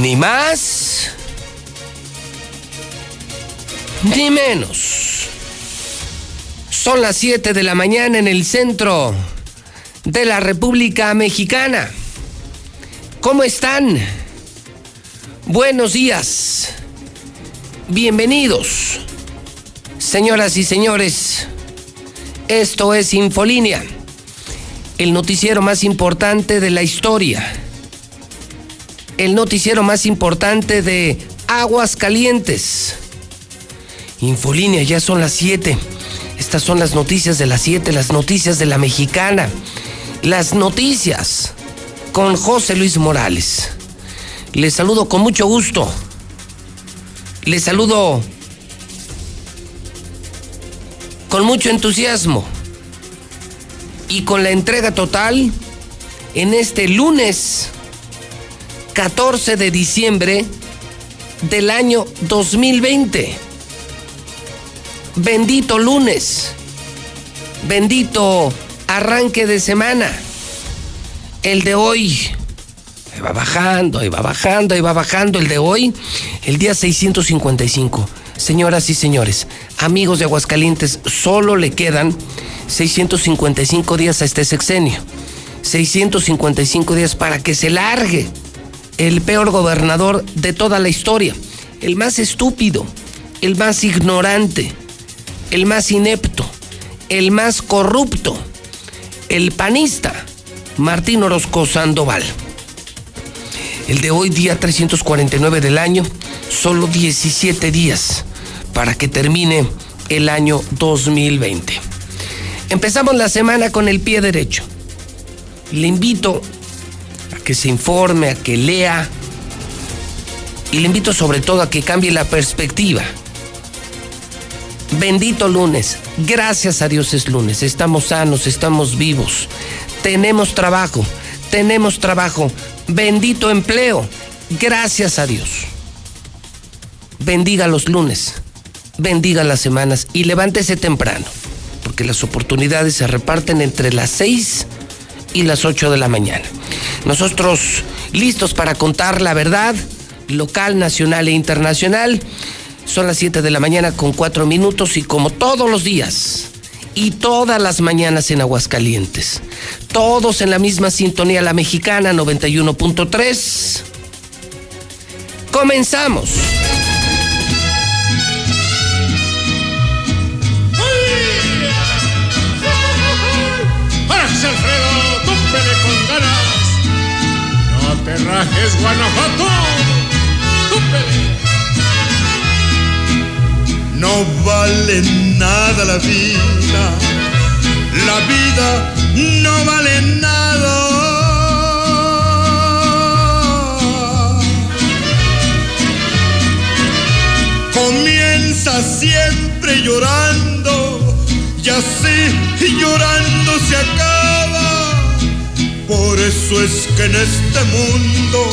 Ni más ni menos. Son las 7 de la mañana en el centro de la República Mexicana. ¿Cómo están? Buenos días. Bienvenidos. Señoras y señores, esto es Infolínea, el noticiero más importante de la historia. El noticiero más importante de Aguas Calientes. Infolínea, ya son las 7. Estas son las noticias de las 7, las noticias de la mexicana. Las noticias con José Luis Morales. Les saludo con mucho gusto. Les saludo con mucho entusiasmo y con la entrega total en este lunes 14 de diciembre del año 2020. Bendito lunes, bendito arranque de semana. El de hoy va bajando, y va bajando, y va bajando. El de hoy, el día 655. Señoras y señores, amigos de Aguascalientes, solo le quedan 655 días a este sexenio. 655 días para que se largue el peor gobernador de toda la historia, el más estúpido, el más ignorante, el más inepto, el más corrupto, el panista, Martín Orozco Sandoval. El de hoy, día 349 del año, solo 17 días para que termine el año 2020. Empezamos la semana con el pie derecho. Le invito que se informe, a que lea. Y le invito sobre todo a que cambie la perspectiva. Bendito lunes, gracias a Dios es lunes, estamos sanos, estamos vivos, tenemos trabajo, tenemos trabajo, bendito empleo, gracias a Dios. Bendiga los lunes, bendiga las semanas. Y levántese temprano, porque las oportunidades se reparten entre las 6 y las 8 de la mañana. Nosotros listos para contar la verdad local, nacional e internacional. Son las 7 de la mañana con 4 minutos y como todos los días y todas las mañanas en Aguascalientes, todos en la misma sintonía, la mexicana 91.3. Comenzamos. ¡No te rajes, Guanajuato! No vale nada la vida. La vida no vale nada. Comienza siempre llorando y así llorando se acaba. Por eso es que en este mundo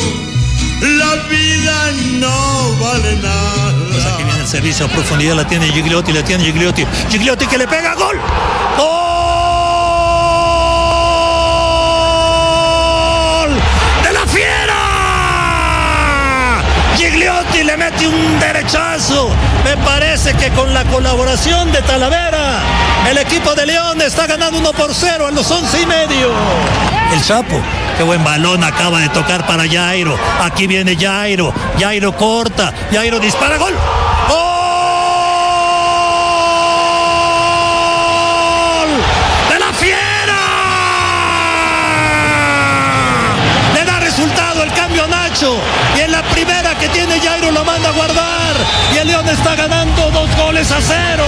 la vida no vale nada. Aquí viene el servicio a profundidad, la tiene Gigliotti, la tiene Gigliotti. Gigliotti que le pega gol. ¡Gol! ¡De la fiera! Gigliotti le mete un derechazo. Me parece que con la colaboración de Talavera, el equipo de León está ganando 1 por 0 en los 11 y medio. El Chapo, qué buen balón acaba de tocar para Jairo. Aquí viene Jairo. Jairo corta. Jairo dispara. Gol. ¡Gol! ¡De la fiera! Le da resultado el cambio Nacho. Y en la primera que tiene Jairo lo manda a guardar. Y el León está ganando dos goles a cero.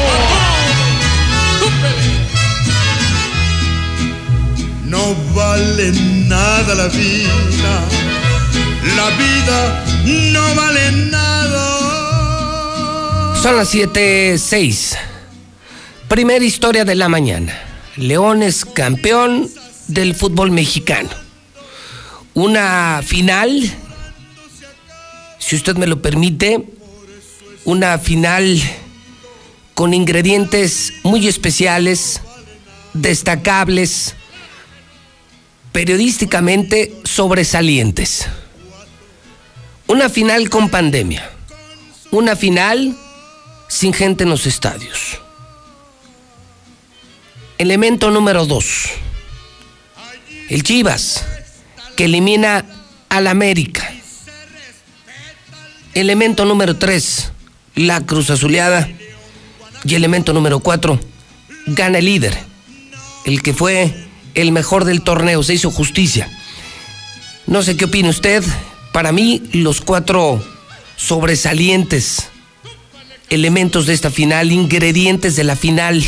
No vale nada la vida. La vida no vale nada. Son las 7:06. Primera historia de la mañana. León es campeón del fútbol mexicano. Una final, si usted me lo permite, una final con ingredientes muy especiales, destacables, periodísticamente sobresalientes. Una final con pandemia. Una final sin gente en los estadios. Elemento número dos. El Chivas, que elimina al América. Elemento número tres. La Cruz Azuleada. Y elemento número cuatro. Gana el líder. El que fue el mejor del torneo. Se hizo justicia. No sé qué opina usted. Para mí, los cuatro sobresalientes elementos de esta final, ingredientes de la final.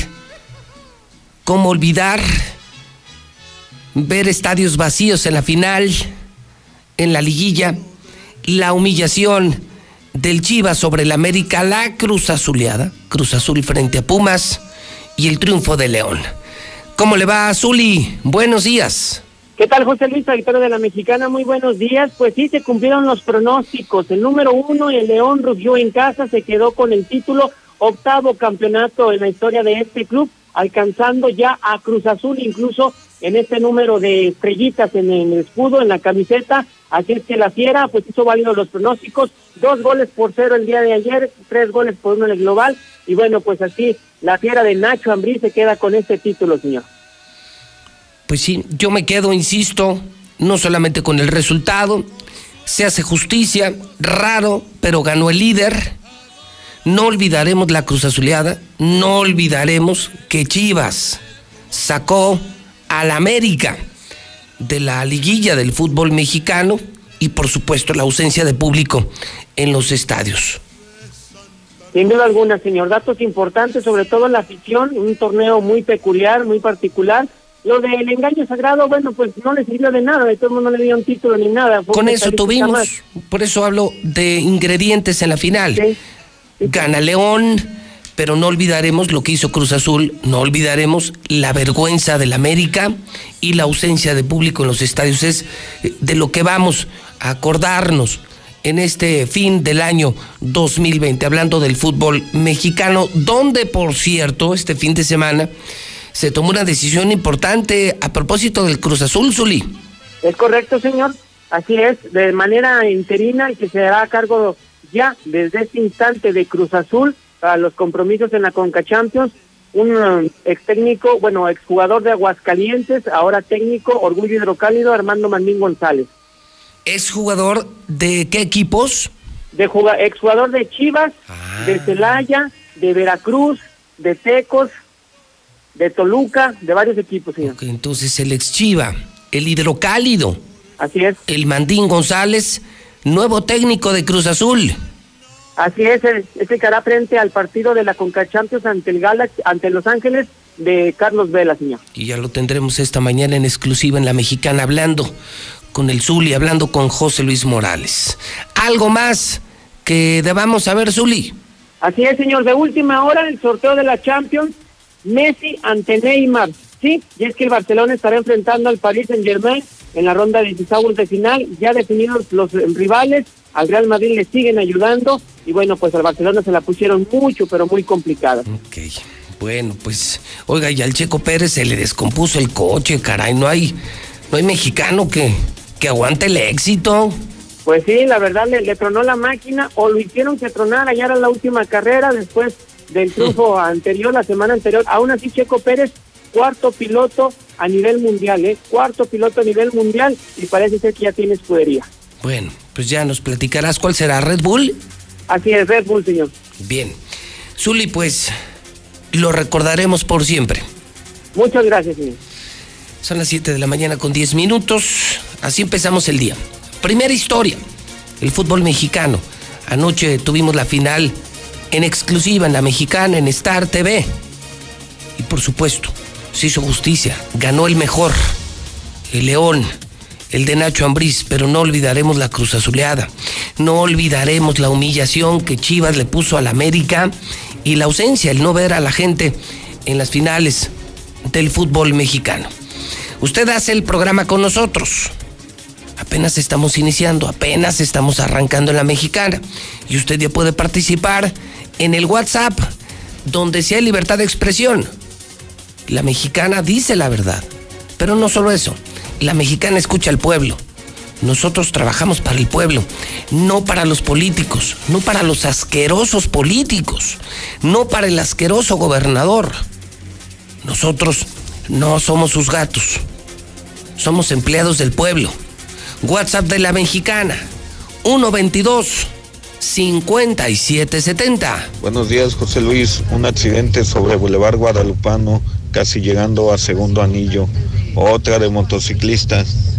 ¿Cómo olvidar ver estadios vacíos en la final, en la liguilla, la humillación del Chivas sobre el América, la Cruz Azuleada, Cruz Azul frente a Pumas y el triunfo de León? ¿Cómo le va, Azuli? Buenos días. ¿Qué tal, José Luis, auditorio de la Mexicana? Muy buenos días. Pues sí, se cumplieron los pronósticos. El número uno, el León rugió en casa, se quedó con el título, octavo campeonato en la historia de este club, alcanzando ya a Cruz Azul, incluso en este número de estrellitas en el escudo, en la camiseta. Así es que la Fiera, pues hizo válidos los pronósticos. Dos goles por cero el día de ayer, tres goles por uno en el global. Y bueno, pues así, la Fiera de Nacho Ambrí se queda con este título, señor. Pues sí, yo me quedo, insisto, no solamente con el resultado, se hace justicia, raro, pero ganó el líder. No olvidaremos la Cruz Azuleada, no olvidaremos que Chivas sacó al América de la liguilla del fútbol mexicano y por supuesto la ausencia de público en los estadios. Sin duda alguna, señor. Datos importantes, sobre todo la afición, un torneo muy peculiar, muy particular. Lo del engaño sagrado, bueno, pues no le sirvió de nada, de todo el mundo no le dio un título ni nada. Fue Con eso tuvimos, más. por eso hablo de ingredientes en la final. Sí. Gana León, pero no olvidaremos lo que hizo Cruz Azul, no olvidaremos la vergüenza del América y la ausencia de público en los estadios. Es eh, de lo que vamos a acordarnos en este fin del año 2020, hablando del fútbol mexicano, donde, por cierto, este fin de semana se tomó una decisión importante a propósito del Cruz Azul, Zuli. Es correcto, señor. Así es, de manera interina y que se hará a cargo ya desde este instante de Cruz Azul para los compromisos en la Conca Champions. Un eh, ex técnico, bueno, exjugador de Aguascalientes, ahora técnico, Orgullo Hidrocálido, Armando Mandín González. ¿Es jugador de qué equipos? De juga- exjugador de Chivas, Ah. de Celaya, de Veracruz, de Tecos, de Toluca, de varios equipos, señor. Entonces el ex Chiva, el hidrocálido, Así es. el Mandín González, nuevo técnico de Cruz Azul. Así es, ese que hará frente al partido de la Conca Champions ante el Galaxy, ante Los Ángeles de Carlos Vela, señor. Y ya lo tendremos esta mañana en exclusiva en la mexicana, hablando con el Zuli, hablando con José Luis Morales. ¿Algo más que debamos saber, Zuli? Así es, señor. De última hora, el sorteo de la Champions, Messi ante Neymar. Sí, y es que el Barcelona estará enfrentando al Paris Saint Germain en la ronda de 16 de final. Ya definidos los rivales, al Real Madrid le siguen ayudando. Y bueno, pues al Barcelona se la pusieron mucho, pero muy complicada. Ok, bueno, pues, oiga, y al Checo Pérez se le descompuso el coche, caray, no hay, no hay mexicano que, que aguante el éxito. Pues sí, la verdad le, le tronó la máquina o lo hicieron que tronara, ya era la última carrera después del triunfo anterior, la semana anterior. Aún así, Checo Pérez, cuarto piloto a nivel mundial, ¿eh? Cuarto piloto a nivel mundial y parece ser que ya tiene escudería. Bueno, pues ya nos platicarás cuál será Red Bull. Así es, Red Bull, señor. Bien. Zuli, pues lo recordaremos por siempre. Muchas gracias, señor. Son las 7 de la mañana con 10 minutos. Así empezamos el día. Primera historia, el fútbol mexicano. Anoche tuvimos la final en exclusiva en la mexicana, en Star TV. Y por supuesto, se hizo justicia, ganó el mejor. el León, el de Nacho Ambriz, pero no olvidaremos la Cruz Azuleada. No olvidaremos la humillación que Chivas le puso a la América y la ausencia, el no ver a la gente en las finales del fútbol mexicano. Usted hace el programa con nosotros. Apenas estamos iniciando, apenas estamos arrancando en la mexicana. Y usted ya puede participar en el WhatsApp, donde sea libertad de expresión. La mexicana dice la verdad. Pero no solo eso, la mexicana escucha al pueblo. Nosotros trabajamos para el pueblo, no para los políticos, no para los asquerosos políticos, no para el asqueroso gobernador. Nosotros no somos sus gatos, somos empleados del pueblo. WhatsApp de la mexicana, 122 5770. Buenos días, José Luis. Un accidente sobre Boulevard Guadalupano, casi llegando a segundo anillo. Otra de motociclistas.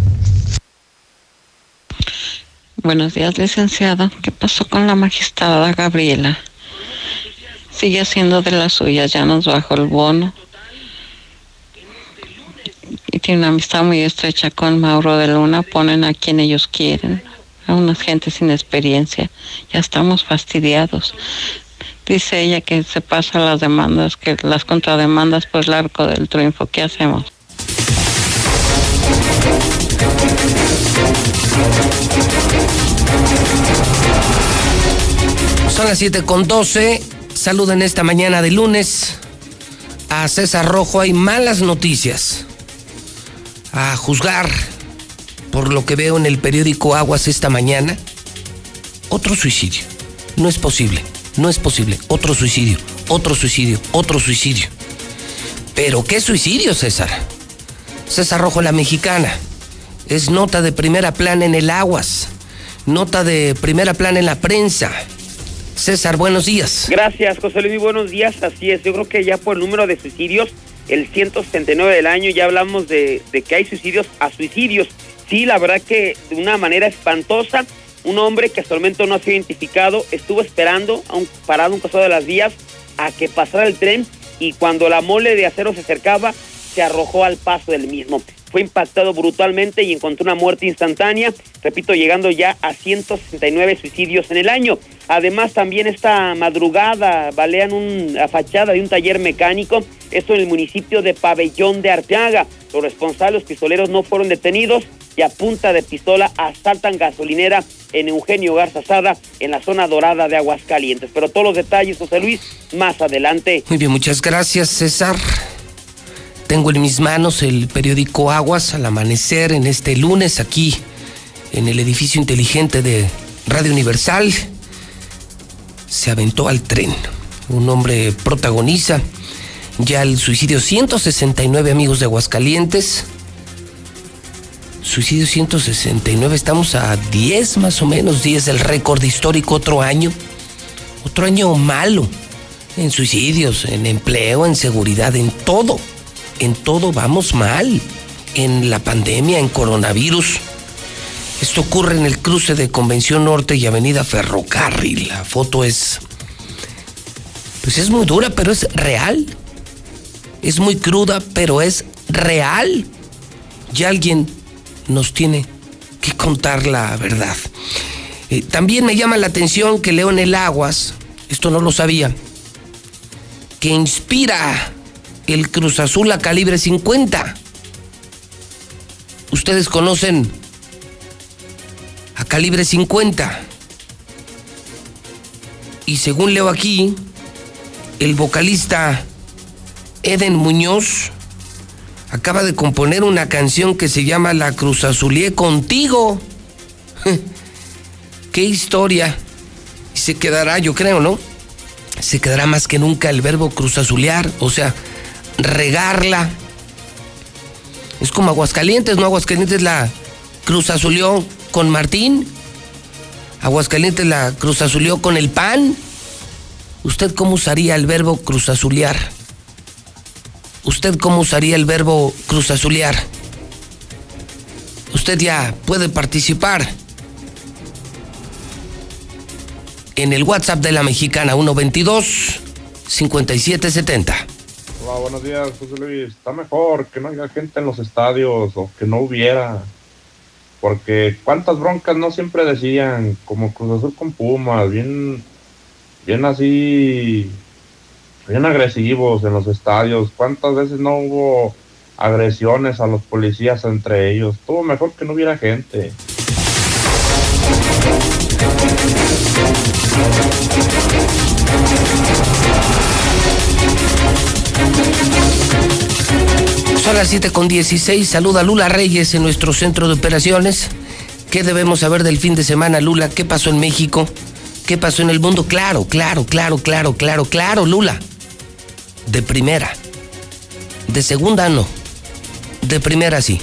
Buenos días, licenciado. ¿Qué pasó con la magistrada Gabriela? Sigue haciendo de las suyas, ya nos bajó el bono. Y tiene una amistad muy estrecha con Mauro de Luna. Ponen a quien ellos quieren, a unas gente sin experiencia. Ya estamos fastidiados. Dice ella que se pasa las demandas, que las contrademandas por el arco del triunfo. ¿Qué hacemos? Son las 7 con 12. Saluden esta mañana de lunes a César Rojo. Hay malas noticias. A juzgar por lo que veo en el periódico Aguas esta mañana. Otro suicidio. No es posible. No es posible. Otro suicidio. Otro suicidio. Otro suicidio. Pero qué suicidio, César. César Rojo, la mexicana. Es nota de primera plana en el Aguas. Nota de primera plana en la prensa. César, buenos días. Gracias, José Luis, buenos días. Así es, yo creo que ya por el número de suicidios, el 179 del año, ya hablamos de, de que hay suicidios a suicidios. Sí, la verdad que de una manera espantosa, un hombre que hasta el momento no ha sido identificado estuvo esperando, a un, parado un costado de las vías, a que pasara el tren y cuando la mole de acero se acercaba, se arrojó al paso del mismo. Fue impactado brutalmente y encontró una muerte instantánea, repito, llegando ya a 169 suicidios en el año. Además, también esta madrugada balean una fachada de un taller mecánico, esto en el municipio de Pabellón de Arteaga. Los responsables pistoleros no fueron detenidos y a punta de pistola asaltan gasolinera en Eugenio Garza Sada, en la zona dorada de Aguascalientes. Pero todos los detalles, José Luis, más adelante. Muy bien, muchas gracias, César. Tengo en mis manos el periódico Aguas al amanecer en este lunes aquí en el edificio inteligente de Radio Universal. Se aventó al tren. Un hombre protagoniza ya el suicidio 169 amigos de Aguascalientes. Suicidio 169, estamos a 10 más o menos, 10 del récord histórico, otro año. Otro año malo en suicidios, en empleo, en seguridad, en todo en todo vamos mal. En la pandemia, en coronavirus. Esto ocurre en el cruce de Convención Norte y Avenida Ferrocarril. La foto es... Pues es muy dura, pero es real. Es muy cruda, pero es real. Y alguien nos tiene que contar la verdad. Eh, también me llama la atención que leo en el Aguas, esto no lo sabía, que inspira el Cruz Azul a calibre 50. Ustedes conocen a calibre 50. Y según leo aquí, el vocalista Eden Muñoz acaba de componer una canción que se llama La Cruz Azulié contigo. Qué historia. Se quedará, yo creo, ¿no? Se quedará más que nunca el verbo cruz azulear, o sea, regarla. Es como Aguascalientes, ¿no? Aguascalientes la Cruz Azulió con Martín. Aguascalientes la Cruz Azulió con el pan. ¿Usted cómo usaría el verbo cruz azulear? ¿Usted cómo usaría el verbo cruz azulear? Usted ya puede participar en el WhatsApp de la mexicana 122 5770. Ah, buenos días, José Luis. Está mejor que no haya gente en los estadios o que no hubiera. Porque cuántas broncas no siempre decían, como Cruz Azul con Pumas, bien, bien así, bien agresivos en los estadios. ¿Cuántas veces no hubo agresiones a los policías entre ellos? Estuvo mejor que no hubiera gente. Son las 7 con 16. Saluda Lula Reyes en nuestro centro de operaciones. ¿Qué debemos saber del fin de semana, Lula? ¿Qué pasó en México? ¿Qué pasó en el mundo? Claro, claro, claro, claro, claro, claro, Lula. De primera. De segunda no. De primera sí.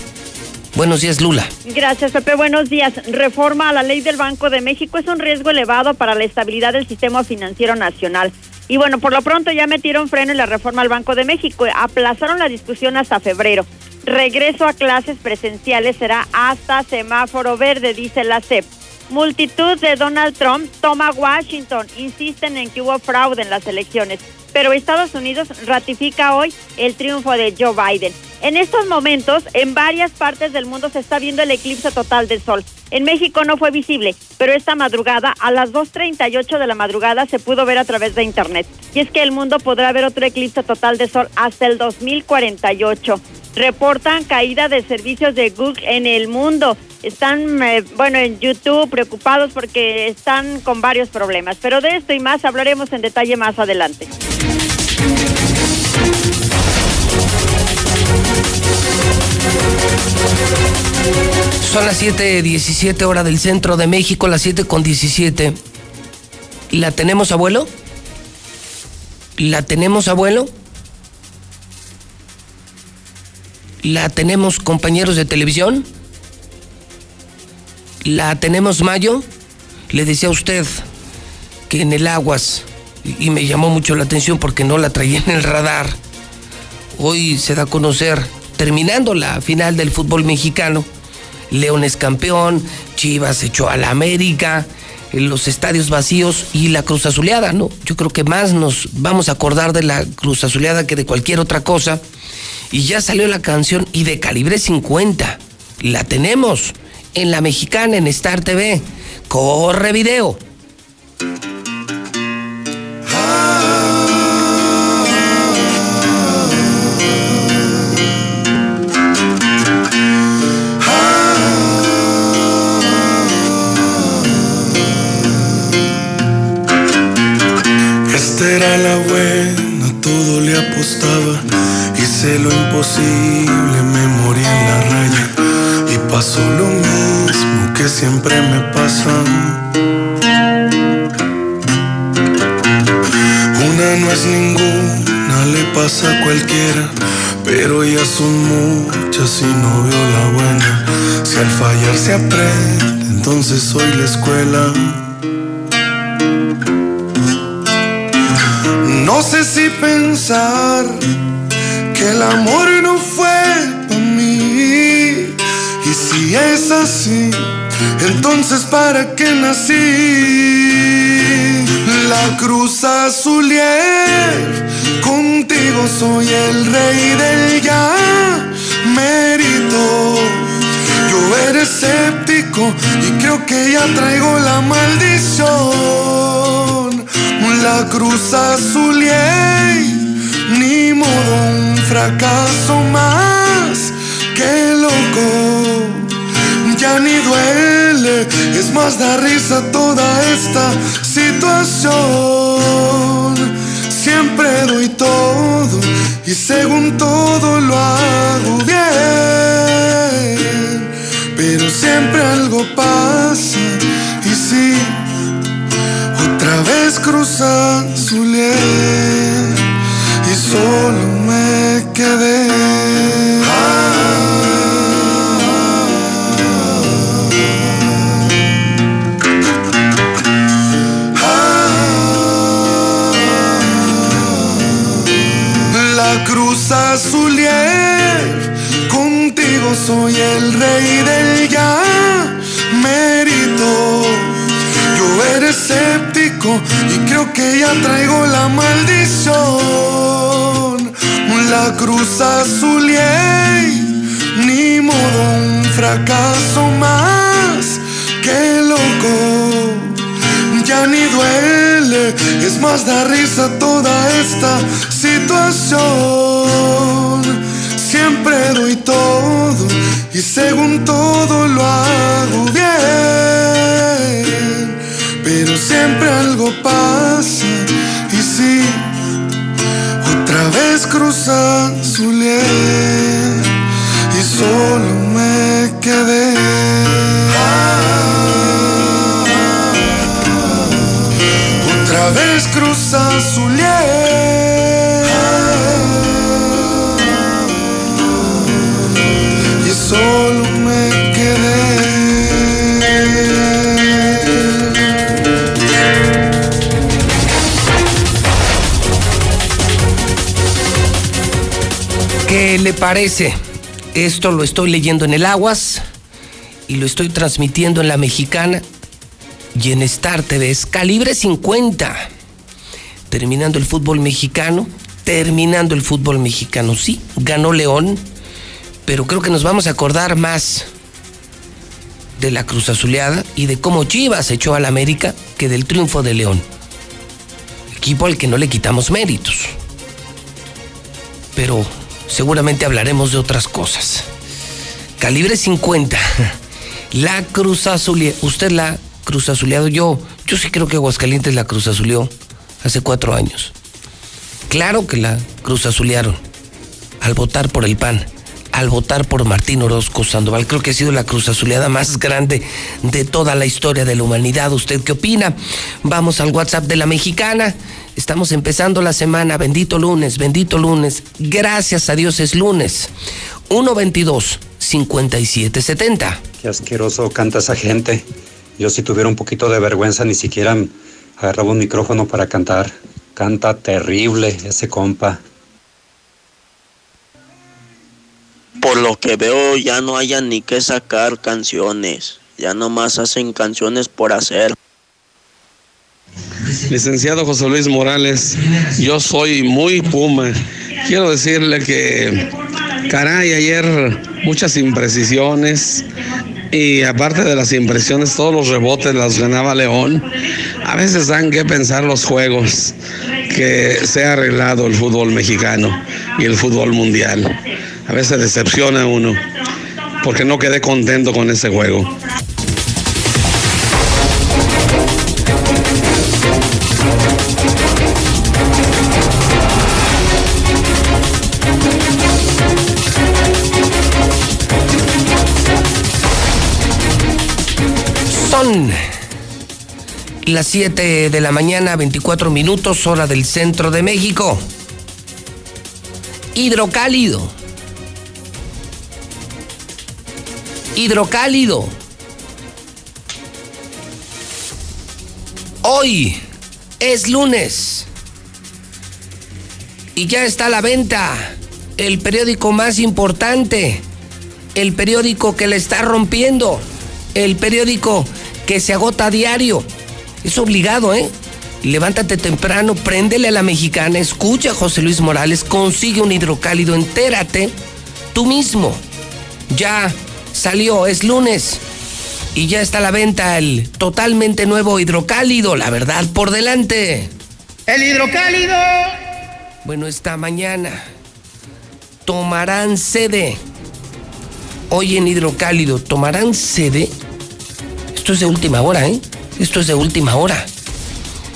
Buenos días, Lula. Gracias, Pepe. Buenos días. Reforma a la ley del Banco de México es un riesgo elevado para la estabilidad del sistema financiero nacional. Y bueno, por lo pronto ya metieron freno en la reforma al Banco de México. Aplazaron la discusión hasta febrero. Regreso a clases presenciales será hasta semáforo verde, dice la CEP. Multitud de Donald Trump toma Washington, insisten en que hubo fraude en las elecciones, pero Estados Unidos ratifica hoy el triunfo de Joe Biden. En estos momentos, en varias partes del mundo se está viendo el eclipse total del sol. En México no fue visible, pero esta madrugada, a las 2.38 de la madrugada, se pudo ver a través de Internet. Y es que el mundo podrá ver otro eclipse total de sol hasta el 2048 reportan caída de servicios de Google en el mundo. Están, eh, bueno, en YouTube preocupados porque están con varios problemas. Pero de esto y más hablaremos en detalle más adelante. Son las 7:17 hora del centro de México, las 7 con 17. ¿La tenemos, abuelo? ¿La tenemos, abuelo? ¿La tenemos, compañeros de televisión? ¿La tenemos, Mayo? Le decía a usted que en el Aguas, y me llamó mucho la atención porque no la traía en el radar, hoy se da a conocer, terminando la final del fútbol mexicano, León es campeón, Chivas echó a la América, los estadios vacíos y la Cruz Azuleada, ¿no? Yo creo que más nos vamos a acordar de la Cruz Azuleada que de cualquier otra cosa. Y ya salió la canción y de calibre 50. La tenemos en la mexicana, en Star TV. Corre video. Era la buena, todo le apostaba. Hice lo imposible, me morí en la raya. Y pasó lo mismo que siempre me pasa. Una no es ninguna, le pasa a cualquiera. Pero ya son muchas y no veo la buena. Si al fallar se aprende, entonces soy la escuela. No sé si pensar que el amor no fue para mí. Y si es así, entonces ¿para qué nací? La cruz azulier, contigo soy el rey del ya mérito. Yo era escéptico y creo que ya traigo la maldición. La cruz azul ni modo un fracaso más. Qué loco, ya ni duele, es más da risa toda esta situación. Siempre doy todo y según todo lo hago bien, pero siempre algo pasa cruza su y solo me quedé. La cruz azulier, contigo soy el rey del ya mérito. Yo era escéptico y que ya traigo la maldición. La cruz azul ni modo un fracaso más que loco. Ya ni duele, es más da risa toda esta situación. Siempre doy todo y según todo lo hago. Cruza su y solo me quedé. Otra vez cruza su y solo parece? Esto lo estoy leyendo en el Aguas y lo estoy transmitiendo en la Mexicana y en Star TV. Es calibre 50. Terminando el fútbol mexicano, terminando el fútbol mexicano. Sí, ganó León, pero creo que nos vamos a acordar más de la Cruz Azuleada y de cómo Chivas echó al América que del triunfo de León. Equipo al que no le quitamos méritos. Pero seguramente hablaremos de otras cosas. Calibre 50. La Cruz Azul. Usted la Cruz Azuleado. Yo, yo sí creo que Aguascalientes la Cruz Azuleó hace cuatro años. Claro que la Cruz Azulearon al votar por el PAN, al votar por Martín Orozco Sandoval. Creo que ha sido la Cruz Azuleada más grande de toda la historia de la humanidad. ¿Usted qué opina? Vamos al WhatsApp de la mexicana. Estamos empezando la semana. Bendito lunes, bendito lunes. Gracias a Dios es lunes. 122 5770. Qué asqueroso canta esa gente. Yo si tuviera un poquito de vergüenza ni siquiera agarraba un micrófono para cantar. Canta terrible ese compa. Por lo que veo ya no hayan ni que sacar canciones. Ya nomás hacen canciones por hacer. Licenciado José Luis Morales, yo soy muy puma. Quiero decirle que, caray, ayer muchas imprecisiones y aparte de las impresiones, todos los rebotes las ganaba León. A veces dan que pensar los juegos, que se ha arreglado el fútbol mexicano y el fútbol mundial. A veces decepciona uno porque no quedé contento con ese juego. Son las 7 de la mañana, 24 minutos, hora del centro de México. Hidrocálido. Hidrocálido. Hoy es lunes. Y ya está a la venta el periódico más importante. El periódico que le está rompiendo. El periódico que se agota a diario. Es obligado, ¿eh? Levántate temprano, préndele a la mexicana, escucha a José Luis Morales, consigue un hidrocálido, entérate tú mismo. Ya salió, es lunes. Y ya está a la venta el totalmente nuevo hidrocálido, la verdad por delante. El hidrocálido. Bueno, esta mañana tomarán sede. Hoy en hidrocálido, tomarán sede. Esto es de última hora, ¿eh? Esto es de última hora.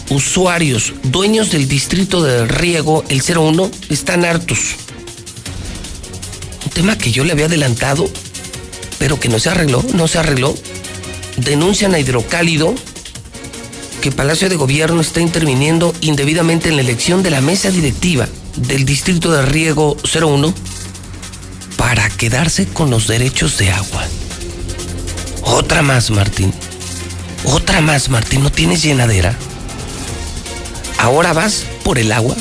Usuarios, dueños del distrito de riego, el 01, están hartos. Un tema que yo le había adelantado, pero que no se arregló, no se arregló. Denuncian a Hidrocálido que Palacio de Gobierno está interviniendo indebidamente en la elección de la mesa directiva del distrito de riego 01 para quedarse con los derechos de agua. Otra más, Martín. Otra más, Martín. ¿No tienes llenadera? ¿Ahora vas por el agua?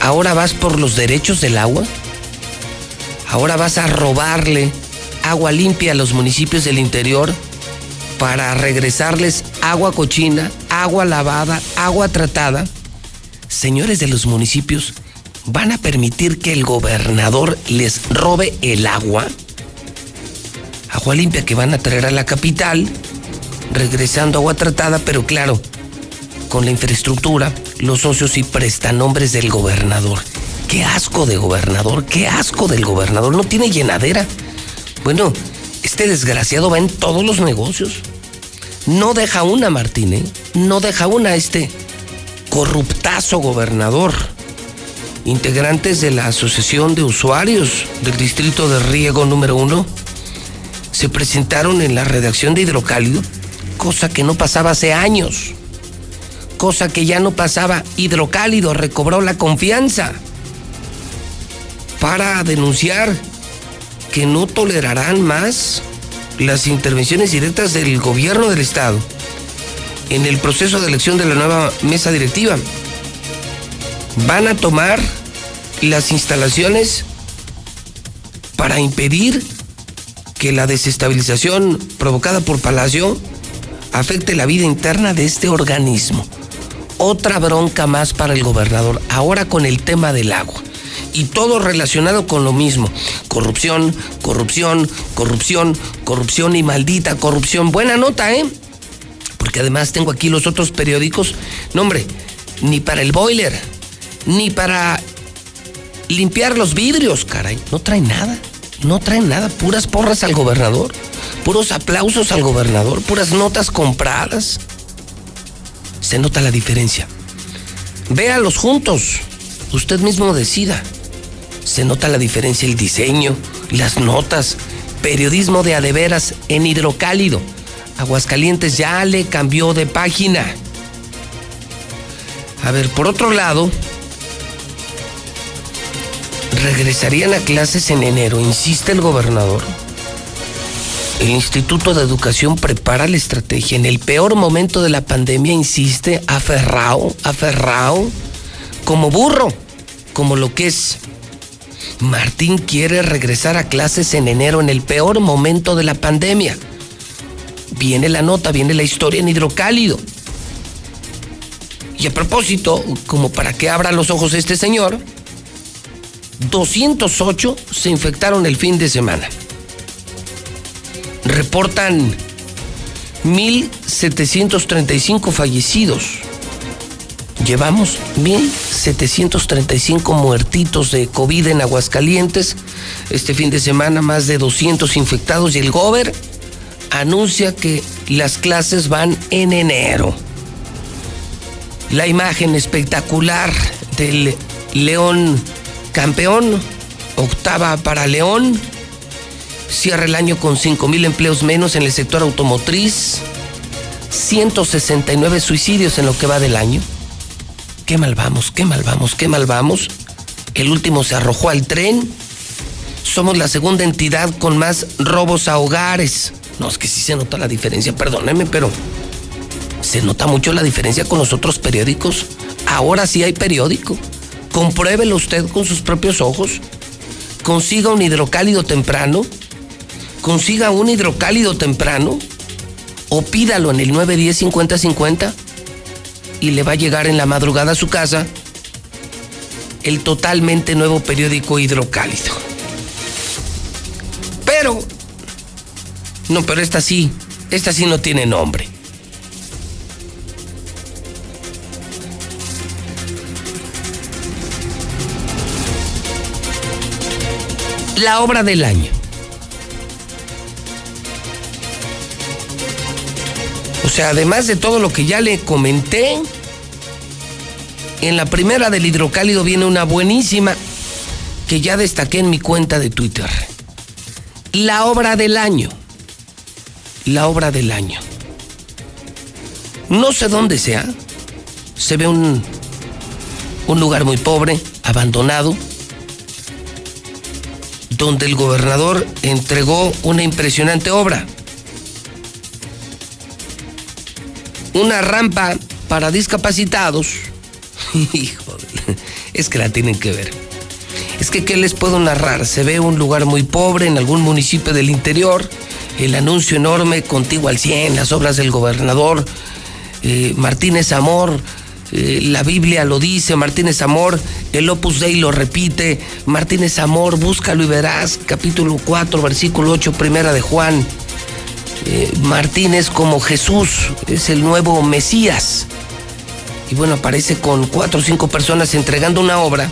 ¿Ahora vas por los derechos del agua? ¿Ahora vas a robarle agua limpia a los municipios del interior para regresarles agua cochina, agua lavada, agua tratada? Señores de los municipios, ¿Van a permitir que el gobernador les robe el agua? Agua limpia que van a traer a la capital, regresando agua tratada, pero claro, con la infraestructura, los socios y prestanombres del gobernador. Qué asco de gobernador, qué asco del gobernador. No tiene llenadera. Bueno, este desgraciado va en todos los negocios. No deja una, Martín, ¿eh? No deja una este corruptazo gobernador integrantes de la Asociación de Usuarios del Distrito de Riego número uno, se presentaron en la redacción de Hidrocálido, cosa que no pasaba hace años, cosa que ya no pasaba. Hidrocálido recobró la confianza para denunciar que no tolerarán más las intervenciones directas del gobierno del Estado en el proceso de elección de la nueva mesa directiva van a tomar las instalaciones para impedir que la desestabilización provocada por Palacio afecte la vida interna de este organismo. Otra bronca más para el gobernador, ahora con el tema del agua. Y todo relacionado con lo mismo. Corrupción, corrupción, corrupción, corrupción y maldita corrupción. Buena nota, ¿eh? Porque además tengo aquí los otros periódicos. No, hombre, ni para el boiler, ni para limpiar los vidrios, caray. No traen nada, no traen nada. Puras porras al gobernador, puros aplausos al gobernador, puras notas compradas. Se nota la diferencia. Véalos juntos, usted mismo decida. Se nota la diferencia, el diseño, las notas, periodismo de adeveras en hidrocálido. Aguascalientes ya le cambió de página. A ver, por otro lado, regresarían a clases en enero, insiste el gobernador. El Instituto de Educación prepara la estrategia. En el peor momento de la pandemia, insiste, aferrado, aferrado, como burro, como lo que es. Martín quiere regresar a clases en enero, en el peor momento de la pandemia. Viene la nota, viene la historia en hidrocálido. Y a propósito, como para que abra los ojos este señor, 208 se infectaron el fin de semana. Reportan 1.735 fallecidos. Llevamos 1.735 muertitos de COVID en Aguascalientes. Este fin de semana más de 200 infectados y el Gober anuncia que las clases van en enero. La imagen espectacular del León Campeón, octava para León. Cierra el año con 5 mil empleos menos en el sector automotriz. 169 suicidios en lo que va del año. Qué mal vamos, qué mal vamos, qué mal vamos. El último se arrojó al tren. Somos la segunda entidad con más robos a hogares. No, es que sí se nota la diferencia, perdóneme, pero se nota mucho la diferencia con los otros periódicos. Ahora sí hay periódico. Compruébelo usted con sus propios ojos. Consiga un hidrocálido temprano. Consiga un hidrocálido temprano. O pídalo en el 910-5050 y le va a llegar en la madrugada a su casa el totalmente nuevo periódico hidrocálido. Pero, no, pero esta sí, esta sí no tiene nombre. la obra del año. Sea, además de todo lo que ya le comenté, en la primera del hidrocálido viene una buenísima que ya destaqué en mi cuenta de Twitter. La obra del año. La obra del año. No sé dónde sea. Se ve un, un lugar muy pobre, abandonado donde el gobernador entregó una impresionante obra. Una rampa para discapacitados. Hijo, es que la tienen que ver. Es que, ¿qué les puedo narrar? Se ve un lugar muy pobre en algún municipio del interior, el anuncio enorme, contigo al 100, las obras del gobernador, eh, Martínez Amor, Eh, la Biblia lo dice, Martínez Amor, el Opus Dei lo repite, Martínez Amor, búscalo y verás, capítulo 4, versículo 8, primera de Juan. Eh, Martínez como Jesús, es el nuevo Mesías. Y bueno, aparece con cuatro o cinco personas entregando una obra.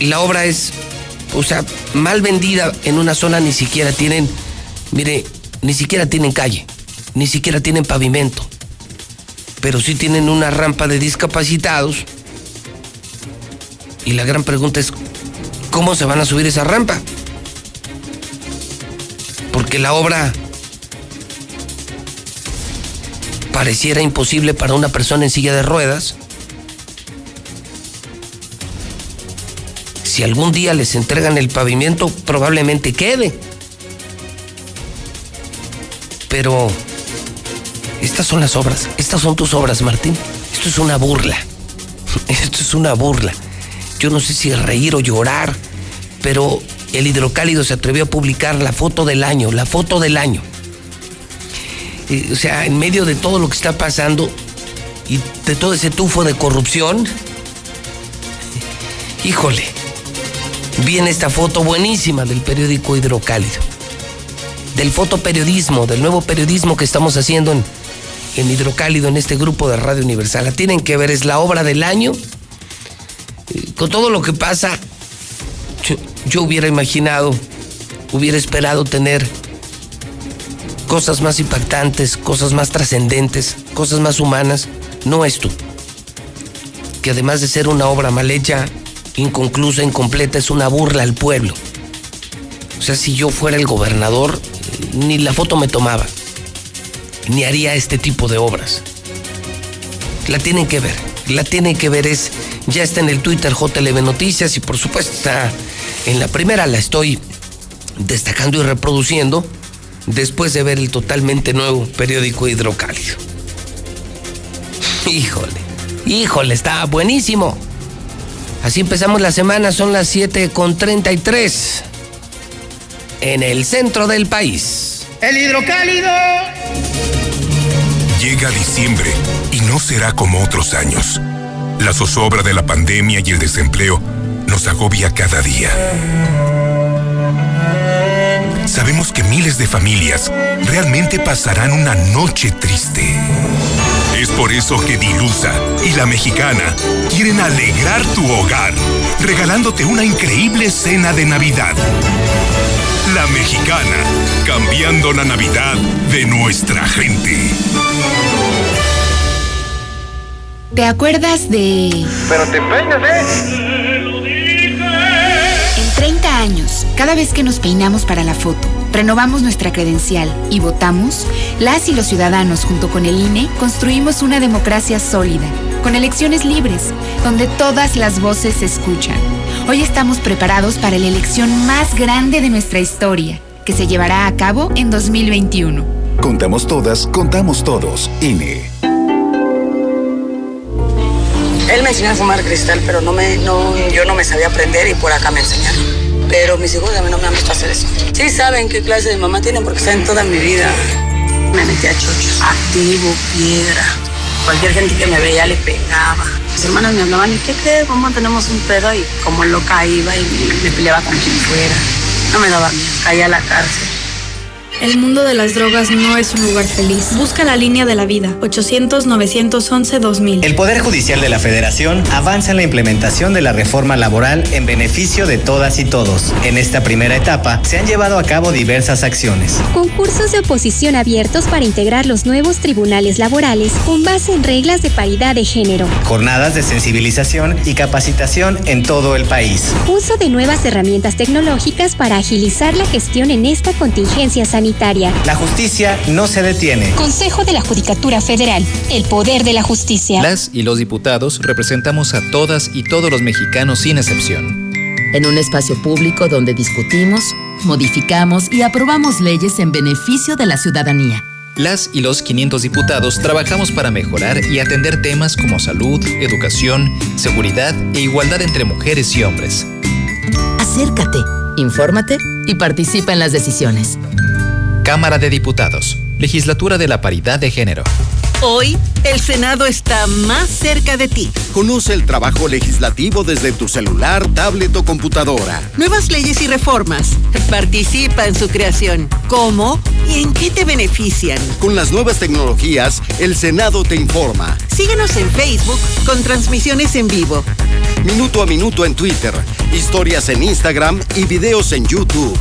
Y la obra es, o sea, mal vendida en una zona, ni siquiera tienen, mire, ni siquiera tienen calle, ni siquiera tienen pavimento, pero sí tienen una rampa de discapacitados. Y la gran pregunta es, ¿cómo se van a subir esa rampa? Porque la obra pareciera imposible para una persona en silla de ruedas. Si algún día les entregan el pavimento, probablemente quede. Pero estas son las obras, estas son tus obras, Martín. Esto es una burla. Esto es una burla. Yo no sé si reír o llorar, pero el hidrocálido se atrevió a publicar la foto del año, la foto del año. O sea, en medio de todo lo que está pasando y de todo ese tufo de corrupción, híjole, viene esta foto buenísima del periódico Hidrocálido, del fotoperiodismo, del nuevo periodismo que estamos haciendo en, en Hidrocálido, en este grupo de Radio Universal. La tienen que ver, es la obra del año. Eh, Con todo lo que pasa, yo hubiera imaginado, hubiera esperado tener cosas más impactantes, cosas más trascendentes, cosas más humanas, no esto. Que además de ser una obra mal hecha, inconclusa, incompleta, es una burla al pueblo. O sea, si yo fuera el gobernador, ni la foto me tomaba, ni haría este tipo de obras. La tienen que ver, la tienen que ver, es, ya está en el Twitter JLB Noticias y por supuesto está en la primera, la estoy destacando y reproduciendo después de ver el totalmente nuevo periódico Hidrocálido. Híjole, híjole, está buenísimo. Así empezamos la semana, son las 7 con 33 en el centro del país. El hidrocálido. Llega diciembre y no será como otros años. La zozobra de la pandemia y el desempleo nos agobia cada día. Sabemos que miles de familias realmente pasarán una noche triste. Es por eso que Dilusa y la mexicana quieren alegrar tu hogar, regalándote una increíble cena de Navidad. La mexicana, cambiando la Navidad de nuestra gente. ¿Te acuerdas de... Pero te empeñas, ¿eh? En 30 años, cada vez que nos peinamos para la foto, renovamos nuestra credencial y votamos, las y los ciudadanos junto con el INE construimos una democracia sólida, con elecciones libres, donde todas las voces se escuchan. Hoy estamos preparados para la elección más grande de nuestra historia, que se llevará a cabo en 2021. Contamos todas, contamos todos. INE. Él me enseñó a fumar cristal, pero no me, no, yo no me sabía aprender y por acá me enseñaron. Pero mis hijos a mí no me han visto hacer eso. Sí saben qué clase de mamá tienen porque saben toda mi vida. Me metí a chochos, activo, piedra. Cualquier gente que me veía le pegaba. Mis hermanas me hablaban, ¿y qué crees? Mamá, tenemos un pedo y como loca iba y me, peleaba con quien fuera. No me daba miedo, caía a la cárcel. El mundo de las drogas no es un lugar feliz. Busca la línea de la vida. 800-911-2000. El Poder Judicial de la Federación avanza en la implementación de la reforma laboral en beneficio de todas y todos. En esta primera etapa se han llevado a cabo diversas acciones. Concursos de oposición abiertos para integrar los nuevos tribunales laborales con base en reglas de paridad de género. Jornadas de sensibilización y capacitación en todo el país. Uso de nuevas herramientas tecnológicas para agilizar la gestión en esta contingencia sanitaria. La justicia no se detiene. Consejo de la Judicatura Federal. El poder de la justicia. Las y los diputados representamos a todas y todos los mexicanos sin excepción. En un espacio público donde discutimos, modificamos y aprobamos leyes en beneficio de la ciudadanía. Las y los 500 diputados trabajamos para mejorar y atender temas como salud, educación, seguridad e igualdad entre mujeres y hombres. Acércate, infórmate y participa en las decisiones. Cámara de Diputados, Legislatura de la Paridad de Género. Hoy, el Senado está más cerca de ti. Conoce el trabajo legislativo desde tu celular, tablet o computadora. Nuevas leyes y reformas. Participa en su creación. ¿Cómo y en qué te benefician? Con las nuevas tecnologías, el Senado te informa. Síguenos en Facebook con transmisiones en vivo. Minuto a minuto en Twitter, historias en Instagram y videos en YouTube.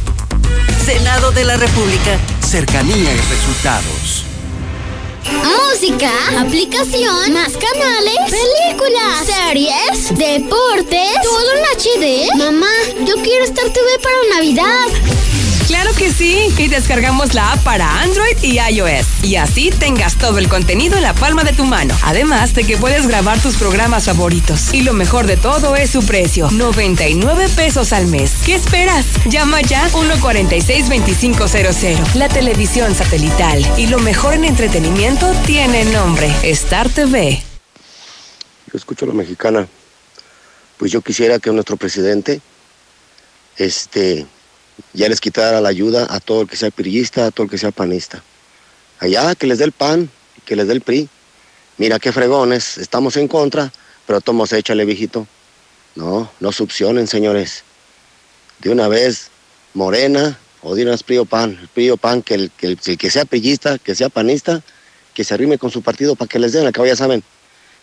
Senado de la República. Cercanía y resultados. Música, aplicación, más canales, películas, series, deportes, todo en HD. Mamá, yo quiero Star TV para Navidad. Claro que sí, y descargamos la app para Android y iOS. Y así tengas todo el contenido en la palma de tu mano. Además de que puedes grabar tus programas favoritos. Y lo mejor de todo es su precio, 99 pesos al mes. ¿Qué esperas? Llama ya 146-2500. La televisión satelital y lo mejor en entretenimiento tiene nombre, Star TV. Yo escucho a la mexicana. Pues yo quisiera que nuestro presidente, este, ya les quitara la ayuda a todo el que sea pirillista, a todo el que sea panista. Allá que les dé el pan, que les dé el PRI. Mira qué fregones, estamos en contra, pero tomos échale, viejito. No, no succionen, señores. De una vez, Morena o de una PRI o PAN. PRI o PAN, que el, que sea prillista, que sea panista, que se arrime con su partido para que les den, acá ya saben,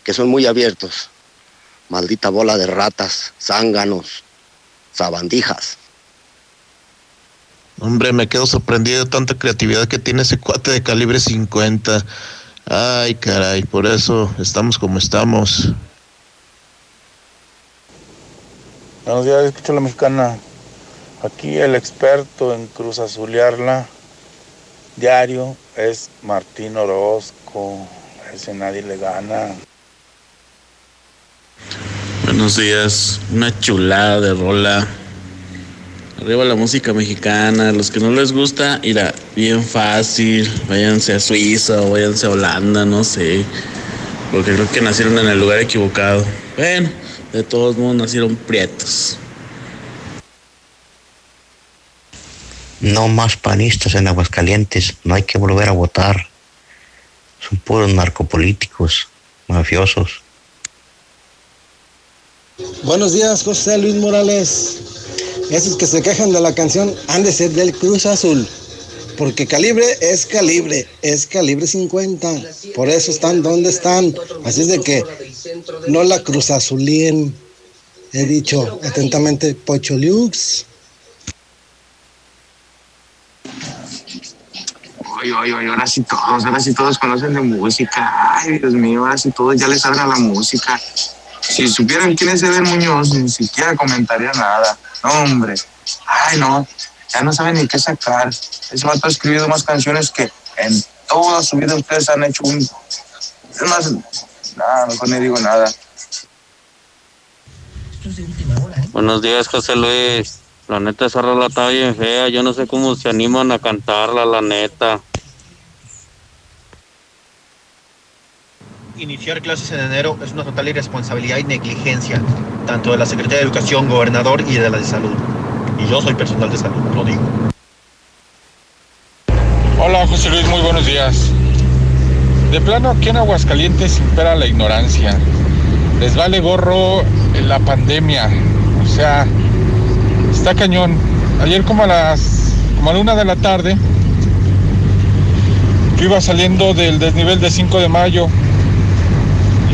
que son muy abiertos. Maldita bola de ratas, zánganos, sabandijas. Hombre, me quedo sorprendido de tanta creatividad que tiene ese cuate de calibre 50. Ay, caray, por eso estamos como estamos. Buenos días, escucho a la mexicana. Aquí el experto en cruz azulearla diario es Martín Orozco. Ese nadie le gana. Buenos días, una chulada de rola. Arriba la música mexicana, los que no les gusta, irá bien fácil, váyanse a Suiza o váyanse a Holanda, no sé, porque creo que nacieron en el lugar equivocado. Bueno, de todos modos nacieron prietos. No más panistas en Aguascalientes, no hay que volver a votar. Son puros narcopolíticos, mafiosos. Buenos días, José Luis Morales. Esos que se quejan de la canción han de ser del Cruz Azul. Porque calibre es calibre, es calibre 50. Por eso están donde están. Así es de que no la Cruz Azulien. He dicho atentamente Pocho Lux. Oye, oye, oye, ahora sí todos, ahora sí todos conocen de música. Ay, Dios mío, ahora sí todos ya les a la música. Si supieran quién es Eder Muñoz, ni siquiera comentaría nada. No, hombre. Ay, no. Ya no saben ni qué sacar. Ese vato ha escrito más canciones que en toda su vida ustedes han hecho un. Es más, nada, mejor ni digo nada. Buenos días, José Luis. La neta, esa rola está bien fea. Yo no sé cómo se animan a cantarla, la neta. Iniciar clases en enero es una total irresponsabilidad y negligencia, tanto de la Secretaría de Educación, Gobernador y de la de Salud. Y yo soy personal de salud, lo digo. Hola José Luis, muy buenos días. De plano aquí en Aguascalientes impera la ignorancia. Les vale gorro la pandemia. O sea, está cañón. Ayer como a las como a la una de la tarde, yo iba saliendo del desnivel de 5 de mayo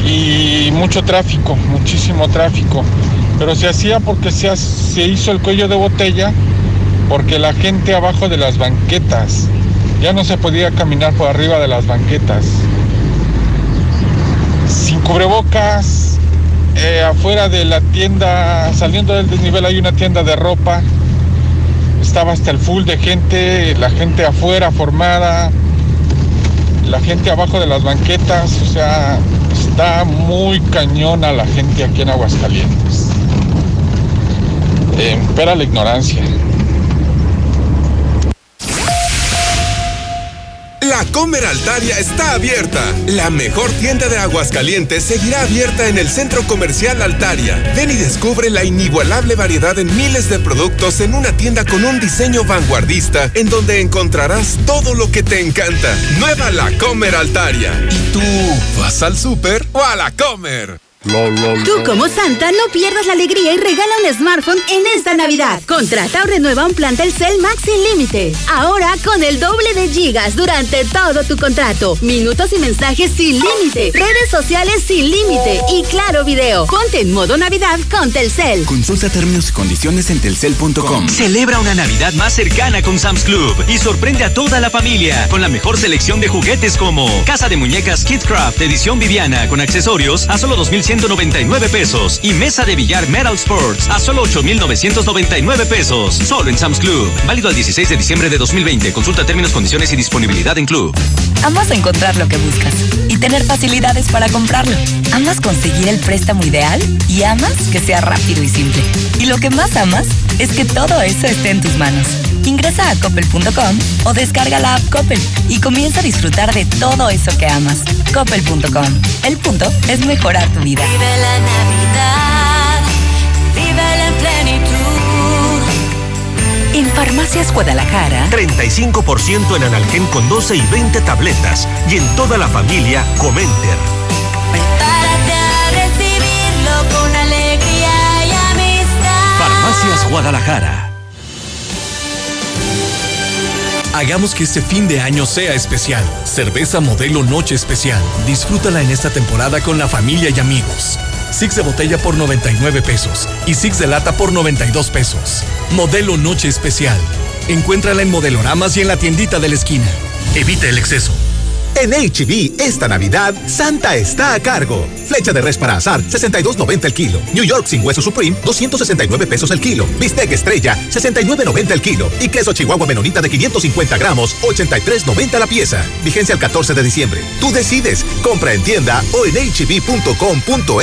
y mucho tráfico, muchísimo tráfico. Pero se hacía porque se, se hizo el cuello de botella, porque la gente abajo de las banquetas, ya no se podía caminar por arriba de las banquetas. Sin cubrebocas, eh, afuera de la tienda, saliendo del desnivel hay una tienda de ropa, estaba hasta el full de gente, la gente afuera formada, la gente abajo de las banquetas, o sea, está muy cañona la gente aquí en Aguascalientes. Eh, impera la ignorancia. La Comer Altaria está abierta. La mejor tienda de Aguascalientes seguirá abierta en el Centro Comercial Altaria. Ven y descubre la inigualable variedad en miles de productos en una tienda con un diseño vanguardista en donde encontrarás todo lo que te encanta. Nueva La Comer Altaria. ¿Y tú vas al súper o a la Comer? Tú como Santa no pierdas la alegría y regala un smartphone en esta Navidad. Contrata o renueva un plan Telcel Max sin límite. Ahora con el doble de gigas durante todo tu contrato. Minutos y mensajes sin límite. Redes sociales sin límite. Y claro video. Ponte en modo Navidad con Telcel. Consulta términos y condiciones en telcel.com. Celebra una Navidad más cercana con Sam's Club y sorprende a toda la familia con la mejor selección de juguetes como Casa de Muñecas Kidcraft edición Viviana con accesorios a solo 2100 199 pesos y mesa de billar Metal Sports a solo 8,999 pesos. Solo en Sam's Club. Válido al 16 de diciembre de 2020. Consulta términos, condiciones y disponibilidad en Club. Amas encontrar lo que buscas y tener facilidades para comprarlo. Amas conseguir el préstamo ideal y amas que sea rápido y simple. Y lo que más amas es que todo eso esté en tus manos. Ingresa a coppel.com o descarga la app Coppel y comienza a disfrutar de todo eso que amas. Coppel.com. El punto es mejorar tu vida. Vive la Navidad, vive la. En Farmacias Guadalajara, 35% en analgén con 12 y 20 tabletas. Y en toda la familia, Comenter. Prepárate a recibirlo con alegría y amistad. Farmacias Guadalajara. Hagamos que este fin de año sea especial. Cerveza modelo Noche Especial. Disfrútala en esta temporada con la familia y amigos. Six de botella por 99 pesos y Six de lata por 92 pesos. Modelo Noche Especial. Encuéntrala en Modeloramas y en la tiendita de la esquina. Evita el exceso. En HB, esta Navidad, Santa está a cargo. Flecha de res para azar, 62.90 el kilo. New York sin hueso Supreme, 269 pesos el kilo. Bistec Estrella, 69.90 el kilo. Y queso Chihuahua Menonita de 550 gramos, 83.90 la pieza. Vigencia el 14 de diciembre. Tú decides. Compra en tienda o en hb.com.mx.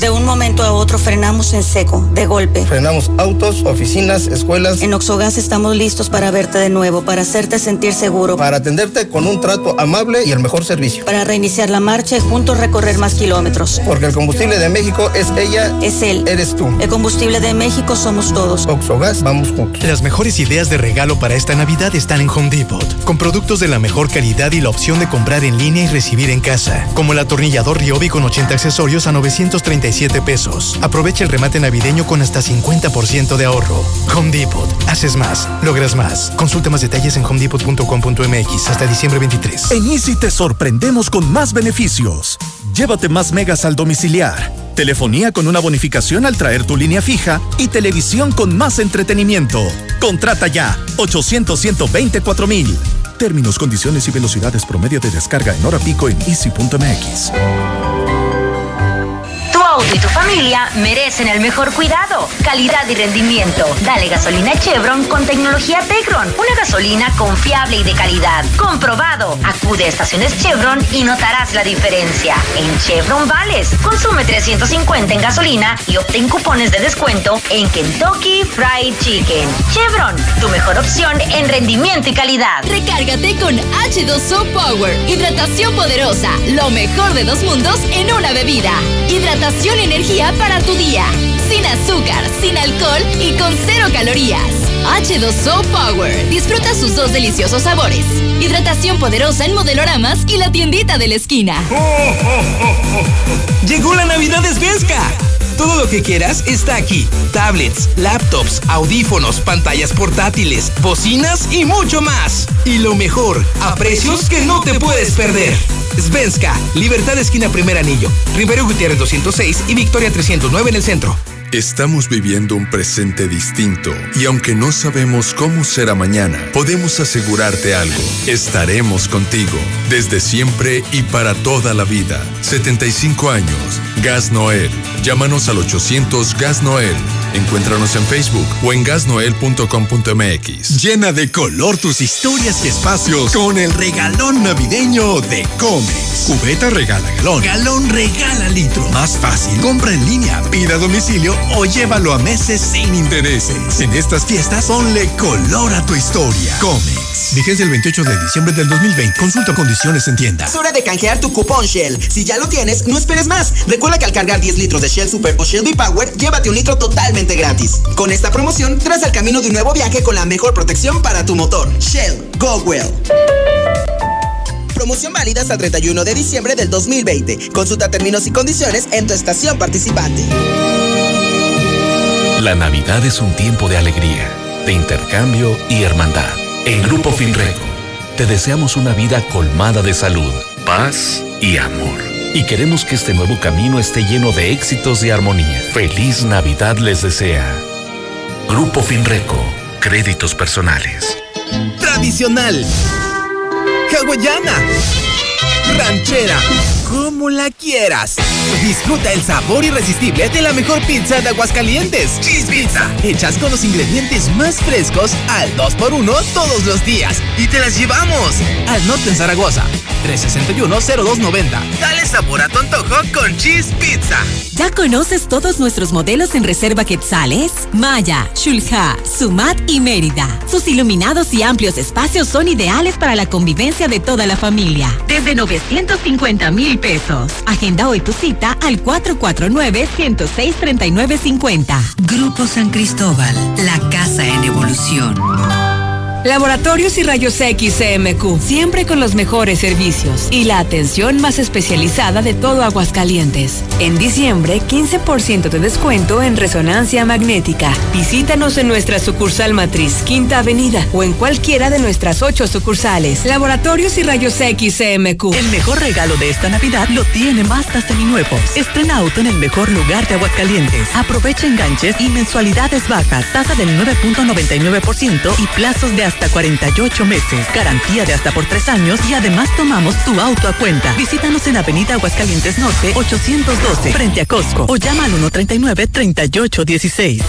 De un momento a otro frenamos en seco, de golpe. Frenamos autos, oficinas, escuelas. En Oxogas estamos listos para verte de nuevo, para hacerte sentir seguro. Para atenderte con un trato amable y el mejor servicio. Para reiniciar la marcha y juntos recorrer más kilómetros. Porque el combustible de México es ella. Es él. Eres tú. El combustible de México somos todos. Oxogas, vamos juntos. Las mejores ideas de regalo para esta Navidad están en Home Depot. Con productos de la mejor calidad y la opción de comprar en línea y recibir en casa. Como el atornillador Ryobi con 80 accesorios a 937 pesos. Aprovecha el remate navideño con hasta 50% de ahorro. Home Depot. Haces más. Logras más. Consulta más detalles en homedepot.com.mx hasta diciembre 23. En Easy te sorprendemos con más beneficios. Llévate más megas al domiciliar, telefonía con una bonificación al traer tu línea fija y televisión con más entretenimiento. Contrata ya 800 124 mil. Términos, condiciones y velocidades promedio de descarga en hora pico en easy.mx. Auto y tu familia merecen el mejor cuidado, calidad y rendimiento. Dale gasolina Chevron con tecnología Tecron. Una gasolina confiable y de calidad. Comprobado. Acude a estaciones Chevron y notarás la diferencia. En Chevron Vales, consume 350 en gasolina y obtén cupones de descuento en Kentucky Fried Chicken. Chevron, tu mejor opción en rendimiento y calidad. Recárgate con H2O Power. Hidratación poderosa. Lo mejor de dos mundos en una bebida. Hidratación energía para tu día. Sin azúcar, sin alcohol y con cero calorías. H2O Power. Disfruta sus dos deliciosos sabores. Hidratación poderosa en modeloramas y la tiendita de la esquina. Llegó la Navidad de. Todo lo que quieras está aquí. Tablets, laptops, audífonos, pantallas portátiles, bocinas y mucho más. Y lo mejor, a precios que no te puedes perder. Svenska, Libertad Esquina Primer Anillo, Rivero Gutiérrez 206 y Victoria 309 en el centro. Estamos viviendo un presente distinto y aunque no sabemos cómo será mañana, podemos asegurarte algo. Estaremos contigo desde siempre y para toda la vida. 75 años. Gas Noel. Llámanos al 800 Gas Noel. Encuéntranos en Facebook o en gasnoel.com.mx. Llena de color tus historias y espacios con el regalón navideño de Comex. Cubeta regala galón. Galón regala litro. Más fácil. Compra en línea, pida a domicilio o llévalo a meses sin intereses. En estas fiestas ponle color a tu historia. Comex. Vigencia el 28 de diciembre del 2020. Consulta condiciones en tienda. Es hora de canjear tu cupón Shell. Si ya lo tienes, no esperes más. Recuerda que al cargar 10 litros de Shell Super o Shell V-Power, llévate un litro totalmente gratis. Con esta promoción, tras al camino de un nuevo viaje con la mejor protección para tu motor. Shell, go well. Promoción válida hasta el 31 de diciembre del 2020. Consulta términos y condiciones en tu estación participante. La Navidad es un tiempo de alegría, de intercambio y hermandad. En Grupo Finreco te deseamos una vida colmada de salud, paz y amor. Y queremos que este nuevo camino esté lleno de éxitos y armonía. Feliz Navidad les desea. Grupo Finreco, créditos personales. Tradicional. Hawaiana. Ranchera. Como la quieras. Disfruta el sabor irresistible de la mejor pizza de Aguascalientes. Cheese Pizza. Hechas con los ingredientes más frescos al 2x1 todos los días. Y te las llevamos al norte en Zaragoza. 361-0290. Dale sabor a tu antojo con Cheese Pizza. ¿Ya conoces todos nuestros modelos en reserva Quetzales? Maya, Shulha, Sumat y Mérida. Sus iluminados y amplios espacios son ideales para la convivencia de toda la familia. Desde 950 mil pesos. Agenda hoy tu cita al 449-106-3950. Grupo San Cristóbal, la casa en evolución. Laboratorios y Rayos X CMQ, siempre con los mejores servicios y la atención más especializada de todo Aguascalientes. En diciembre, 15% de descuento en resonancia magnética. Visítanos en nuestra sucursal matriz, Quinta Avenida, o en cualquiera de nuestras ocho sucursales. Laboratorios y Rayos X CMQ. El mejor regalo de esta Navidad lo tiene Mazda Seminuevos. Estrena auto en el mejor lugar de Aguascalientes. Aprovecha enganches y mensualidades bajas, tasa del 9.99% y plazos de hasta 48 meses, garantía de hasta por tres años y además tomamos tu auto a cuenta. Visítanos en Avenida Aguascalientes Norte 812 frente a Costco o llama al 139-3816.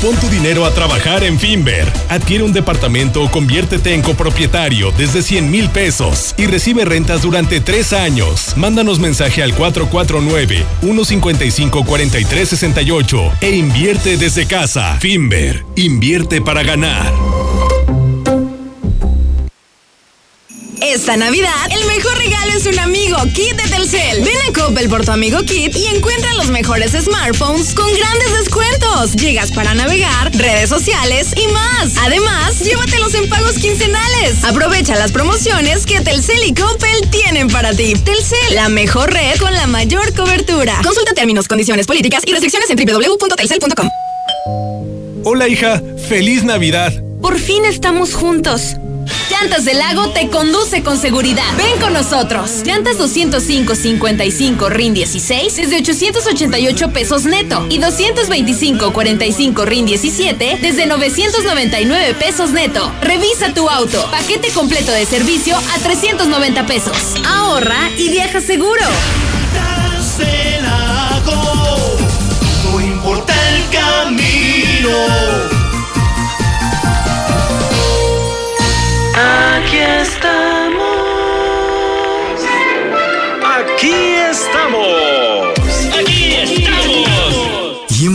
Pon tu dinero a trabajar en Finver. Adquiere un departamento o conviértete en copropietario desde 100 mil pesos y recibe rentas durante tres años. Mándanos mensaje al 449-155-4368 e invierte desde casa. Finver, invierte para ganar. Esta Navidad, el mejor regalo es un amigo Kit de Telcel. Ven a Coppel por tu amigo Kit y encuentra los mejores smartphones con grandes descuentos. Llegas para navegar, redes sociales y más. Además, llévatelos en pagos quincenales. Aprovecha las promociones que Telcel y Coppel tienen para ti. Telcel, la mejor red con la mayor cobertura. Consulta términos, condiciones, políticas y restricciones en www.telcel.com. Hola hija, feliz Navidad. Por fin estamos juntos. Llantas del Lago te conduce con seguridad. Ven con nosotros. Llantas 205-55 RIN 16 desde 888 pesos neto y 225-45 RIN 17 desde 999 pesos neto. Revisa tu auto. Paquete completo de servicio a 390 pesos. Ahorra y viaja seguro. del lago, no importa el camino. Aquí estamos. Aquí estamos.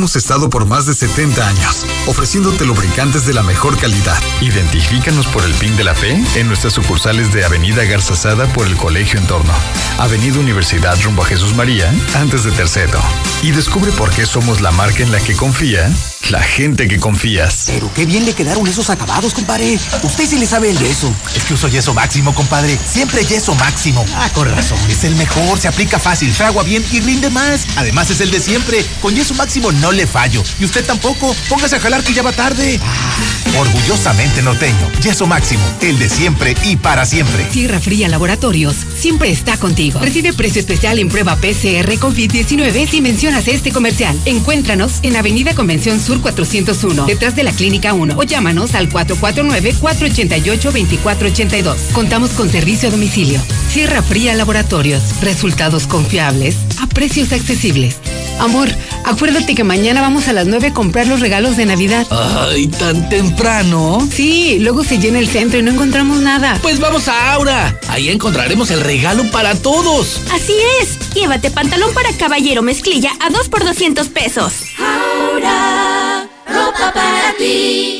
Hemos estado por más de 70 años, ofreciéndote lubricantes de la mejor calidad. Identifícanos por el PIN de la fe en nuestras sucursales de Avenida Garzazada por el Colegio Entorno, Avenida Universidad rumbo a Jesús María, antes de Tercero. Y descubre por qué somos la marca en la que confía la gente que confías. Pero qué bien le quedaron esos acabados, compadre. Usted sí le sabe el yeso. Es que uso yeso máximo, compadre. Siempre yeso máximo. Ah, con razón. Es el mejor, se aplica fácil, fragua bien y rinde más. Además es el de siempre. Con yeso máximo no le fallo. Y usted tampoco. Póngase a jalar que ya va tarde. Ah, orgullosamente norteño. Yeso máximo. El de siempre y para siempre. Tierra Fría Laboratorios siempre está contigo. Recibe precio especial en prueba PCR COVID-19 si mencionas este comercial. Encuéntranos en Avenida Convención Sur 401, detrás de la Clínica 1 o llámanos al 449-488-2482. Contamos con servicio a domicilio. Sierra Fría Laboratorios. Resultados confiables a precios accesibles. Amor, acuérdate que mañana vamos a las 9 a comprar los regalos de Navidad. Ay, tan temprano. Sí, luego se llena el centro y no encontramos nada. Pues vamos a Aura. Ahí encontraremos el regalo para todos. Así es. Llévate pantalón para caballero mezclilla a 2 por 200 pesos. Ahora, ropa para ti.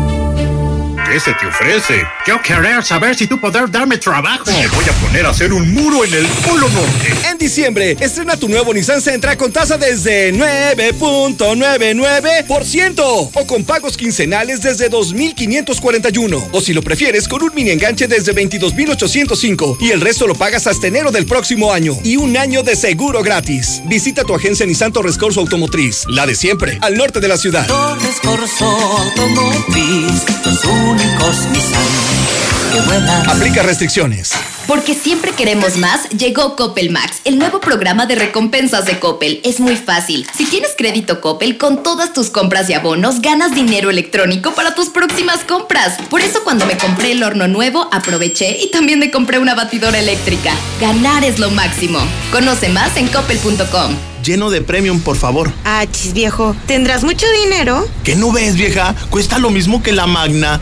¿Qué se te ofrece? Yo querer saber si tú podrás darme trabajo. Me voy a poner a hacer un muro en el Polo Norte. En diciembre, estrena tu nuevo Nissan Sentra con tasa desde 9.99% o con pagos quincenales desde 2.541. O si lo prefieres, con un mini enganche desde 22.805 y el resto lo pagas hasta enero del próximo año y un año de seguro gratis. Visita tu agencia Nissan Torres Corso Automotriz, la de siempre, al norte de la ciudad. Torres Corso Automotriz, Nissan que vuelan. Aplica restricciones. Porque siempre queremos más, llegó Coppel Max, el nuevo programa de recompensas de Coppel. Es muy fácil. Si tienes crédito Coppel, con todas tus compras y abonos, ganas dinero electrónico para tus próximas compras. Por eso cuando me compré el horno nuevo, aproveché y también me compré una batidora eléctrica. Ganar es lo máximo. Conoce más en coppel.com. Lleno de premium, por favor. Ah, chis viejo, ¿tendrás mucho dinero? ¿Qué no ves, vieja? Cuesta lo mismo que la Magna.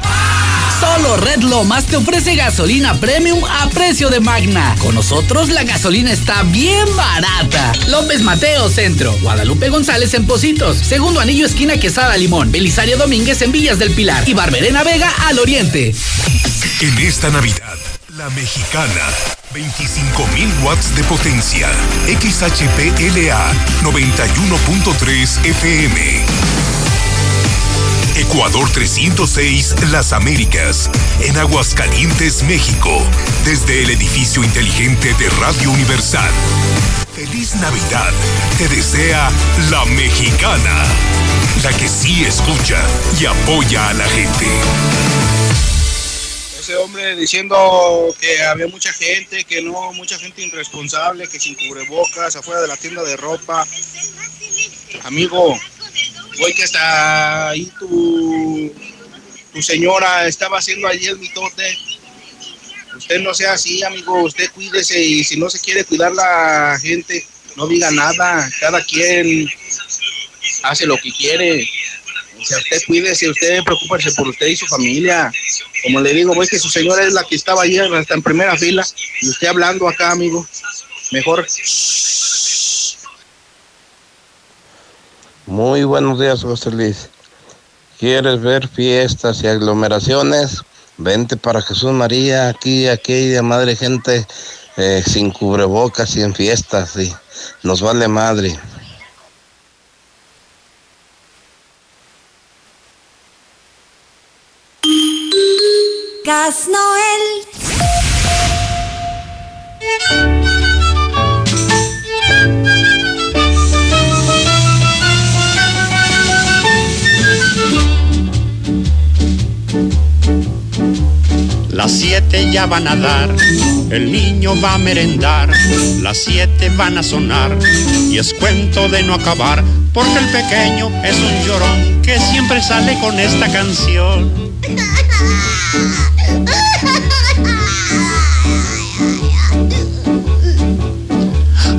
Solo Red Lomas te ofrece gasolina premium a precio de Magna. Con nosotros la gasolina está bien barata. López Mateo Centro, Guadalupe González en Positos, Segundo Anillo Esquina Quesada Limón, Belisario Domínguez en Villas del Pilar y Barberena Vega al Oriente. En esta Navidad, la mexicana. 25.000 watts de potencia. XHPLA 91.3 FM. Ecuador 306 Las Américas, en Aguascalientes, México, desde el edificio inteligente de Radio Universal. Feliz Navidad, te desea la mexicana, la que sí escucha y apoya a la gente. Ese hombre diciendo que había mucha gente, que no, mucha gente irresponsable, que sin cubrebocas, afuera de la tienda de ropa. Amigo, Hoy que hasta ahí tu, tu señora estaba haciendo allí el mitote. Usted no sea así, amigo. Usted cuídese y si no se quiere cuidar la gente, no diga nada. Cada quien hace lo que quiere. O sea, usted cuídese, usted preocúpese por usted y su familia. Como le digo, voy que su señora es la que estaba allí hasta en primera fila y usted hablando acá, amigo. Mejor Muy buenos días, José Luis. ¿Quieres ver fiestas y aglomeraciones? Vente para Jesús María, aquí, de madre gente eh, sin cubrebocas y en fiestas, y nos vale madre. Gas Noel. Las siete ya van a dar, el niño va a merendar, las siete van a sonar y es cuento de no acabar, porque el pequeño es un llorón que siempre sale con esta canción.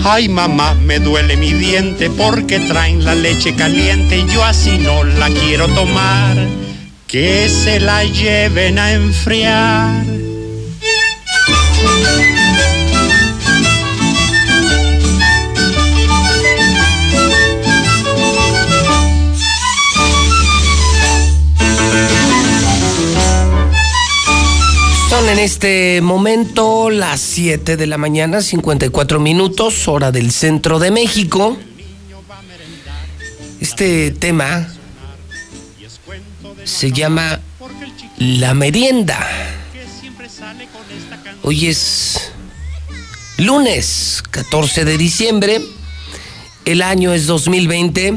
Ay mamá, me duele mi diente porque traen la leche caliente y yo así no la quiero tomar. Que se la lleven a enfriar. Son en este momento las 7 de la mañana, 54 minutos, hora del centro de México. Este tema se llama La Merienda. Hoy es lunes 14 de diciembre, el año es 2020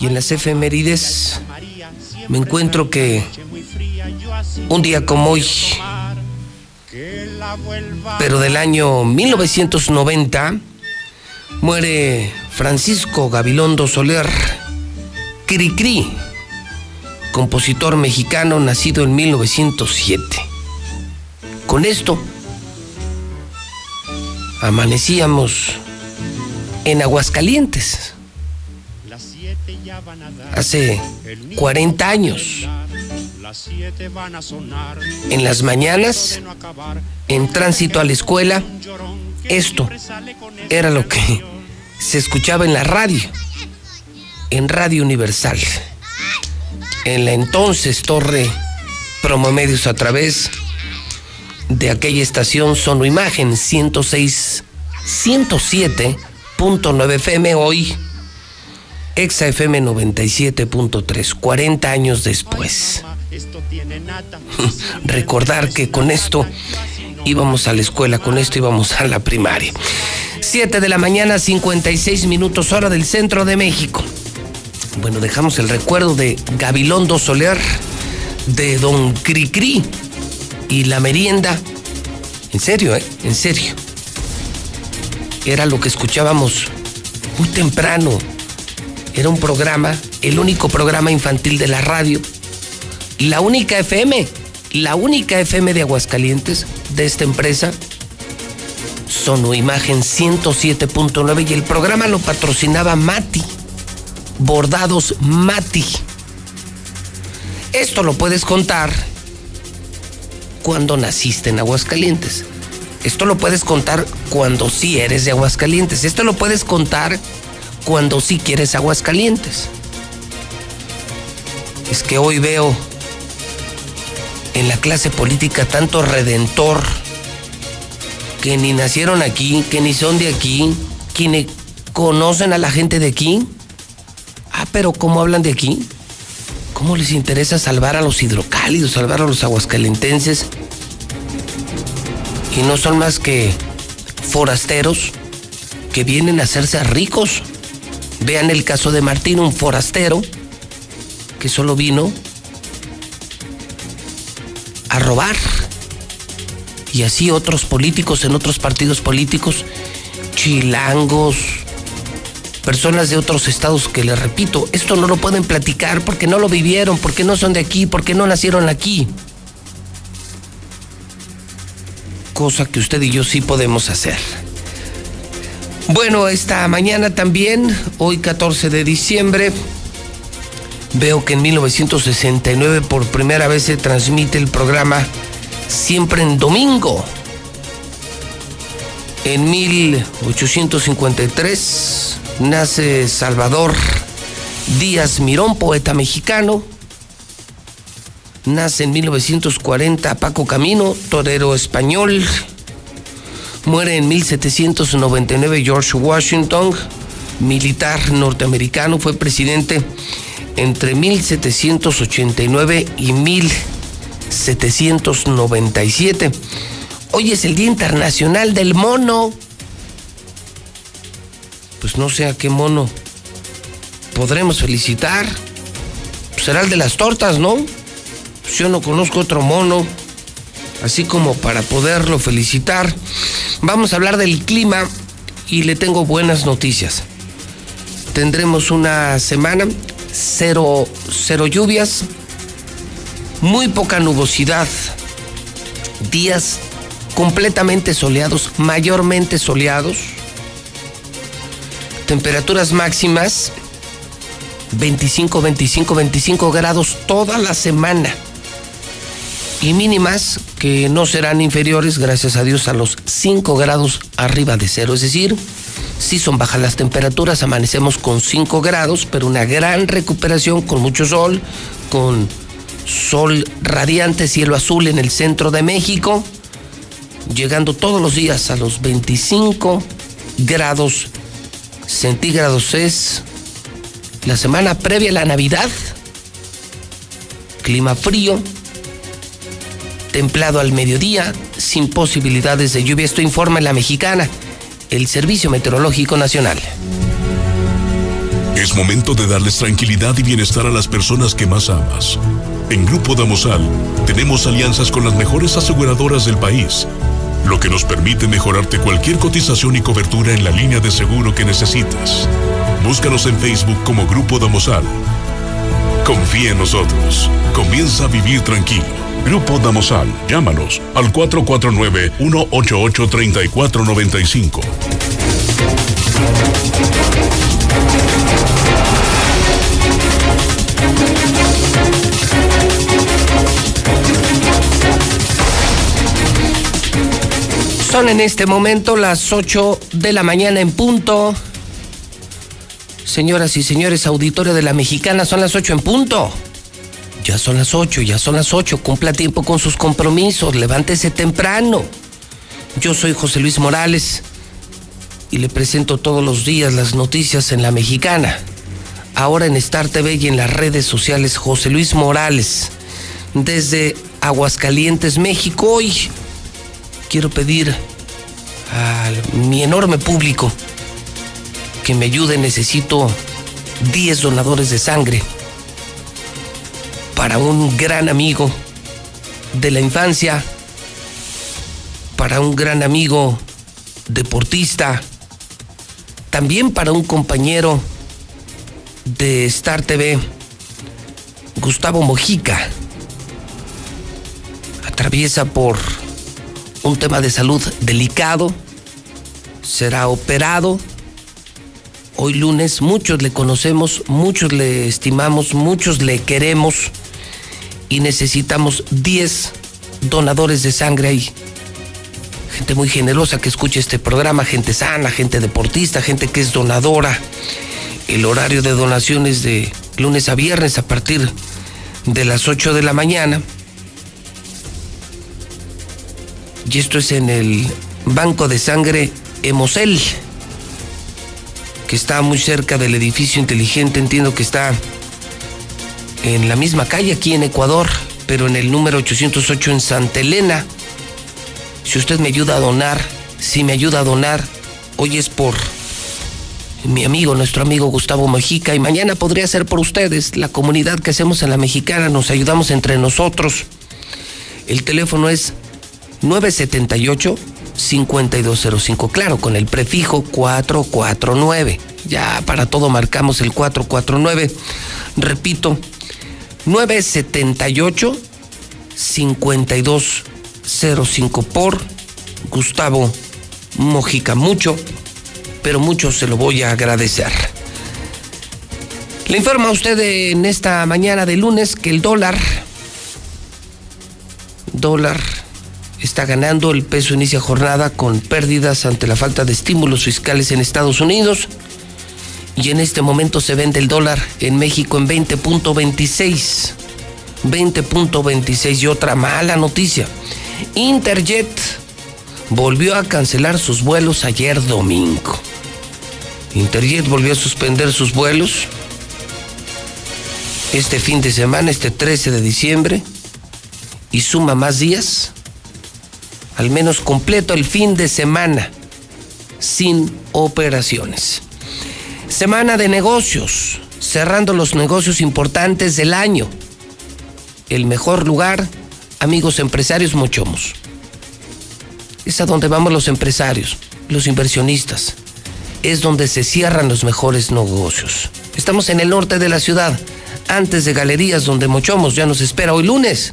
y en las efemérides me encuentro que un día como hoy, pero del año 1990, muere Francisco Gabilondo Soler, Cricri, compositor mexicano nacido en 1907. Con esto, amanecíamos en Aguascalientes. hace 40 años. En las mañanas, en tránsito a la escuela, esto era lo que se escuchaba en la radio, en Radio Universal, en la entonces Torre Promomedios a través de aquella estación Sono Imagen 106 107.9 FM hoy Exa FM 97.3 40 años después recordar que con esto íbamos a la escuela, con esto íbamos a la primaria. 7 de la mañana, 56 minutos hora del centro de México. Bueno, dejamos el recuerdo de Gabilondo Soler, de Don Cricri y la merienda. En serio, ¿eh? En serio. Era lo que escuchábamos muy temprano. Era un programa, el único programa infantil de la radio. La única FM, la única FM de Aguascalientes de esta empresa Sono Imagen 107.9 y el programa lo patrocinaba Mati. Bordados Mati. Esto lo puedes contar cuando naciste en Aguascalientes. Esto lo puedes contar cuando sí eres de Aguascalientes. Esto lo puedes contar cuando sí quieres Aguascalientes. Es que hoy veo en la clase política tanto redentor que ni nacieron aquí, que ni son de aquí, que ni conocen a la gente de aquí. Pero ¿cómo hablan de aquí? ¿Cómo les interesa salvar a los hidrocálidos, salvar a los aguascalentenses? Y no son más que forasteros que vienen a hacerse ricos. Vean el caso de Martín, un forastero que solo vino a robar. Y así otros políticos en otros partidos políticos, chilangos, personas de otros estados que les repito, esto no lo pueden platicar porque no lo vivieron, porque no son de aquí, porque no nacieron aquí. Cosa que usted y yo sí podemos hacer. Bueno, esta mañana también, hoy 14 de diciembre, veo que en 1969 por primera vez se transmite el programa Siempre en Domingo. En 1853 nace Salvador Díaz Mirón, poeta mexicano. Nace en 1940 Paco Camino, torero español. Muere en 1799 George Washington, militar norteamericano, fue presidente entre 1789 y 1797. Hoy es el Día Internacional del Mono. Pues no sé a qué mono podremos felicitar. Será el de las tortas, ¿no? Pues yo no conozco otro mono, así como para poderlo felicitar. Vamos a hablar del clima y le tengo buenas noticias. Tendremos una semana cero, cero lluvias, muy poca nubosidad, días completamente soleados, mayormente soleados, temperaturas máximas 25, 25, 25 grados toda la semana. Y mínimas que no serán inferiores, gracias a Dios, a los 5 grados arriba de cero, es decir, si son bajas las temperaturas, amanecemos con 5 grados, pero una gran recuperación con mucho sol, con sol radiante, cielo azul en el centro de México, llegando todos los días a los 25 grados centígrados. Es la semana previa a la Navidad, clima frío, templado al mediodía, sin posibilidades de lluvia. Esto informa la mexicana el Servicio Meteorológico Nacional. Es momento de darles tranquilidad y bienestar a las personas que más amas. En Grupo Damosal tenemos alianzas con las mejores aseguradoras del país, lo que nos permite mejorarte cualquier cotización y cobertura en la línea de seguro que necesites. Búscanos en Facebook como Grupo Damosal. Confía en nosotros. Comienza a vivir tranquilo. Grupo Damosal. Llámanos al 449-188-3495. Son en este momento las 8 de la mañana en punto. Señoras y señores, auditorio de la Mexicana, son las 8 en punto. Ya son las 8, ya son las 8. Cumpla tiempo con sus compromisos, levántese temprano. Yo soy José Luis Morales y le presento todos los días las noticias en la Mexicana. Ahora en Star TV y en las redes sociales, José Luis Morales. Desde Aguascalientes, México, hoy quiero pedir a mi enorme público que me ayude. Necesito 10 donadores de sangre para un gran amigo de la infancia, para un gran amigo deportista, también para un compañero de Star TV, Gustavo Mojica. Atraviesa por un tema de salud delicado, será operado. Hoy lunes muchos le conocemos, muchos le estimamos, muchos le queremos y necesitamos 10 donadores de sangre ahí. Gente muy generosa que escuche este programa, gente sana, gente deportista, gente que es donadora. El horario de donaciones de lunes a viernes a partir de las 8 de la mañana. Y esto es en el Banco de Sangre Emosel, que está muy cerca del edificio inteligente. Entiendo que está en la misma calle aquí en Ecuador, pero en el número 808 en Santa Elena. Si usted me ayuda a donar, si me ayuda a donar, hoy es por mi amigo, nuestro amigo Gustavo Mejica, y mañana podría ser por ustedes, la comunidad que hacemos en la mexicana, nos ayudamos entre nosotros. El teléfono es 978-5205, claro, con el prefijo 449. Ya para todo marcamos el 449. Repito, 978-5205 por Gustavo Mojica. Mucho, pero mucho se lo voy a agradecer. Le informa a usted en esta mañana de lunes que el dólar, dólar está ganando, el peso inicia jornada con pérdidas ante la falta de estímulos fiscales en Estados Unidos y en este momento se vende el dólar en México en 20.26. 20.26 y otra mala noticia. Interjet volvió a cancelar sus vuelos ayer domingo. Interjet volvió a suspender sus vuelos este fin de semana, este 13 de diciembre, y suma más días, al menos completo el fin de semana, sin operaciones. Semana de negocios, cerrando los negocios importantes del año. El mejor lugar, amigos empresarios Mochomos. Es a donde vamos los empresarios, los inversionistas. Es donde se cierran los mejores negocios. Estamos en el norte de la ciudad, antes de Galerías, donde Mochomos ya nos espera hoy lunes,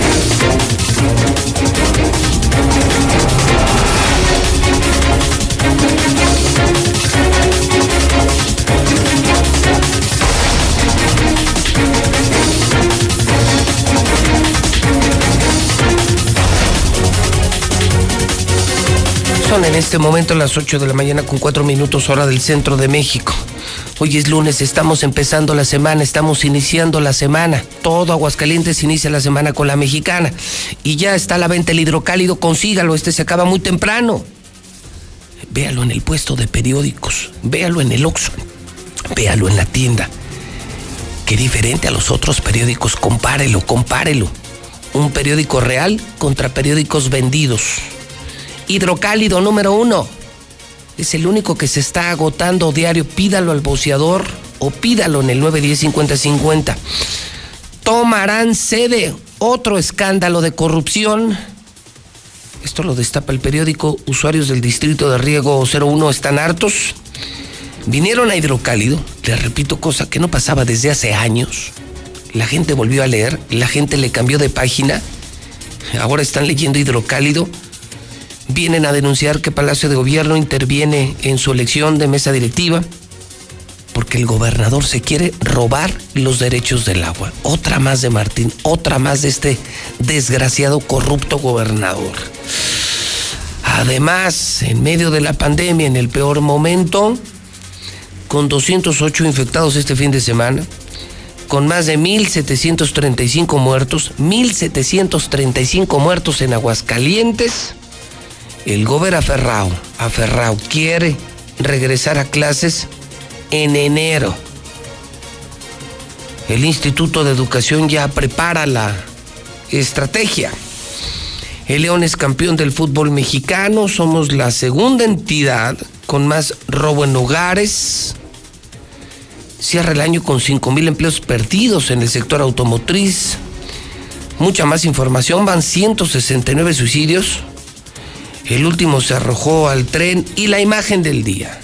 Son en este momento las 8 de la mañana con 4 minutos hora del centro de México. Hoy es lunes, estamos empezando la semana, estamos iniciando la semana. Todo Aguascalientes inicia la semana con la mexicana. Y ya está la venta el hidrocálido, consígalo, este se acaba muy temprano. Véalo en el puesto de periódicos, véalo en el Oxxo, véalo en la tienda. Qué diferente a los otros periódicos, compárelo, compárelo. Un periódico real contra periódicos vendidos. Hidrocálido número uno. Es el único que se está agotando diario. Pídalo al boceador o pídalo en el 910-5050. Tomarán sede. Otro escándalo de corrupción. Esto lo destapa el periódico. Usuarios del distrito de Riego 01 están hartos. Vinieron a Hidrocálido, les repito, cosa que no pasaba desde hace años. La gente volvió a leer, la gente le cambió de página. Ahora están leyendo Hidrocálido. Vienen a denunciar que Palacio de Gobierno interviene en su elección de mesa directiva porque el gobernador se quiere robar los derechos del agua. Otra más de Martín, otra más de este desgraciado corrupto gobernador. Además, en medio de la pandemia, en el peor momento, con 208 infectados este fin de semana, con más de 1.735 muertos, 1.735 muertos en Aguascalientes, el aferrado, aferrado, quiere regresar a clases en enero. El Instituto de Educación ya prepara la estrategia. El León es campeón del fútbol mexicano, somos la segunda entidad con más robo en hogares. Cierra el año con 5 mil empleos perdidos en el sector automotriz. Mucha más información, van 169 suicidios. El último se arrojó al tren y la imagen del día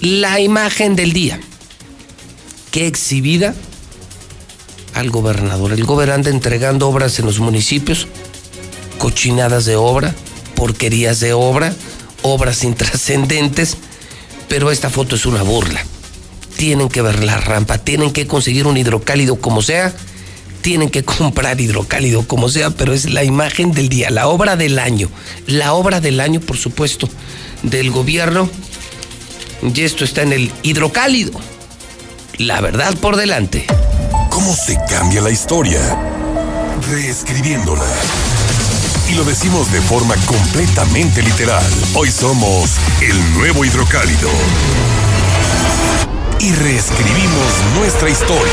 la imagen del día que exhibida al gobernador. El gobernante entregando obras en los municipios, cochinadas de obra, porquerías de obra, obras intrascendentes, pero esta foto es una burla. Tienen que ver la rampa, tienen que conseguir un hidrocálido como sea, tienen que comprar hidrocálido como sea, pero es la imagen del día, la obra del año, la obra del año, por supuesto, del gobierno y esto está en el hidrocálido. La verdad por delante. ¿Cómo se cambia la historia? Reescribiéndola. Y lo decimos de forma completamente literal. Hoy somos el nuevo hidrocálido. Y reescribimos nuestra historia.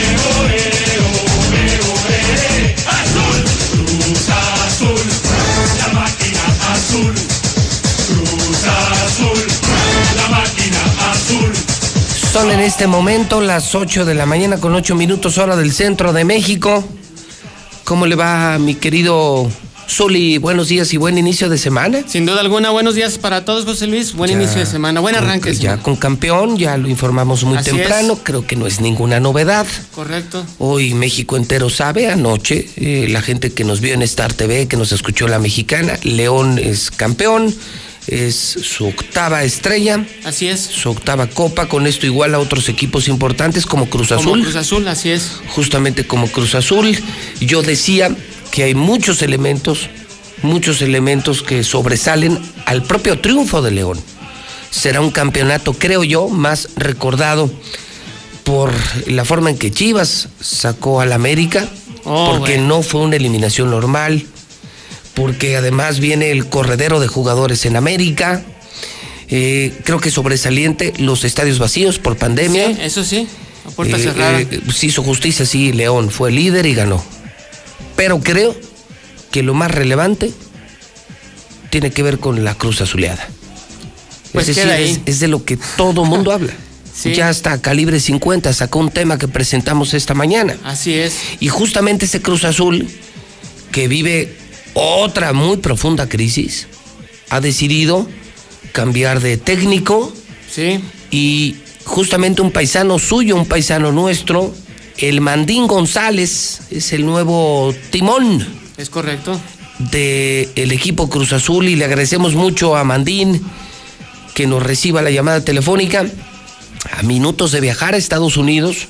Son en este momento las 8 de la mañana con 8 minutos hora del centro de México. ¿Cómo le va mi querido Zuli? Buenos días y buen inicio de semana. Sin duda alguna, buenos días para todos, José Luis. Buen inicio de semana, buen arranque. ya con campeón, ya lo informamos muy temprano, creo que no es ninguna novedad. Correcto. Hoy México entero sabe, anoche, eh, la gente que nos vio en Star TV, que nos escuchó la mexicana, León es campeón es su octava estrella. Así es. Su octava copa, con esto igual a otros equipos importantes como Cruz Azul. Como Cruz Azul, así es. Justamente como Cruz Azul. Yo decía que hay muchos elementos, muchos elementos que sobresalen al propio triunfo de León. Será un campeonato, creo yo, más recordado por la forma en que Chivas sacó al América, oh, porque no fue una eliminación normal porque además viene el corredero de jugadores en América. Eh, creo que sobresaliente los estadios vacíos por pandemia. Sí, eso sí, a puerta eh, cerrada. Eh, se hizo justicia, sí, León fue líder y ganó. Pero creo que lo más relevante tiene que ver con la cruz azuleada. Pues es decir, es, de lo que todo mundo habla. Ya hasta calibre 50 sacó un tema que presentamos esta mañana. Así es. Y justamente ese Cruz Azul que vive otra muy profunda crisis, ha decidido cambiar de técnico. Sí. Y justamente un paisano suyo, un paisano nuestro, el Mandín González, es el nuevo timón. Es correcto. Del equipo Cruz Azul y le agradecemos mucho a Mandín que nos reciba la llamada telefónica a minutos de viajar a Estados Unidos.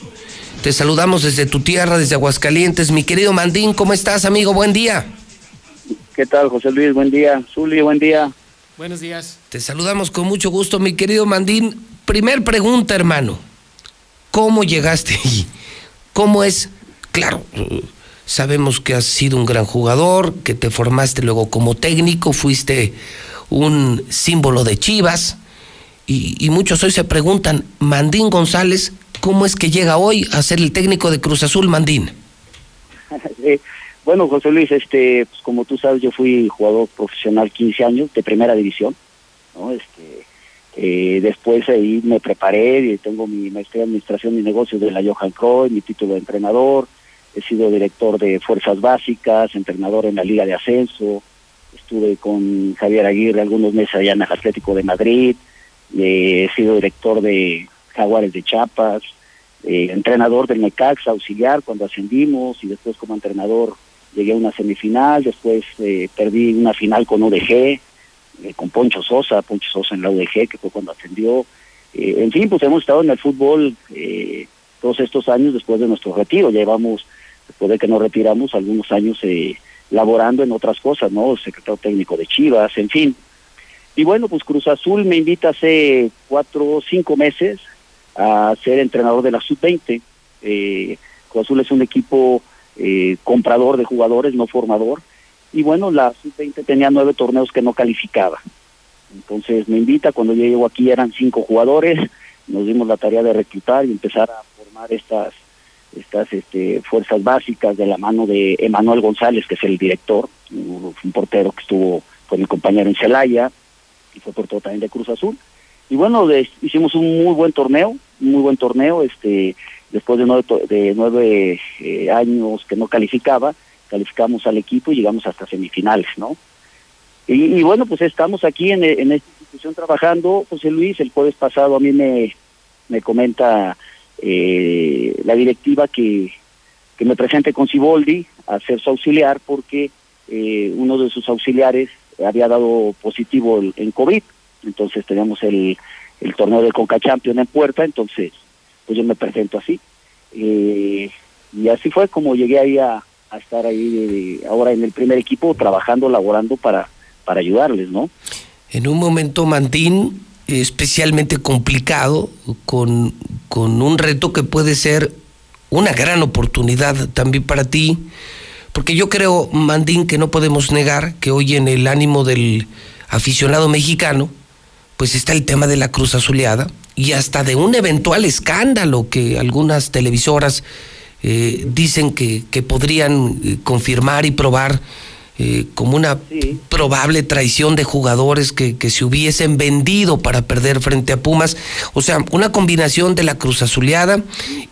Te saludamos desde tu tierra, desde Aguascalientes. Mi querido Mandín, ¿cómo estás, amigo? Buen día. ¿Qué tal, José Luis? Buen día. Zuli, buen día. Buenos días. Te saludamos con mucho gusto, mi querido Mandín. Primer pregunta, hermano. ¿Cómo llegaste allí? ¿Cómo es? Claro, Sabemos que has sido un gran jugador, que te formaste luego como técnico, fuiste un símbolo de Chivas. Y, muchos hoy se preguntan, Mandín González, ¿cómo es que llega hoy a ser el técnico de Cruz Azul Mandín? Sí. Bueno, José Luis, este, pues como tú sabes, yo fui jugador profesional 15 años de primera división, ¿no? Este, eh, después ahí me preparé, tengo mi maestría en administración y negocios de la Johan Cruyff, mi título de entrenador, he sido director de fuerzas básicas, entrenador en la Liga de Ascenso, estuve con Javier Aguirre algunos meses allá en el Atlético de Madrid, eh, he sido director de Jaguares de Chiapas, eh, entrenador del Necaxa, auxiliar cuando ascendimos y después como entrenador llegué a una semifinal, después eh, perdí una final con UDG, eh, con Poncho Sosa, Poncho Sosa en la UDG, que fue cuando ascendió. Eh, en fin, pues hemos estado en el fútbol eh, todos estos años después de nuestro retiro. Llevamos, después de que nos retiramos, algunos años eh, laborando en otras cosas, ¿no? Secretario técnico de Chivas, en fin. Y bueno, pues Cruz Azul me invita hace cuatro o cinco meses a ser entrenador de la Sub-20. Eh, Cruz Azul es un equipo eh, comprador de jugadores, no formador. Y bueno, la Sub-20 tenía nueve torneos que no calificaba. Entonces me invita, cuando yo llego aquí eran cinco jugadores, nos dimos la tarea de reclutar y empezar a formar estas estas este, fuerzas básicas de la mano de Emanuel González, que es el director, un, portero que estuvo con mi compañero en Celaya y fue portero también de Cruz Azul. Y bueno, de, hicimos un muy buen torneo, un muy buen torneo, este después de nueve, de nueve eh, años que no calificaba, calificamos al equipo y llegamos hasta semifinales, ¿no? Y, bueno, pues estamos aquí en, esta institución trabajando. José Luis, el jueves pasado a mí me, me comenta eh, la directiva que, que me presente con Ciboldi a ser su auxiliar porque eh, uno de sus auxiliares había dado positivo el, en COVID. Entonces teníamos el, el torneo de Conca Champion en puerta, entonces pues yo me presento así. Eh, y así fue como llegué ahí a, a estar ahí eh, ahora en el primer equipo, trabajando, laborando para, para ayudarles, ¿no? En un momento, Mantín, especialmente complicado, con, con un reto que puede ser una gran oportunidad también para ti, porque yo creo, Mandín, que no podemos negar que hoy en el ánimo del aficionado mexicano, pues está el tema de la cruz azuleada y hasta de un eventual escándalo que algunas televisoras eh, dicen que, que podrían eh, confirmar y probar eh, como una sí. probable traición de jugadores que, que, se hubiesen vendido para perder frente a Pumas. O sea, una combinación de la cruz azuleada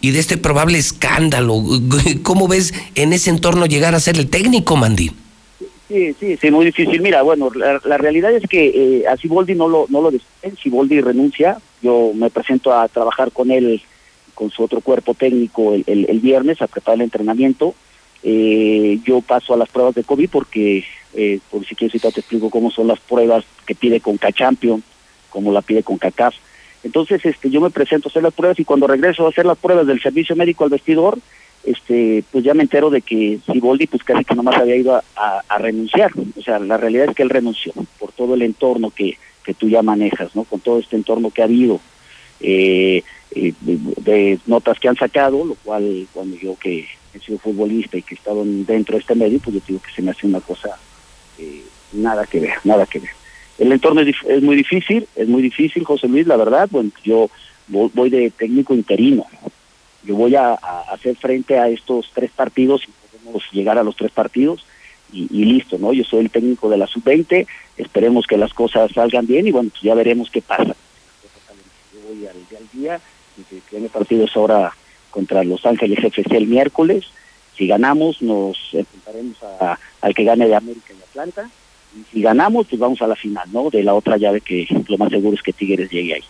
y de este probable escándalo. ¿Cómo ves en ese entorno llegar a ser el técnico, Mandy? Sí, sí, sí, muy difícil. Mira, bueno, la, la realidad es que eh, a Siboldi no lo, no lo despiden, Siboldi renuncia, yo me presento a trabajar con él, con su otro cuerpo técnico el, el, el viernes, a preparar el entrenamiento, eh, yo paso a las pruebas de COVID porque, eh, por si quieres te explico cómo son las pruebas que pide con Champion, como la pide con CACAF. Entonces, este, yo me presento a hacer las pruebas y cuando regreso a hacer las pruebas del servicio médico al vestidor, este, pues ya me entero de que Siboldi pues casi que nomás había ido a, renunciar. O sea, la realidad es que él renunció por todo el entorno que, que tú ya manejas, ¿no? Con todo este entorno que ha habido. Eh, de, notas que han sacado, lo cual cuando yo que he sido futbolista y que he estado dentro de este medio, pues yo digo que se me hace una cosa eh, nada que ver, nada que ver. El entorno es, es, muy difícil, es muy difícil, José Luis, la verdad, bueno, yo voy de técnico interino, yo voy a, hacer frente a estos tres partidos y podemos llegar a los tres partidos y, y, listo, ¿no? Yo soy el técnico de la sub-20, esperemos que las cosas salgan bien y bueno, pues ya veremos qué pasa. Yo voy al, al día, el primer partido es ahora contra Los Ángeles FC el miércoles, si ganamos nos enfrentaremos a, al que gane de América y Atlanta, y si ganamos pues vamos a la final, ¿no? De la otra llave que lo más seguro es que Tigres llegue ahí.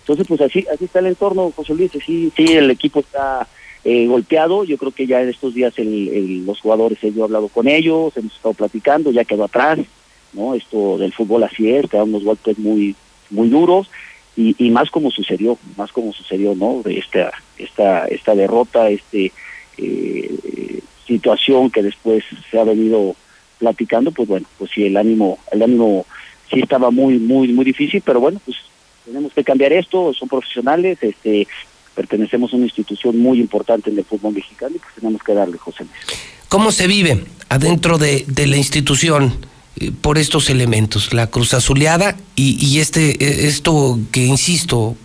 Entonces, pues así, así está el entorno, José Luis, sí, sí, el equipo está eh, golpeado, yo creo que ya en estos días el, el, los jugadores, yo he hablado con ellos, hemos estado platicando, ya quedó atrás, ¿no? Esto del fútbol así es, te dan unos golpes muy, muy duros, y, más como sucedió, más como sucedió, ¿no? Esta, esta, esta derrota, este eh, situación que después se ha venido platicando, pues bueno, pues sí, el ánimo, el ánimo sí estaba muy, muy, muy difícil, pero bueno, pues tenemos que cambiar esto, son profesionales, este, pertenecemos a una institución muy importante en el fútbol mexicano y pues tenemos que darle, José Luis. ¿Cómo se vive adentro de, de la institución por estos elementos? La cruz azuleada y, y este, eh, esto que insisto,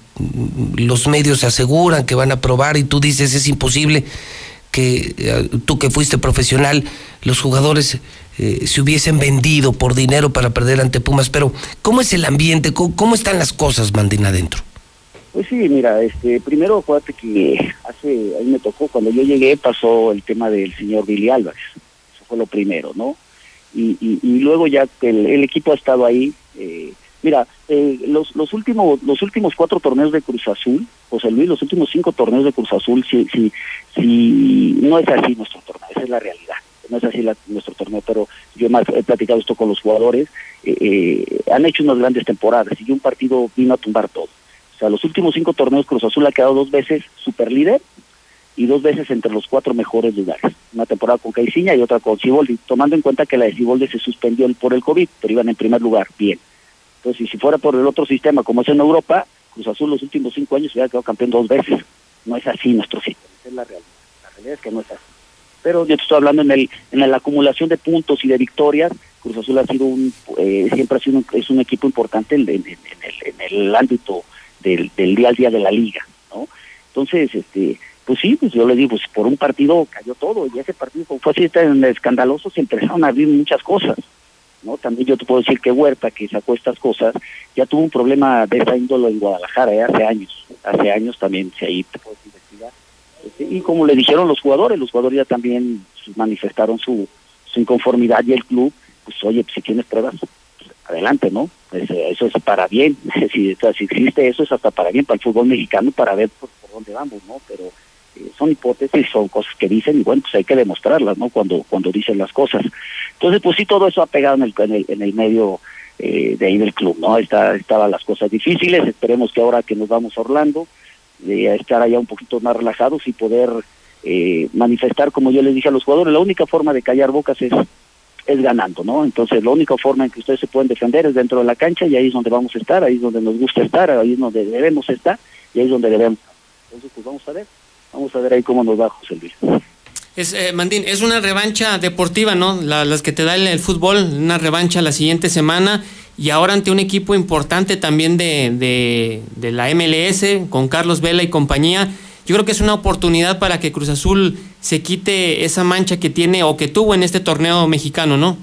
los medios aseguran que van a probar y tú dices es imposible que eh, tú que fuiste profesional, los jugadores eh, se hubiesen vendido por dinero para perder ante Pumas, pero ¿cómo es el ambiente? ¿Cómo, cómo están las cosas, Mandín, adentro? Pues sí, mira, este, primero acuérdate que hace, ahí me tocó, cuando yo llegué pasó el tema del señor Billy Álvarez, eso fue lo primero, ¿no? Y, y, y luego ya el, el equipo ha estado ahí, eh, mira, eh, los, los últimos los últimos cuatro torneos de Cruz Azul, José Luis, los últimos cinco torneos de Cruz Azul, si, si, si no es así nuestro torneo, esa es la realidad, no es así la- nuestro torneo, pero yo más he platicado esto con los jugadores, eh, eh, han hecho unas grandes temporadas y un partido vino a tumbar todo. O sea, los últimos cinco torneos Cruz Azul ha quedado dos veces super líder y dos veces entre los cuatro mejores lugares. Una temporada con Caiciña y otra con Ciboldi, tomando en cuenta que la de Ciboldi se suspendió por el COVID, pero iban en primer lugar, bien. Entonces, si fuera por el otro sistema, como es en Europa, Cruz Azul los últimos cinco años hubiera quedado campeón dos veces. No es así nuestro sistema, es la realidad. La realidad es que no es así. Pero yo te estoy hablando en el en la acumulación de puntos y de victorias, Cruz Azul ha sido un, eh, siempre ha sido un, es un equipo importante en el, en el ámbito del, del día al día de la liga, ¿no? Entonces, este, pues sí, pues yo le digo, pues por un partido cayó todo, y ese partido fue así tan escandaloso, se empezaron a abrir muchas cosas, ¿no? También yo te puedo decir que Huerta, que sacó estas cosas, ya tuvo un problema de esa índole en Guadalajara, ¿eh? hace años, hace años también, si ahí te puedes investigar. Este, y como le dijeron los jugadores, los jugadores ya también manifestaron su, su inconformidad y el club, pues oye, pues si tienes pruebas, pues, adelante, ¿no? Es, eh, eso es para bien, si, o sea, si existe eso es hasta para bien para el fútbol mexicano, para ver pues, por dónde vamos, ¿no? Pero son hipótesis, son cosas que dicen y bueno, pues hay que demostrarlas, ¿no? Cuando cuando dicen las cosas. Entonces, pues sí, todo eso ha pegado en el, en el, en el medio eh, de ahí del club, ¿no? Está, estaban las cosas difíciles, esperemos que ahora que nos vamos a Orlando, de estar allá un poquito más relajados y poder eh, manifestar, como yo les dije a los jugadores, la única forma de callar bocas es, es ganando, ¿no? Entonces, la única forma en que ustedes se pueden defender es dentro de la cancha y ahí es donde vamos a estar, ahí es donde nos gusta estar, ahí es donde debemos estar y ahí es donde debemos. Entonces, pues vamos a ver, vamos a ver ahí cómo nos va José Luis. Es, eh, Mandín, es una revancha deportiva, ¿no? La- las que te da el, el fútbol, una revancha la siguiente semana y ahora ante un equipo importante también de, de, de la MLS, con Carlos Vela y compañía. Yo creo que es una oportunidad para que Cruz Azul se quite esa mancha que tiene o que tuvo en este torneo mexicano, ¿no?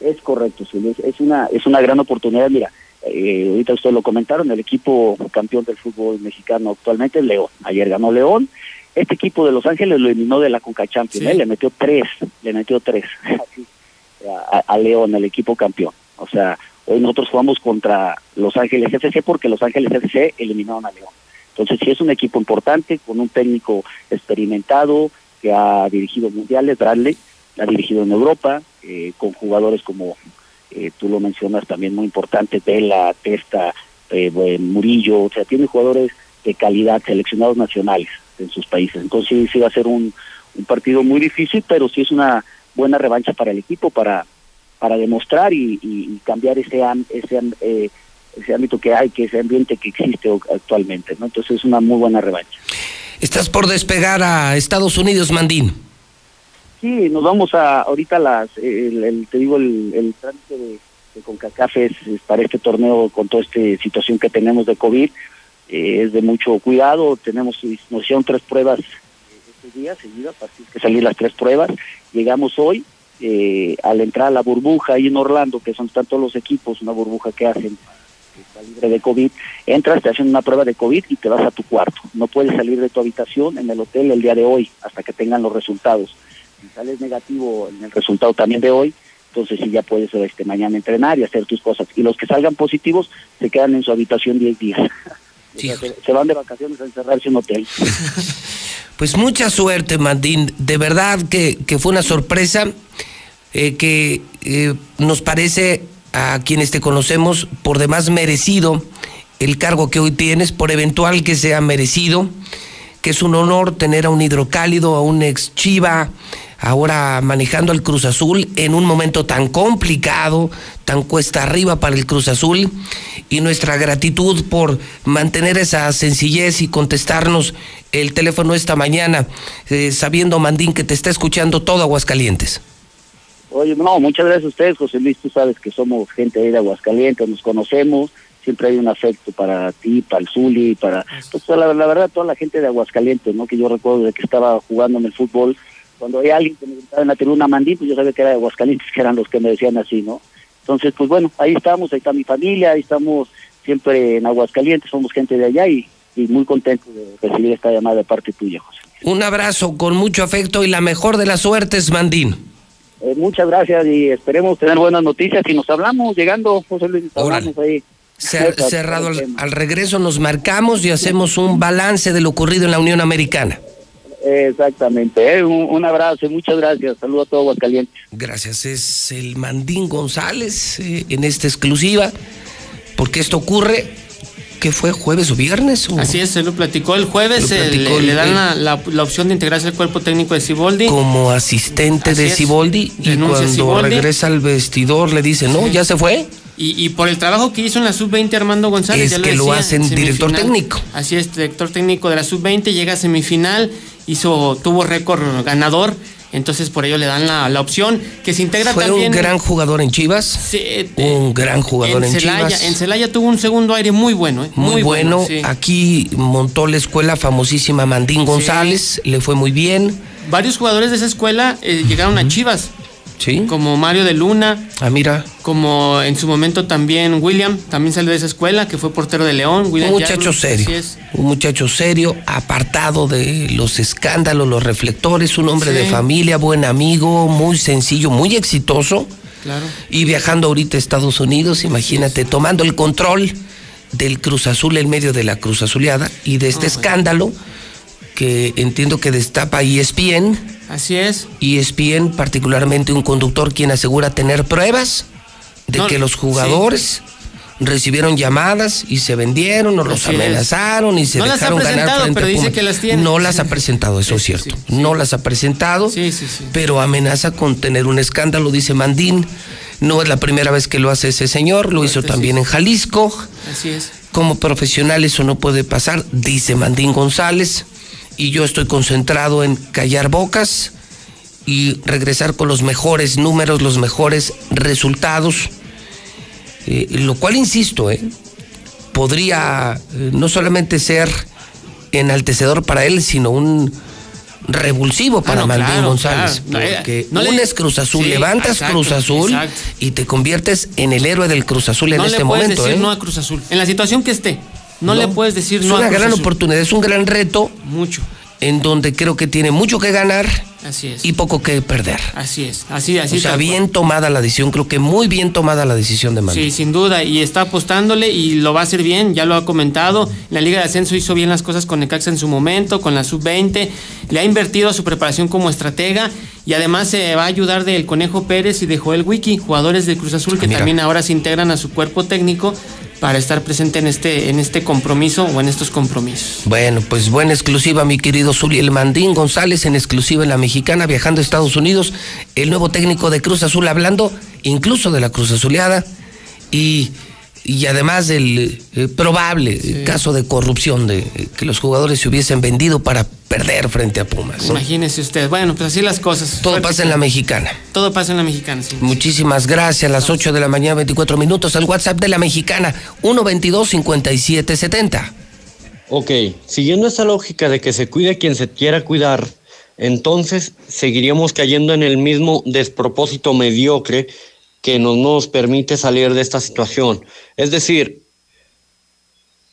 Es correcto, sí, es, es una es una gran oportunidad. Mira, eh, ahorita ustedes lo comentaron, el equipo campeón del fútbol mexicano actualmente es León. Ayer ganó León. Este equipo de Los Ángeles lo eliminó de la Conca Champions, ¿eh? le metió tres, le metió tres a, a León, el equipo campeón. O sea, hoy nosotros jugamos contra Los Ángeles FC porque Los Ángeles FC eliminaron a León. Entonces sí es un equipo importante, con un técnico experimentado, que ha dirigido mundiales, Bradley, ha dirigido en Europa, eh, con jugadores como eh, tú lo mencionas también muy importante, Vela, Testa, eh, Murillo, o sea, tiene jugadores de calidad, seleccionados nacionales en sus países. Entonces sí, va a ser un, un partido muy difícil, pero sí es una buena revancha para el equipo, para para demostrar y, cambiar ese ese eh, ese ámbito que hay, que ese ambiente que existe actualmente, ¿no? Entonces es una muy buena revancha. Estás por despegar a Estados Unidos, Mandín. Sí, nos vamos a ahorita las, el, el- te digo, el, el trámite de, de CONCACAF es, para este torneo con toda esta situación que tenemos de COVID, eh, es de mucho cuidado, tenemos, nos hicieron tres pruebas eh, estos días seguidas, así que salir las tres pruebas, llegamos hoy, eh, al entrar a la burbuja ahí en Orlando, que son están los equipos, una burbuja que hacen, que está libre de COVID, entras, te hacen una prueba de COVID y te vas a tu cuarto, no puedes salir de tu habitación en el hotel el día de hoy, hasta que tengan los resultados si sales negativo en el resultado también de hoy, entonces sí ya puedes este, mañana entrenar y hacer tus cosas. Y los que salgan positivos se quedan en su habitación 10 días. Se, se van de vacaciones a encerrarse en un hotel. Pues mucha suerte, Mandín. De verdad que, que fue una sorpresa eh, que eh, nos parece a quienes te conocemos por demás merecido el cargo que hoy tienes, por eventual que sea merecido, que es un honor tener a un hidrocálido, a un ex chiva, ahora manejando al Cruz Azul en un momento tan complicado, tan cuesta arriba para el Cruz Azul, y nuestra gratitud por mantener esa sencillez y contestarnos el teléfono esta mañana, eh, sabiendo, Mandín, que te está escuchando todo Aguascalientes. Oye, no, muchas gracias a ustedes, José Luis, tú sabes que somos gente de Aguascalientes, nos conocemos, siempre hay un afecto para ti, para el Zuli, para pues, la, la, verdad toda la gente de Aguascalientes, ¿no? Que yo recuerdo de que estaba jugando en el fútbol, cuando hay alguien que me gritaba en la tribuna Mandí, pues yo sabía que era de Aguascalientes, que eran los que me decían así, ¿no? Entonces, pues bueno, ahí estamos, ahí está mi familia, ahí estamos siempre en Aguascalientes, somos gente de allá y, y muy contentos de recibir esta llamada de parte tuya, José. Un abrazo con mucho afecto y la mejor de las suertes, Mandín. Eh, muchas gracias y esperemos tener buenas noticias y nos hablamos llegando, José Luis, hablamos ahí. cerrado al, al, regreso nos marcamos y hacemos un balance de lo ocurrido en la Unión Americana. Exactamente, eh, un, un, abrazo y muchas gracias. Saludos a todos Aguascalientes. Gracias, es el Mandín González eh, en esta exclusiva, porque esto ocurre que fue jueves o viernes. ¿o? Así es, se lo platicó el jueves, platicó le, le, dan la, la, la, opción de integrarse al cuerpo técnico de Ciboldi. Como asistente Así de Ciboldi, y cuando Ciboldi. regresa al vestidor le dice, no, ya se fue. Y, y, por el trabajo que hizo en la sub-20 Armando González. Es ya que lo, hacen director técnico. Así es, director técnico de la sub-20, llega a semifinal, hizo, tuvo récord ganador. Entonces por ello le dan la, la, opción que se integra Fue también. un gran jugador en Chivas. Sí, eh, un gran jugador en, en Celaya, Chivas. En Celaya tuvo un segundo aire muy bueno. Eh, muy, muy, bueno. sí. Aquí montó la escuela famosísima Mandín González. Sí. Le fue muy bien. Varios jugadores de esa escuela eh, llegaron uh -huh. a Chivas. Sí. Como Mario de Luna. Ah, mira. Como en su momento también William, también salió de esa escuela, que fue portero de León. William un muchacho serio. Un muchacho serio, apartado de los escándalos, los reflectores, un hombre sí. de familia, buen amigo, muy sencillo, muy exitoso. Claro. Y viajando ahorita a Estados Unidos, imagínate, tomando el control del Cruz Azul en medio de la Cruz Azuleada y de este oh, escándalo bueno. Que entiendo que destapa E ESPN Así es. ESPN, particularmente un conductor quien asegura tener pruebas de no, que los jugadores sí. recibieron llamadas y se vendieron o los Así amenazaron es. y se no dejaron las ha ganar frente pero a dice que las tiene. No las ha presentado, eso es cierto. No las ha presentado, pero amenaza con tener un escándalo, dice Mandín. No es la primera vez que lo hace ese señor, lo hizo también en Jalisco. Así es. Como profesional eso no puede pasar, dice Mandín González y yo estoy concentrado en callar bocas y regresar con los mejores números, los mejores resultados. Eh, lo cual, insisto, eh, podría eh, no solamente ser enaltecedor para él, sino un revulsivo para ah, no, Maldín claro, González. Claro. Porque no le... unes Cruz Azul, sí, levantas exacto, Cruz Azul exacto. y te conviertes en el héroe del Cruz Azul en este le momento. Decir ¿eh? no a Cruz Azul. En la situación que esté. No, no, le puedes decir es no. Es una gran oportunidad, es un gran reto. Mucho. En donde creo que tiene mucho que ganar así es. y poco que perder. Así es, así, así. O sea, bien tomada la decisión, creo que muy bien tomada la decisión de Mando. Sí, sin duda, y está apostándole y lo va a hacer bien, ya lo ha comentado. En la Liga de Ascenso hizo bien las cosas con Necaxa en su momento, con la Sub-20, le ha invertido a su preparación como estratega y además se va a ayudar del Conejo Pérez y de Joel Wiki, jugadores de Cruz Azul que Ah, Mira. también ahora se integran a su cuerpo técnico para estar presente en este, en este compromiso o en estos compromisos. Bueno, pues buena exclusiva, mi querido Zuli. El Mandín González en exclusiva en la mexicana, viajando a Estados Unidos. El nuevo técnico de Cruz Azul, hablando incluso de la Cruz Azuleada y, y además del eh, probable sí. caso de corrupción, de eh, que los jugadores se hubiesen vendido para perder frente a Pumas. ¿no? Imagínese usted. Bueno, pues así las cosas. Todo pasa en la mexicana. Todo pasa en la mexicana, sí. Muchísimas gracias. A las 8 de la mañana, 24 minutos. El WhatsApp de la mexicana, 122-5770. Ok, siguiendo esta lógica de que se cuide quien se quiera cuidar, entonces seguiríamos cayendo en el mismo despropósito mediocre que no nos permite salir de esta situación. Es decir,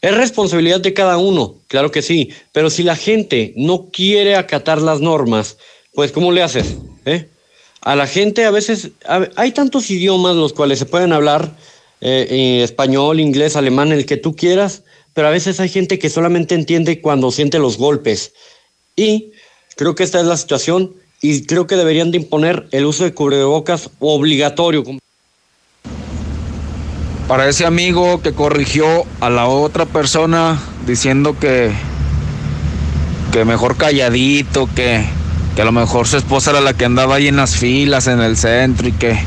es responsabilidad de cada uno, claro que sí, pero si la gente no quiere acatar las normas, pues ¿cómo le haces? ¿Eh? A la gente a veces, hay tantos idiomas los cuales se pueden hablar, eh, español, inglés, alemán, el que tú quieras, pero a veces hay gente que solamente entiende cuando siente los golpes. Y creo que esta es la situación y creo que deberían de imponer el uso de cubrebocas obligatorio. Para ese amigo que corrigió a la otra persona diciendo que, que mejor calladito, que, que a lo mejor su esposa era la que andaba ahí en las filas en el centro y que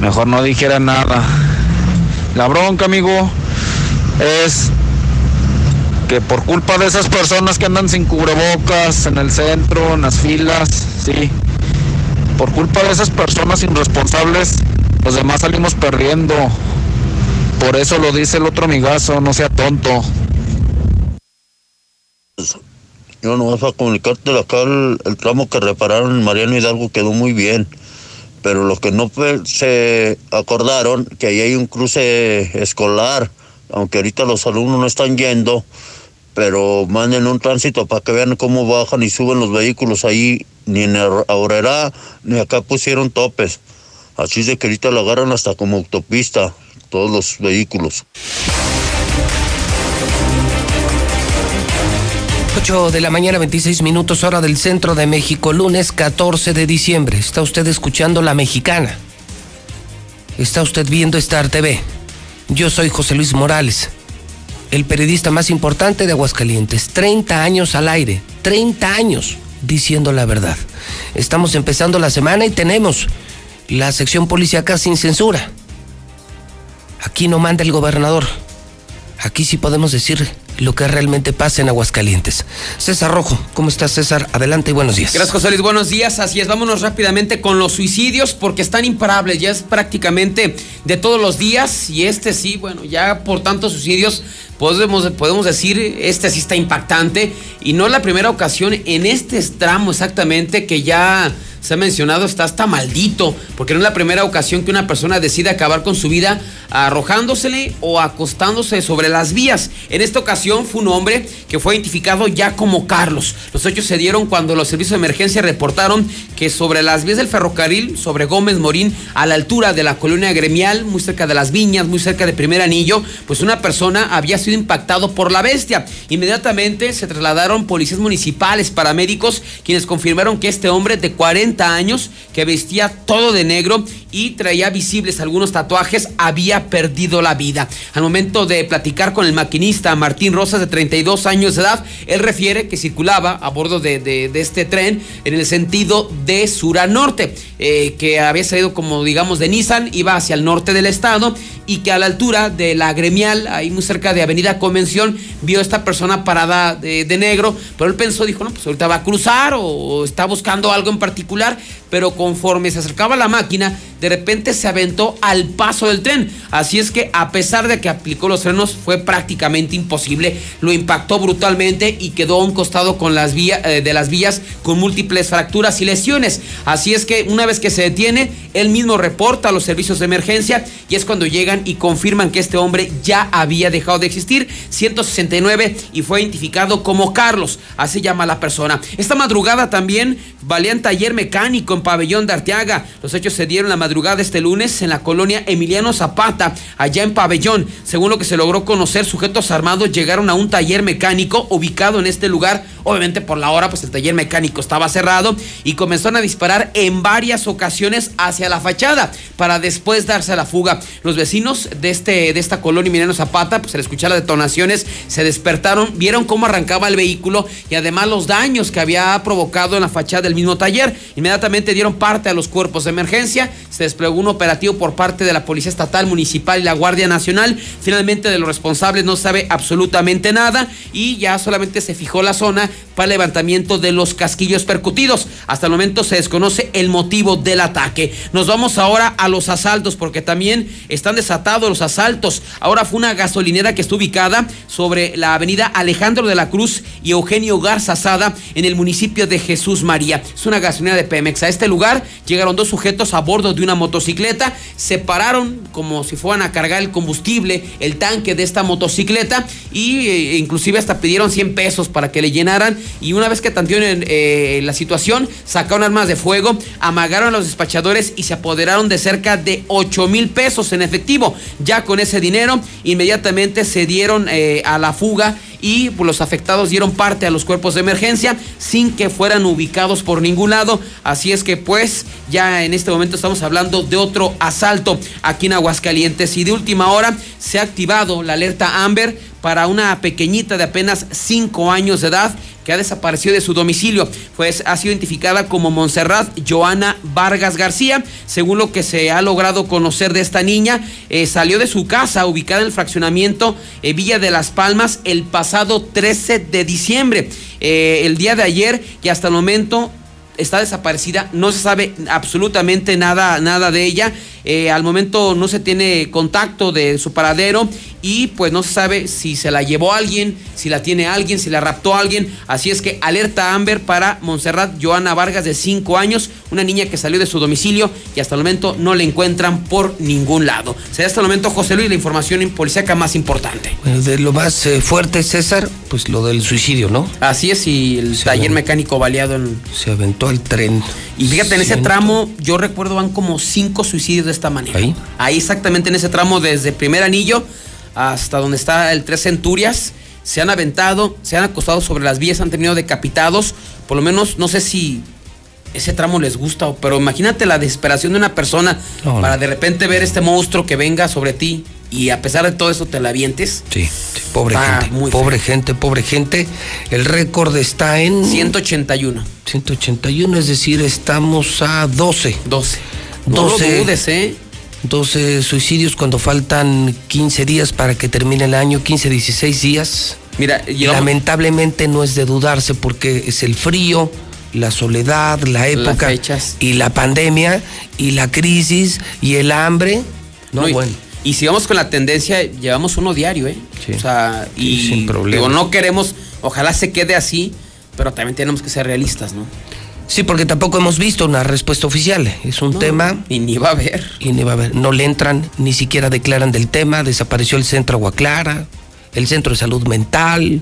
mejor no dijera nada. La bronca, amigo, es que por culpa de esas personas que andan sin cubrebocas en el centro, en las filas, sí, por culpa de esas personas irresponsables, los demás salimos perdiendo. Por eso lo dice el otro amigazo, no sea tonto. Yo no vas a comunicarte acá el, tramo que repararon en Mariano Hidalgo quedó muy bien, pero lo que no se acordaron que ahí hay un cruce escolar, aunque ahorita los alumnos no están yendo, pero manden un tránsito para que vean cómo bajan y suben los vehículos ahí, ni en Aurrera ni acá pusieron topes. Así es de que ahorita lo agarran hasta como autopista, todos los vehículos. 8 de la mañana, 26 minutos, hora del centro de México, lunes 14 de diciembre. Está usted escuchando La Mexicana. Está usted viendo Star TV. Yo soy José Luis Morales, el periodista más importante de Aguascalientes. 30 años al aire, 30 años diciendo la verdad. Estamos empezando la semana y tenemos la sección policíaca sin censura. Aquí no manda el gobernador. Aquí sí podemos decir lo que realmente pasa en Aguascalientes. César Rojo, ¿cómo estás César? Adelante y buenos días. Gracias, José Luis. Buenos días. Así es, vámonos rápidamente con los suicidios porque están imparables. Ya es prácticamente de todos los días. Y este sí, bueno, ya por tantos suicidios podemos, podemos decir, este sí está impactante. Y no es la primera ocasión en este tramo exactamente que ya se ha mencionado, está hasta maldito, porque no es la primera ocasión que una persona decide acabar con su vida arrojándosele o acostándose sobre las vías. En esta ocasión fue un hombre que fue identificado ya como Carlos. Los hechos se dieron cuando los servicios de emergencia reportaron que sobre las vías del ferrocarril, sobre Gómez Morín, a la altura de la colonia gremial, muy cerca de las viñas, muy cerca de Primer Anillo, pues una persona había sido impactado por la bestia. Inmediatamente se trasladaron policías municipales, paramédicos, quienes confirmaron que este hombre de 40 años, que vestía todo de negro y traía visibles algunos tatuajes, había perdido la vida. Al momento de platicar con el maquinista Martín Rosas, de 32 años de edad, él refiere que circulaba a bordo de, este tren en el sentido de sur a norte, eh, que había salido como digamos de Nissan, iba hacia el norte del estado y que a la altura de la gremial, ahí muy cerca de Avenida Convención, vio a esta persona parada de, negro, pero él pensó, dijo, no, pues ahorita va a cruzar o está buscando algo en particular, particular pero conforme se acercaba la máquina, de repente se aventó al paso del tren. Así es que a pesar de que aplicó los frenos, fue prácticamente imposible. Lo impactó brutalmente y quedó a un costado con las vías, eh, de las vías con múltiples fracturas y lesiones. Así es que una vez que se detiene, él mismo reporta a los servicios de emergencia y es cuando llegan y confirman que este hombre ya había dejado de existir, 169, y fue identificado como Carlos, así llama la persona. Esta madrugada también valían taller mecánico Pabellón de Arteaga. Los hechos se dieron la madrugada de este lunes en la colonia Emiliano Zapata, allá en Pabellón. Según lo que se logró conocer, sujetos armados llegaron a un taller mecánico ubicado en este lugar. Obviamente por la hora, pues el taller mecánico estaba cerrado y comenzaron a disparar en varias ocasiones hacia la fachada para después darse a la fuga. Los vecinos de, este, de esta colonia Emiliano Zapata, pues al escuchar las detonaciones, se despertaron, vieron cómo arrancaba el vehículo y además los daños que había provocado en la fachada del mismo taller. Inmediatamente dieron parte a los cuerpos de emergencia, se desplegó un operativo por parte de la Policía Estatal, Municipal y la Guardia Nacional. Finalmente de los responsables no sabe absolutamente nada y ya solamente se fijó la zona para el levantamiento de los casquillos percutidos. Hasta el momento se desconoce el motivo del ataque. Nos vamos ahora a los asaltos porque también están desatados los asaltos. Ahora fue una gasolinera que está ubicada sobre la avenida Alejandro de la Cruz y Eugenio Garza Sada en el municipio de Jesús María. Es una gasolinera de Pemex. A este lugar llegaron dos sujetos a bordo de una motocicleta, se pararon como si fueran a cargar el combustible, el tanque de esta motocicleta y eh, inclusive hasta pidieron 100 pesos para que le llenaran y una vez que tantieron eh, la situación, sacaron armas de fuego, amagaron a los despachadores y se apoderaron de cerca de 8 mil pesos en efectivo. Ya con ese dinero, inmediatamente se dieron eh, a la fuga y pues, los afectados dieron parte a los cuerpos de emergencia sin que fueran ubicados por ningún lado. Así es que pues ya en este momento estamos hablando de otro asalto aquí en Aguascalientes y de última hora se ha activado la alerta Amber para una pequeñita de apenas 5 años de edad ha desaparecido de su domicilio. Pues ha sido identificada como Montserrat Joana Vargas García. Según lo que se ha logrado conocer de esta niña, eh, salió de su casa ubicada en el fraccionamiento eh, Villa de las Palmas el pasado 13 de diciembre. Eh, el día de ayer y hasta el momento está desaparecida, no se sabe absolutamente nada, nada de ella. Eh, al momento no se tiene contacto de su paradero y pues no se sabe si se la llevó alguien, si la tiene alguien, si la raptó alguien. Así es que alerta Amber para Montserrat Joana Vargas de 5 años, una niña que salió de su domicilio y hasta el momento no la encuentran por ningún lado. Será hasta el momento, José Luis, la información policíaca más importante. Bueno, de lo más eh, fuerte, César, pues lo del suicidio, ¿no? Así es, y el Se taller aventó. mecánico baleado en... Se aventó al tren. Y fíjate, en ese tramo, yo recuerdo van como cinco suicidios de esta manera. ¿Ahí? Ahí exactamente en ese tramo, desde primer anillo hasta donde está el Tres Centurias, se han aventado, se han acostado sobre las vías, han terminado decapitados. Por lo menos, no sé si ese tramo les gusta, pero imagínate la desesperación de una persona No, para de repente ver este monstruo que venga sobre ti y a pesar de todo eso te la avientes. Sí, sí, pobre Está gente. muy pobre gente, pobre gente. El récord está en 181. 181, es decir, estamos a 12. 12. No lo dudes, ¿eh? 12 suicidios cuando faltan 15 días para que termine el año, 15, 16 días. Mira, llevamos- lamentablemente no es de dudarse porque es el frío, la soledad, la época y la pandemia y la crisis y el hambre. No, No, y- bueno. Y si vamos con la tendencia, llevamos uno diario, ¿eh? O sea, y Sí, sin problema. digo, no queremos, ojalá se quede así, pero también tenemos que ser realistas, ¿no? Sí, porque tampoco hemos visto una respuesta oficial. Es un tema. Y ni va a haber. Y ni va a haber. No le entran, ni siquiera declaran del tema. Desapareció el centro Agua Clara, el centro de salud mental.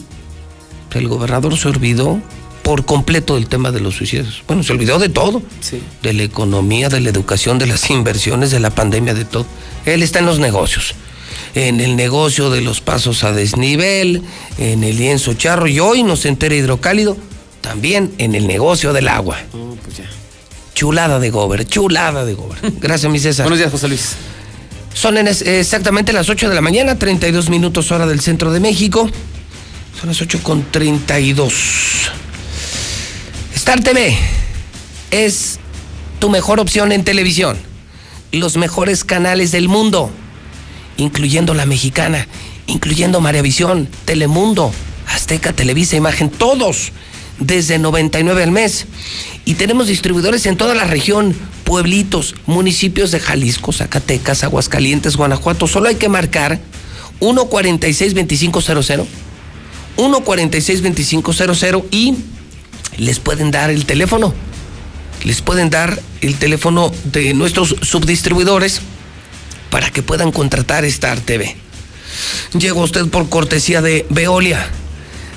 El gobernador se olvidó por completo del tema de los suicidios. Bueno, se olvidó de todo. Sí. De la economía, de la educación, de las inversiones, de la pandemia, de todo. Él está en los negocios. En el negocio de los pasos a desnivel, en el lienzo charro y hoy nos entera hidrocálido, también en el negocio del agua. No, pues ya. Chulada de Gober, chulada de Gober. Gracias, mi César. Buenos días, José Luis. Son en es- exactamente las 8 de la mañana, 32 minutos hora del centro de México. Son las 8 con 32. Star TV es tu mejor opción en televisión. Los mejores canales del mundo, incluyendo la mexicana, incluyendo Maravisión, Telemundo, Azteca, Televisa, Imagen, todos desde 99 al mes. Y tenemos distribuidores en toda la región, pueblitos, municipios de Jalisco, Zacatecas, Aguascalientes, Guanajuato. Solo hay que marcar 146-2500, 146-2500 y les pueden dar el teléfono. Les pueden dar el teléfono de nuestros subdistribuidores para que puedan contratar Star TV. Llega usted por cortesía de Veolia,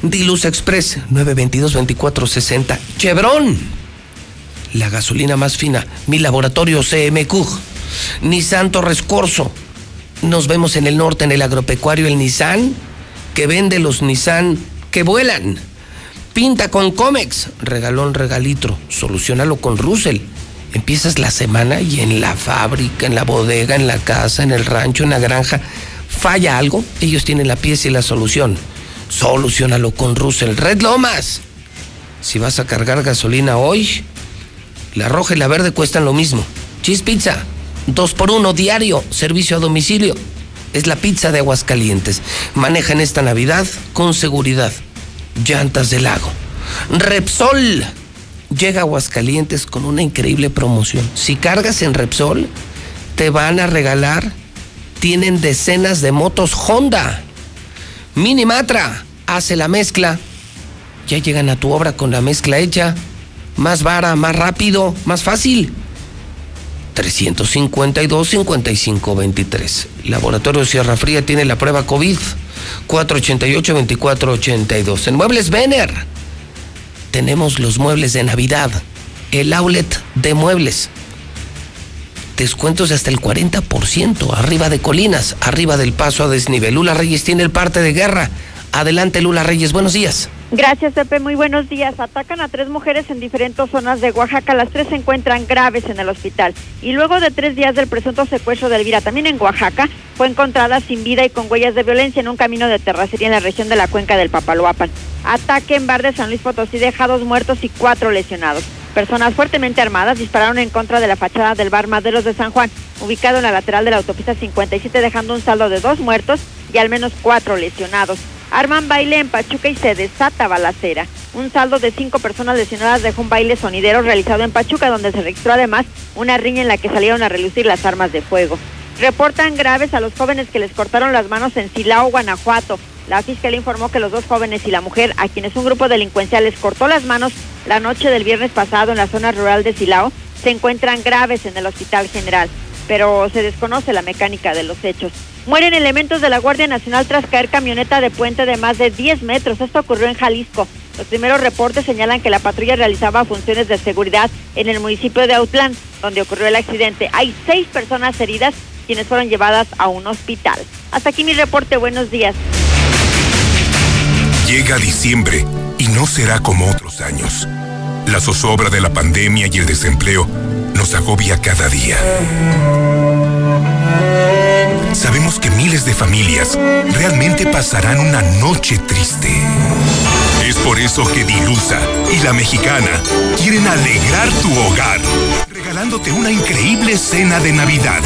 Diluz Express 922-2460, Chevron, la gasolina más fina, mi laboratorio CMQ, Nissan Torres Corso. Nos vemos en el norte, en el agropecuario, el Nissan, que vende los Nissan que vuelan. Pinta con Comex, regalón, regalitro, solucionalo con Russell. Empiezas la semana y en la fábrica, en la bodega, en la casa, en el rancho, en la granja, falla algo, ellos tienen la pieza y la solución. Solucionalo con Russell. Red Lomas. Si vas a cargar gasolina hoy, la roja y la verde cuestan lo mismo. Cheese Pizza, dos por uno diario, servicio a domicilio. Es la pizza de Aguascalientes. Maneja en esta Navidad con seguridad. Llantas del lago. Repsol. Llega a Aguascalientes con una increíble promoción. Si cargas en Repsol, te van a regalar. Tienen decenas de motos Honda. Minimatra hace la mezcla. Ya llegan a tu obra con la mezcla hecha. Más vara, más rápido, más fácil. 352-5523. Laboratorio Sierra Fría tiene la prueba COVID. 488-2482. En Muebles Vener tenemos los muebles de Navidad. El outlet de muebles. Descuentos de hasta el 40%. Arriba de colinas, arriba del paso a desnivel. Lula Reyes tiene el parte de guerra. Adelante, Lula Reyes. Buenos días. Gracias, Pepe. Muy buenos días. Atacan a tres mujeres en diferentes zonas de Oaxaca. Las tres se encuentran graves en el hospital. Y luego de tres días del presunto secuestro de Elvira, también en Oaxaca, fue encontrada sin vida y con huellas de violencia en un camino de terracería en la región de la cuenca del Papaloapan. Ataque en bar de San Luis Potosí deja dos muertos y cuatro lesionados. Personas fuertemente armadas dispararon en contra de la fachada del bar Maderos de San Juan, ubicado en la lateral de la autopista 57, dejando un saldo de dos muertos y al menos cuatro lesionados. Arman baile en Pachuca y se desata balacera. Un saldo de cinco personas lesionadas dejó un baile sonidero realizado en Pachuca, donde se registró además una riña en la que salieron a relucir las armas de fuego. Reportan graves a los jóvenes que les cortaron las manos en Silao, Guanajuato. La fiscalía informó que los dos jóvenes y la mujer, a quienes un grupo delincuencial les cortó las manos la noche del viernes pasado en la zona rural de Silao, se encuentran graves en el Hospital General, pero se desconoce la mecánica de los hechos. Mueren elementos de la Guardia Nacional tras caer camioneta de puente de más de 10 metros. Esto ocurrió en Jalisco. Los primeros reportes señalan que la patrulla realizaba funciones de seguridad en el municipio de Autlán, donde ocurrió el accidente. Hay seis personas heridas, quienes fueron llevadas a un hospital. Hasta aquí mi reporte. Buenos días. Llega diciembre y no será como otros años. La zozobra de la pandemia y el desempleo nos agobia cada día. Sabemos que miles de familias realmente pasarán una noche triste. Es por eso que Dilusa y la mexicana quieren alegrar tu hogar, regalándote una increíble cena de Navidad.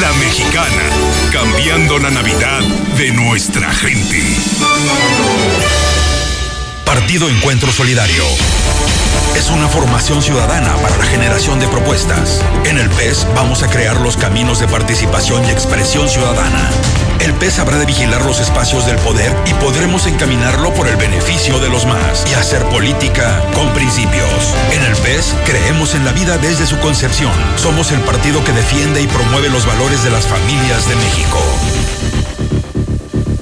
La mexicana, cambiando la Navidad de nuestra gente. Partido Encuentro Solidario. Es una formación ciudadana para la generación de propuestas. En el PES vamos a crear los caminos de participación y expresión ciudadana. El PES habrá de vigilar los espacios del poder y podremos encaminarlo por el beneficio de los más y hacer política con principios. En el PES creemos en la vida desde su concepción. Somos el partido que defiende y promueve los valores de las familias de México.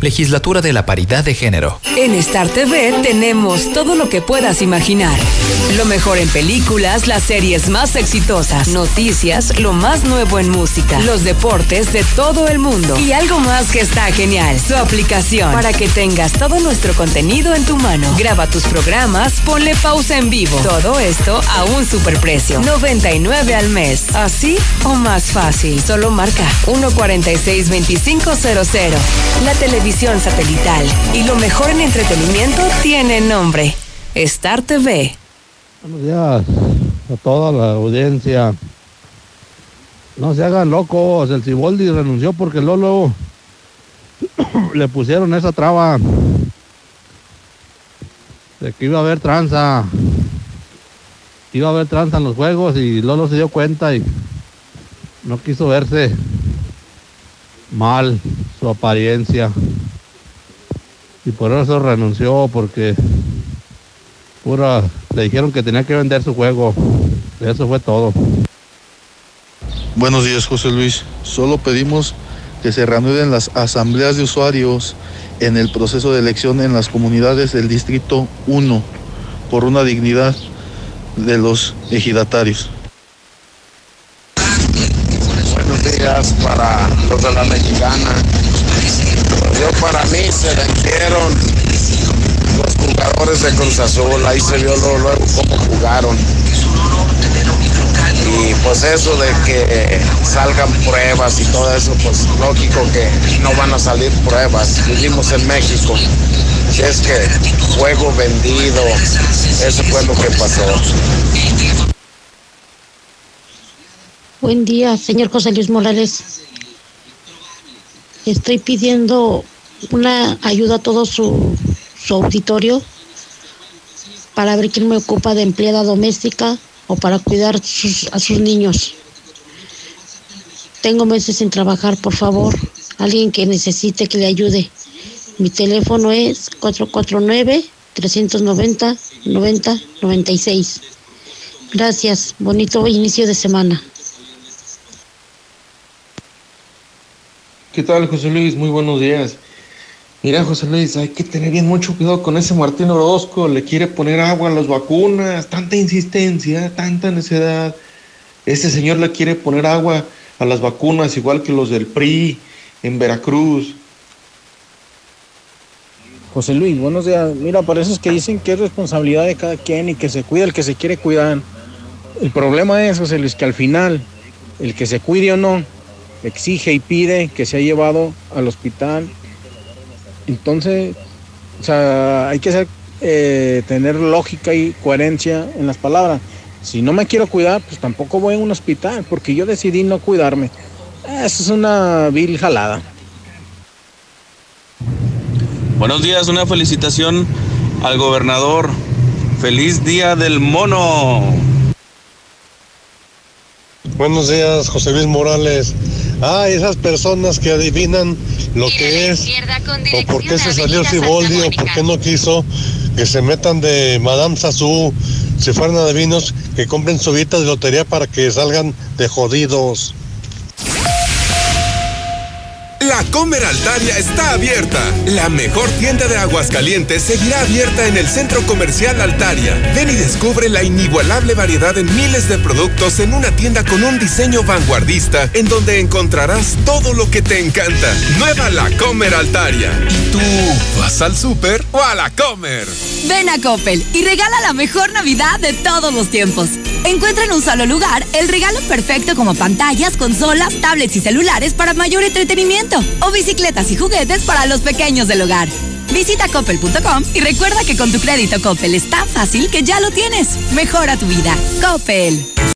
Legislatura de la Paridad de Género. En Star TV tenemos todo lo que puedas imaginar. Lo mejor en películas, las series más exitosas, noticias, lo más nuevo en música, los deportes de todo el mundo y algo más que está genial, su aplicación para que tengas todo nuestro contenido en tu mano. Graba tus programas, ponle pausa en vivo. Todo esto a un superprecio, 99 al mes. Así o más fácil. Solo marca 146 2500. La televisión satelital y lo mejor en entretenimiento tiene nombre. Star TV. Buenos días a toda la audiencia. No se hagan locos, el Ciboldi renunció porque Lolo le pusieron esa traba de que iba a haber tranza. Iba a haber tranza en los juegos y Lolo se dio cuenta y no quiso verse mal su apariencia. Y por eso renunció, porque pura, le dijeron que tenía que vender su juego. Eso fue todo. Buenos días, José Luis. Solo pedimos que se reanuden las asambleas de usuarios en el proceso de elección en las comunidades del Distrito 1 por una dignidad de los ejidatarios. Para los de la mexicana. Yo para mí se vendieron los jugadores de Cruz Azul, ahí se vio luego, luego cómo jugaron. Y pues eso de que salgan pruebas y todo eso, pues lógico que no van a salir pruebas. Vivimos en México. Si es que juego vendido, eso fue lo que pasó. Buen día, señor José Luis Morales. Estoy pidiendo una ayuda a todo su, su auditorio para ver quién me ocupa de empleada doméstica o para cuidar sus- a sus niños. Tengo meses sin trabajar, por favor. Alguien que necesite que le ayude. Mi teléfono es 449-390-9096. Gracias. Bonito inicio de semana. ¿Qué tal, José Luis? Muy buenos días. Mira, José Luis, hay que tener bien mucho cuidado con ese Martín Orozco. Le quiere poner agua a las vacunas. Tanta insistencia, tanta necedad. Este señor le quiere poner agua a las vacunas, igual que los del PRI en Veracruz. José Luis, buenos días. Mira, es que dicen que es responsabilidad de cada quien y que se cuida el que se quiere cuidar. El problema es, José Luis, que al final, el que se cuide o no, exige y pide que sea llevado al hospital. Entonces, o sea, hay que ser, eh, tener lógica y coherencia en las palabras. Si no me quiero cuidar, pues tampoco voy a un hospital, porque yo decidí no cuidarme. Eso es una vil jalada. Buenos días, una felicitación al gobernador. Feliz día del mono. Buenos días, José Luis Morales. Ah, esas personas que adivinan lo que es. o por qué se salió Siboldi o por qué no quiso que se metan de Madame Sassou, si fueran adivinos, que compren su vida de lotería para que salgan de jodidos. La Comer Altaria está abierta. La mejor tienda de Aguascalientes seguirá abierta en el Centro Comercial Altaria. Ven y descubre la inigualable variedad en miles de productos en una tienda con un diseño vanguardista en donde encontrarás todo lo que te encanta. Nueva La Comer Altaria. ¿Y tú vas al súper o a la Comer? Ven a Coppel y regala la mejor Navidad de todos los tiempos. Encuentra en un solo lugar el regalo perfecto como pantallas, consolas, tablets y celulares para mayor entretenimiento o bicicletas y juguetes para los pequeños del hogar. Visita coppel.com y recuerda que con tu crédito Coppel es tan fácil que ya lo tienes. Mejora tu vida. Coppel.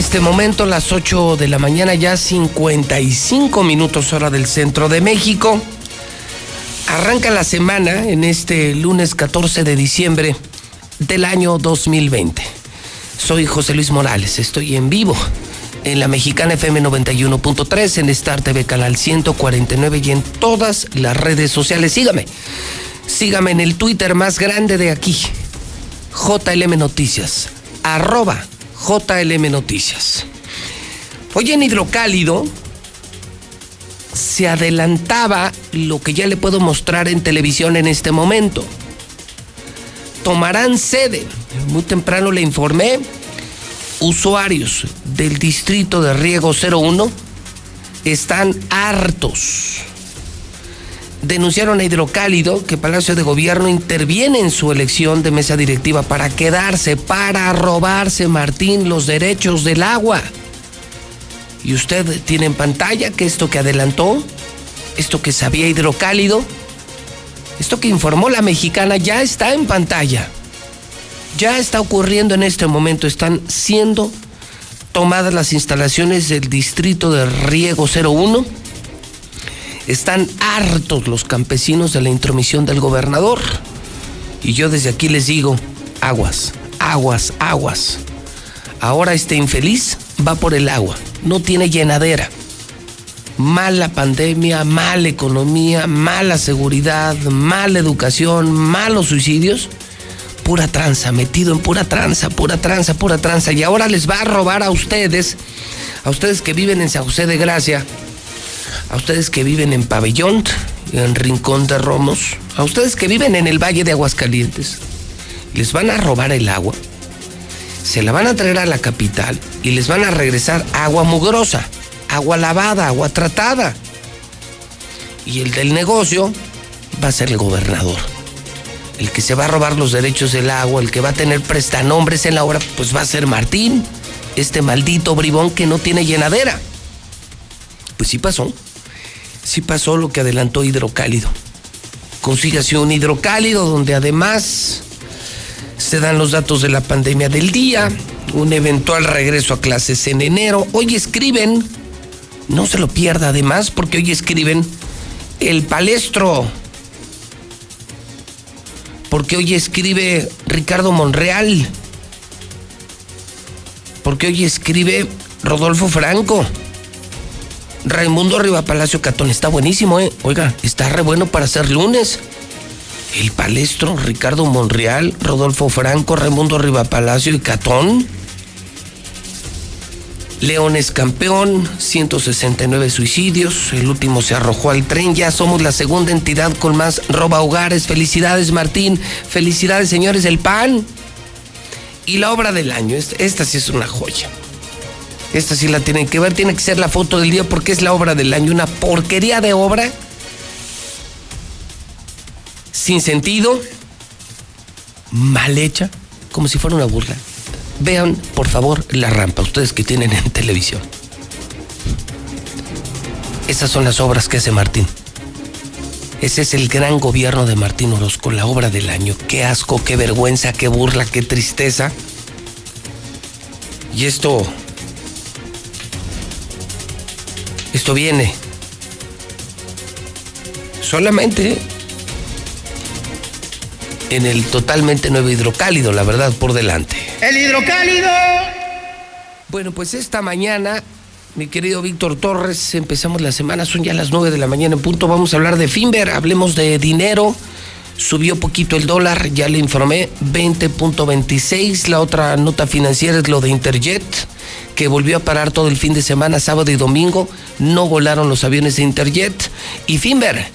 Este momento las 8 de la mañana, ya 55 minutos hora del centro de México. Arranca la semana en este lunes 14 de diciembre del año 2020. Soy José Luis Morales, estoy en vivo en la Mexicana FM 91.3, en Star TV Canal 149 y en todas las redes sociales. Sígame, sígame en el Twitter más grande de aquí, JLM Noticias, arroba JLM Noticias. Hoy en Hidrocálido se adelantaba lo que ya le puedo mostrar en televisión en este momento. Tomarán sede. Muy temprano le informé. Usuarios del distrito de Riego 01 están hartos. Denunciaron a Hidrocálido que Palacio de Gobierno interviene en su elección de mesa directiva para quedarse, para robarse, Martín, los derechos del agua. Y usted tiene en pantalla que esto que adelantó, esto que sabía Hidrocálido, esto que informó la mexicana ya está en pantalla. Ya está ocurriendo en este momento, están siendo tomadas las instalaciones del distrito de Riego 01. Están hartos los campesinos de la intromisión del gobernador. Y yo desde aquí les digo, aguas, aguas, aguas. Ahora este infeliz va por el agua, no tiene llenadera. Mala pandemia, mala economía, mala seguridad, mala educación, malos suicidios. Pura tranza, metido en pura tranza, pura tranza, pura tranza. Y ahora les va a robar a ustedes, a ustedes que viven en San José de Gracia, a ustedes que viven en Pabellón, en Rincón de Romos, a ustedes que viven en el Valle de Aguascalientes, les van a robar el agua, se la van a traer a la capital y les van a regresar agua mugrosa, agua lavada, agua tratada. Y el del negocio va a ser el gobernador. El que se va a robar los derechos del agua, el que va a tener prestanombres en la obra, pues va a ser Martín, este maldito bribón que no tiene llenadera. Pues sí pasó. Sí pasó lo que adelantó Hidrocálido. Consígase un hidrocálido donde además se dan los datos de la pandemia del día, un eventual regreso a clases en enero. Hoy escriben, no se lo pierda además, porque hoy escriben el palestro. Porque hoy escribe Ricardo Monreal. Porque hoy escribe Rodolfo Franco. Raimundo Riva Palacio Catón. Está buenísimo, ¿eh? Oiga, está re bueno para hacer lunes. El palestro, Ricardo Monreal, Rodolfo Franco, Raimundo Riva Palacio y Catón. León es campeón, 169 suicidios, el último se arrojó al tren, ya somos la segunda entidad con más roba hogares. Felicidades Martín, felicidades señores del PAN. Y la obra del año, esta sí es una joya. Esta sí la tienen que ver, tiene que ser la foto del día porque es la obra del año, una porquería de obra, sin sentido, mal hecha, como si fuera una burla. Vean, por favor, la rampa, ustedes que tienen en televisión. Esas son las obras que hace Martín. Ese es el gran gobierno de Martín Orozco, la obra del año. Qué asco, qué vergüenza, qué burla, qué tristeza. Y esto Esto viene solamente en el totalmente nuevo hidrocálido, la verdad, por delante. El hidrocálido. Bueno, pues esta mañana, mi querido Víctor Torres, empezamos la semana, son ya las 9 de la mañana en punto, vamos a hablar de Finver, hablemos de dinero. Subió poquito el dólar, ya le informé, 20.26. La otra nota financiera es lo de Interjet, que volvió a parar todo el fin de semana, sábado y domingo. No volaron los aviones de Interjet. Y Finver,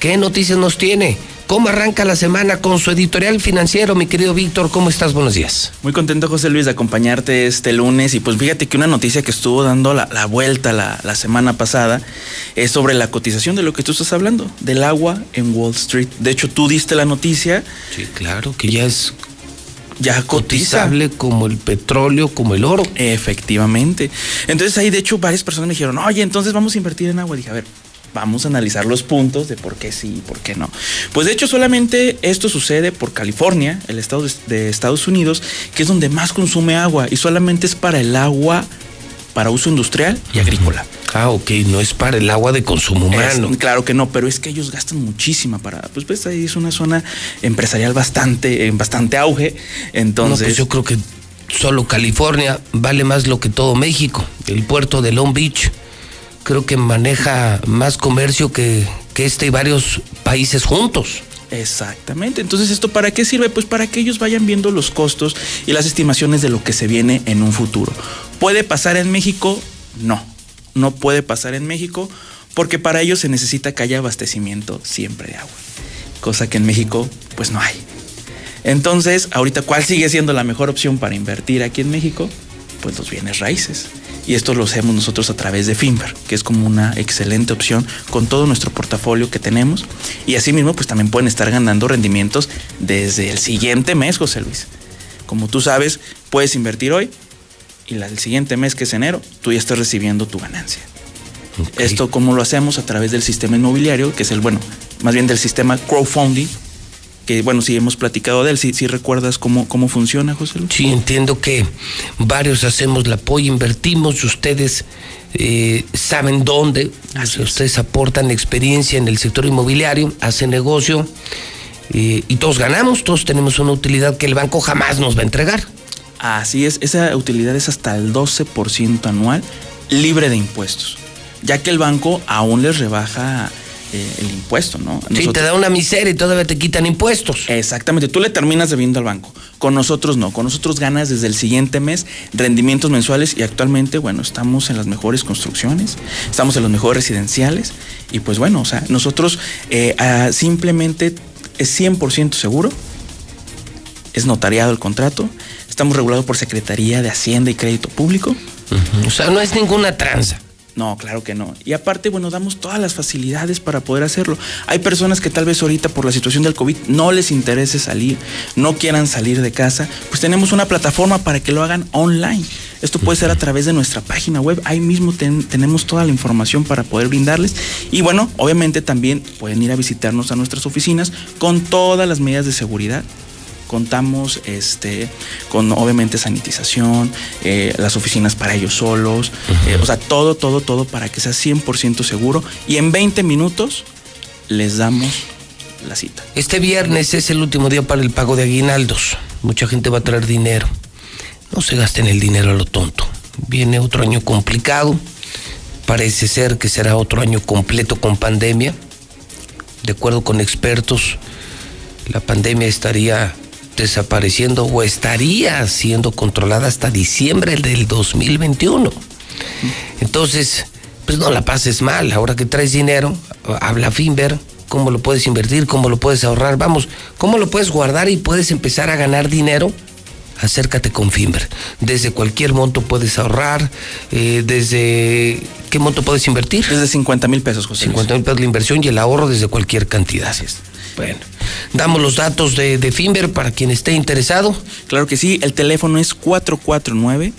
¿qué noticias nos tiene? ¿Cómo arranca la semana con su editorial financiero, mi querido Víctor? ¿Cómo estás? Buenos días. Muy contento, José Luis, de acompañarte este lunes. Y pues fíjate que una noticia que estuvo dando la, la vuelta la, la, semana pasada es sobre la cotización de lo que tú estás hablando, del agua en Wall Street. De hecho, tú diste la noticia. Sí, claro, que ya es ya cotizable como el petróleo, como el oro. Efectivamente. Entonces ahí de hecho varias personas me dijeron, oye, entonces vamos a invertir en agua. Dije, a ver, vamos a analizar los puntos de por qué sí y por qué no. Pues de hecho solamente esto sucede por California, el estado de Estados Unidos, que es donde más consume agua y solamente es para el agua para uso industrial y agrícola. Ah, ok, no es para el agua de consumo humano. Es, claro que no, pero es que ellos gastan muchísima para, pues pues ahí es una zona empresarial bastante, en bastante auge, entonces... No, pues yo creo que solo California vale más lo que todo México, el puerto de Long Beach creo que maneja más comercio que, que este y varios países juntos. Exactamente. Entonces, ¿esto para qué sirve? Pues para que ellos vayan viendo los costos y las estimaciones de lo que se viene en un futuro. ¿Puede pasar en México? No. No puede pasar en México porque para ello se necesita que haya abastecimiento siempre de agua. Cosa que en México, pues no hay. Entonces, ahorita, ¿cuál sigue siendo la mejor opción para invertir aquí en México? Pues los bienes raíces y esto lo hacemos nosotros a través de Finver, que es como una excelente opción con todo nuestro portafolio que tenemos y asimismo pues también pueden estar ganando rendimientos desde el siguiente mes, José Luis. Como tú sabes, puedes invertir hoy y el siguiente mes que es enero, tú ya estás recibiendo tu ganancia. Okay. Esto cómo lo hacemos a través del sistema inmobiliario, que es el bueno, más bien del sistema crowdfunding que bueno, sí hemos platicado de él, si recuerdas cómo, cómo funciona, José Luis. Sí, entiendo que varios hacemos la apoyo, invertimos, ustedes eh, saben dónde, ustedes aportan experiencia en el sector inmobiliario, hacen negocio eh, y todos ganamos, todos tenemos una utilidad que el banco jamás nos va a entregar. Así es, esa utilidad es hasta el 12% anual libre de impuestos, ya que el banco aún les rebaja eh, el impuesto, ¿no? sí, te da una miseria y todavía te quitan impuestos. Exactamente, tú le terminas debiendo al banco. Con nosotros no, con nosotros ganas desde el siguiente mes rendimientos mensuales y actualmente, bueno, estamos en las mejores construcciones, estamos en los mejores residenciales y pues bueno, o sea, nosotros eh, simplemente es 100% seguro, es notariado el contrato, estamos regulados por Secretaría de Hacienda y Crédito Público. O sea, no es ninguna tranza. No, claro que no. Y aparte, bueno, damos todas las facilidades para poder hacerlo. Hay personas que tal vez ahorita por la situación del COVID no les interese salir, no quieran salir de casa, pues tenemos una plataforma para que lo hagan online. Esto puede ser a través de nuestra página web. Ahí mismo tenemos toda la información para poder brindarles. Y bueno, obviamente también pueden ir a visitarnos a nuestras oficinas con todas las medidas de seguridad contamos este, con obviamente sanitización, eh, las oficinas para ellos solos, eh, o sea, todo, todo, todo para que sea 100% seguro y en 20 minutos les damos la cita. Este viernes es el último día para el pago de aguinaldos. Mucha gente va a traer dinero. No se gasten el dinero a lo tonto. Viene otro año complicado. Parece ser que será otro año completo con pandemia. De acuerdo con expertos, la pandemia estaría desapareciendo o estaría siendo controlada hasta diciembre del 2021. Entonces, pues no la pases mal. Ahora que traes dinero, habla Finver, cómo lo puedes invertir, cómo lo puedes ahorrar. Vamos, cómo lo puedes guardar y puedes empezar a ganar dinero. Acércate con Finver. Desde cualquier monto puedes ahorrar. Eh, desde. ¿Qué monto puedes invertir? Desde 50 mil pesos, José. 50 mil pesos la inversión y el ahorro desde cualquier cantidad. Así es. Bueno, damos los datos de, de Finver para quien esté interesado. Claro que sí, el teléfono es 449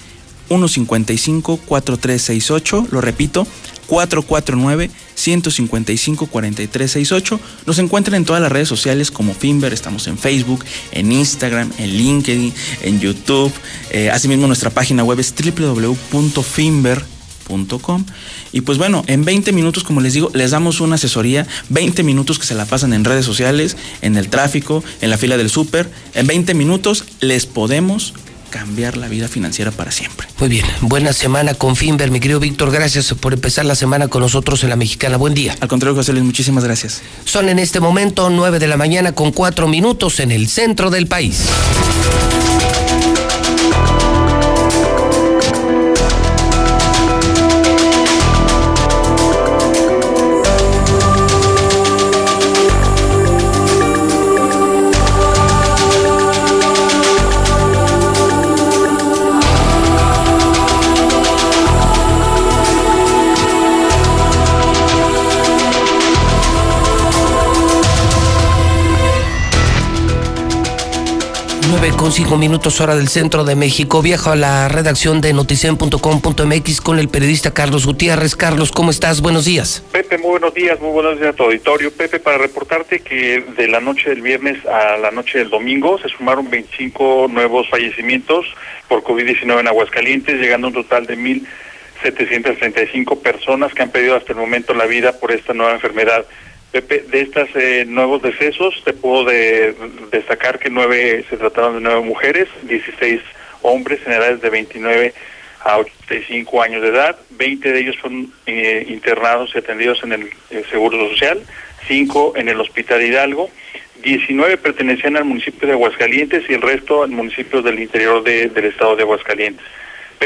155 4368, lo repito, 449 155 4368. Nos encuentran en todas las redes sociales como Finver, estamos en Facebook, en Instagram, en LinkedIn, en YouTube. Eh, asimismo, nuestra página web es www.finver.com y pues bueno, en 20 minutos, como les digo, les damos una asesoría, 20 minutos que se la pasan en redes sociales, en el tráfico, en la fila del súper. En 20 minutos les podemos cambiar la vida financiera para siempre. Muy bien, buena semana con Finver, mi querido Víctor, gracias por empezar la semana con nosotros en la Mexicana. Buen día. Al contrario, José Luis, muchísimas gracias. Son en este momento 9 de la mañana con 4 minutos en el centro del país. Con cinco minutos hora del centro de México. Viajo a la redacción de noticen.com.mx con el periodista Carlos Gutiérrez. Carlos, ¿cómo estás? Buenos días. Pepe, muy buenos días, muy buenos días a tu auditorio. Pepe, para reportarte que de la noche del viernes a la noche del domingo se sumaron 25 nuevos fallecimientos por COVID-19 en Aguascalientes, llegando a un total de 1.735 personas que han perdido hasta el momento la vida por esta nueva enfermedad. Pepe, de estos eh, nuevos decesos, te puedo destacar que nueve se trataron de nueve mujeres, 16 hombres en edades de 29 a 85 años de edad, 20 de ellos fueron eh, internados y atendidos en el, eh, Seguro Social, 5 en el Hospital Hidalgo, 19 pertenecían al municipio de Aguascalientes y el resto al municipio del interior del estado de Aguascalientes.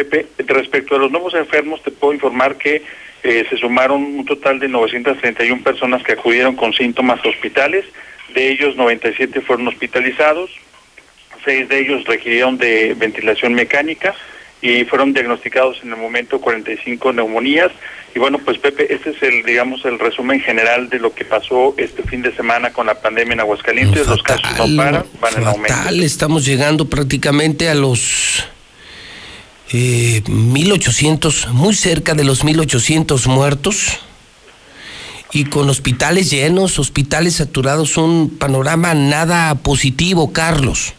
Pepe, respecto a los nuevos enfermos, te puedo informar que eh, se sumaron un total de 931 personas que acudieron con síntomas hospitales, de ellos 97 fueron hospitalizados, seis de ellos requirieron de ventilación mecánica y fueron diagnosticados en el momento 45 neumonías. Y bueno, pues Pepe, este es el, digamos, el resumen general de lo que pasó este fin de semana con la pandemia en Aguascalientes. los casos no paran, van en aumento. Estamos llegando prácticamente a los eh, 1800, muy cerca de los 1800 muertos. y con hospitales llenos, hospitales saturados, un panorama nada positivo, Carlos.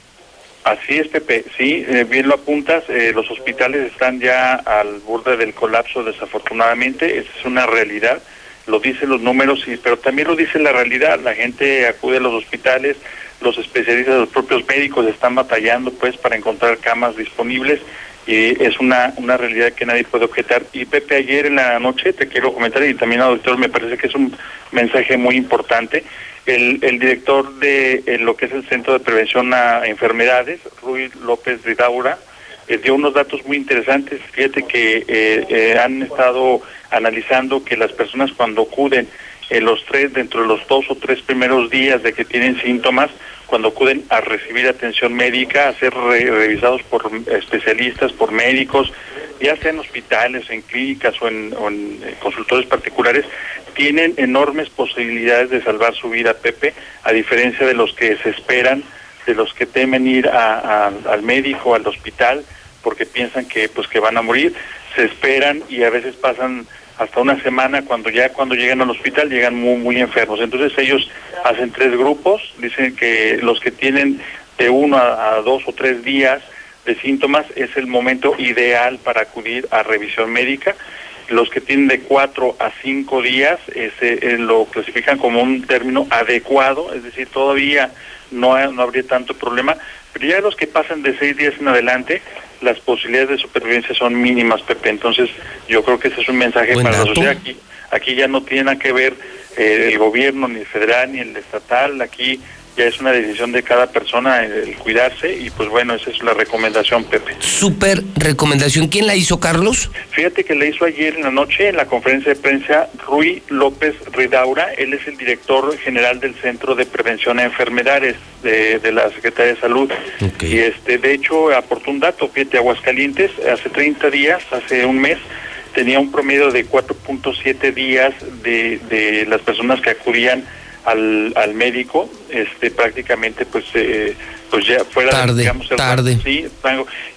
Así es, Pepe. Sí, eh, bien lo apuntas. Eh, los hospitales están ya al borde del colapso, desafortunadamente. Esa es una realidad. Lo dicen los números, y, pero también lo dice la realidad. La gente acude a los hospitales, los especialistas, los propios médicos están batallando, pues, para encontrar camas disponibles. Y es una, una realidad que nadie puede objetar. Y Pepe, ayer en la noche te quiero comentar, y también al doctor me parece que es un mensaje muy importante el, director de lo que es el Centro de Prevención a Enfermedades, Rui López Ridaura, eh, dio unos datos muy interesantes. Fíjate que eh, eh, han estado analizando que las personas cuando acuden en los tres, dentro de los dos o tres primeros días de que tienen síntomas, cuando acuden a recibir atención médica, a ser revisados por especialistas, por médicos, ya sea en hospitales, en clínicas o en, consultores particulares, tienen enormes posibilidades de salvar su vida, Pepe, a diferencia de los que se esperan, de los que temen ir al médico, al hospital, porque piensan que pues que van a morir, se esperan y a veces pasan hasta una semana cuando ya cuando llegan al hospital llegan muy muy enfermos. Entonces ellos hacen tres grupos, dicen que los que tienen de uno a dos o tres días de síntomas es el momento ideal para acudir a revisión médica. Los que tienen de cuatro a cinco días ese, eh, lo clasifican como un término adecuado, es decir, todavía no, no habría tanto problema, pero ya los que pasan de seis días en adelante, las posibilidades de supervivencia son mínimas, Pepe. Entonces, yo creo que ese es un mensaje para la sociedad. Aquí, aquí ya no tiene nada que ver eh, el gobierno, ni el federal, ni el estatal. Aquí ya es una decisión de cada persona el cuidarse y pues bueno, esa es la recomendación, Pepe. Súper recomendación. ¿Quién la hizo, Carlos? Fíjate que la hizo ayer en la noche en la conferencia de prensa Rui López Ridaura. Él es el director general del Centro de Prevención a Enfermedades de, la Secretaría de Salud. Y este, de hecho, aportó un dato, fíjate, Aguascalientes, hace 30 días, hace un mes, tenía un promedio de 4.7 días de, de las personas que acudían al, al médico, este prácticamente pues eh, pues ya fuera tarde, digamos tarde. sí,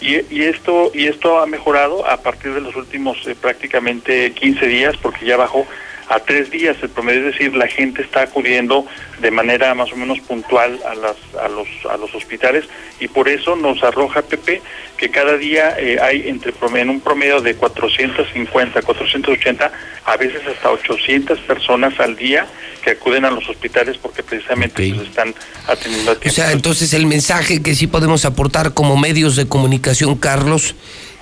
y, y esto y esto ha mejorado a partir de los últimos eh, prácticamente 15 días porque ya bajó a tres días el promedio, es decir, la gente está acudiendo de manera más o menos puntual a, las, a, los, a los hospitales y por eso nos arroja Pepe que cada día eh, hay entre en un promedio de 450, 480, a veces hasta 800 personas al día que acuden a los hospitales porque precisamente se están atendiendo a tiempo. O sea, entonces el mensaje que sí podemos aportar como medios de comunicación, Carlos,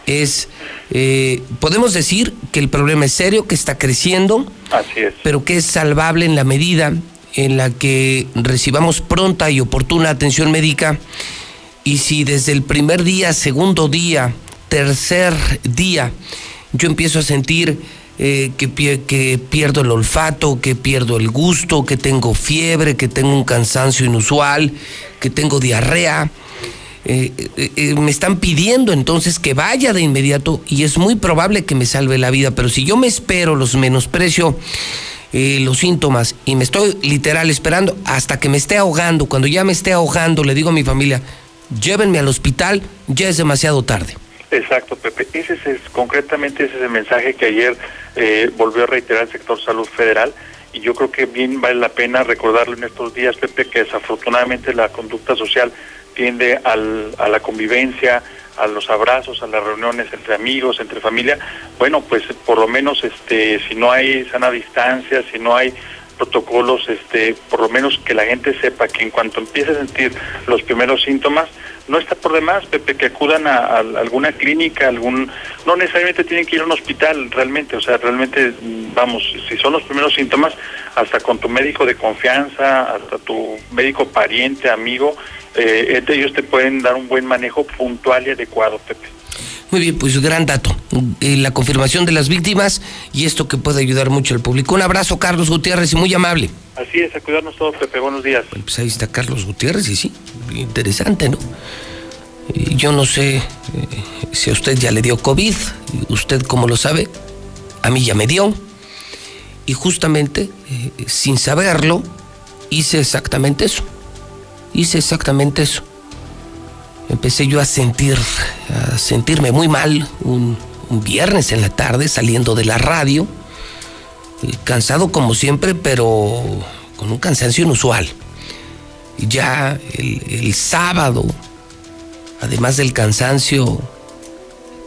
es, eh, podemos decir que el problema es serio, que está creciendo, pero que es salvable en la medida en la que recibamos pronta y oportuna atención médica. Y si desde el primer día, segundo día, tercer día, yo empiezo a sentir eh, que, que pierdo el olfato, que pierdo el gusto, que tengo fiebre, que tengo un cansancio inusual, que tengo diarrea, eh, eh, eh, me están pidiendo entonces que vaya de inmediato y es muy probable que me salve la vida, pero si yo me espero, los menosprecio los síntomas y me estoy literal esperando hasta que me esté ahogando, cuando ya me esté ahogando, le digo a mi familia, llévenme al hospital, ya es demasiado tarde. Exacto, Pepe. Ese es, concretamente ese es el mensaje que ayer volvió a reiterar el sector salud federal y yo creo que bien vale la pena recordarlo en estos días, Pepe, que desafortunadamente la conducta social tiende al, a la convivencia, a los abrazos, a las reuniones entre amigos, entre familia, bueno, pues por lo menos este si no hay sana distancia, si no hay protocolos, este, por lo menos que la gente sepa que en cuanto empiece a sentir los primeros síntomas, no está por demás, Pepe, que acudan a, alguna clínica, algún, no necesariamente tienen que ir a un hospital, realmente, o sea, realmente, vamos, si son los primeros síntomas, hasta con tu médico de confianza, hasta tu médico pariente, amigo, eh, ellos te pueden dar un buen manejo puntual y adecuado, Pepe. Muy bien, pues gran dato. Eh, la confirmación de las víctimas y esto que puede ayudar mucho al público. Un abrazo, Carlos Gutiérrez, y muy amable. Así es, a cuidarnos todos, Pepe. Buenos días. pues ahí está Carlos Gutiérrez, y sí, interesante, ¿no? Yo no sé eh, si a usted ya le dio COVID, usted como lo sabe, a mí ya me dio. Y justamente, eh, sin saberlo, hice exactamente eso. Hice exactamente eso empecé yo a sentir, a sentirme muy mal un, viernes en la tarde saliendo de la radio. eh, cansado como siempre, pero con un cansancio inusual. Ya el, el sábado, además del cansancio,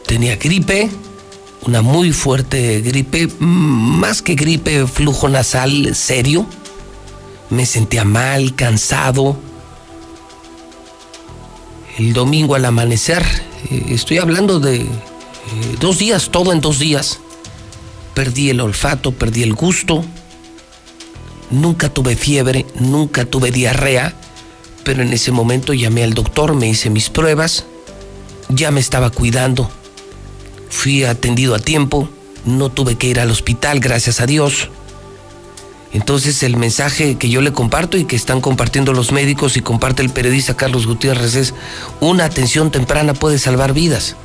tenía gripe, una muy fuerte gripe, más que gripe, flujo nasal serio. Me sentía mal, cansado. El domingo al amanecer, eh, estoy hablando de eh, dos días, todo en dos días. Perdí el olfato, perdí el gusto. Nunca tuve fiebre, nunca tuve diarrea, pero en ese momento llamé al doctor, me hice mis pruebas, ya me estaba cuidando. Fui atendido a tiempo, no tuve que ir al hospital, gracias a Dios. Entonces el mensaje que yo le comparto y que están compartiendo los médicos y comparte el periodista Carlos Gutiérrez es, una atención temprana puede salvar vidas.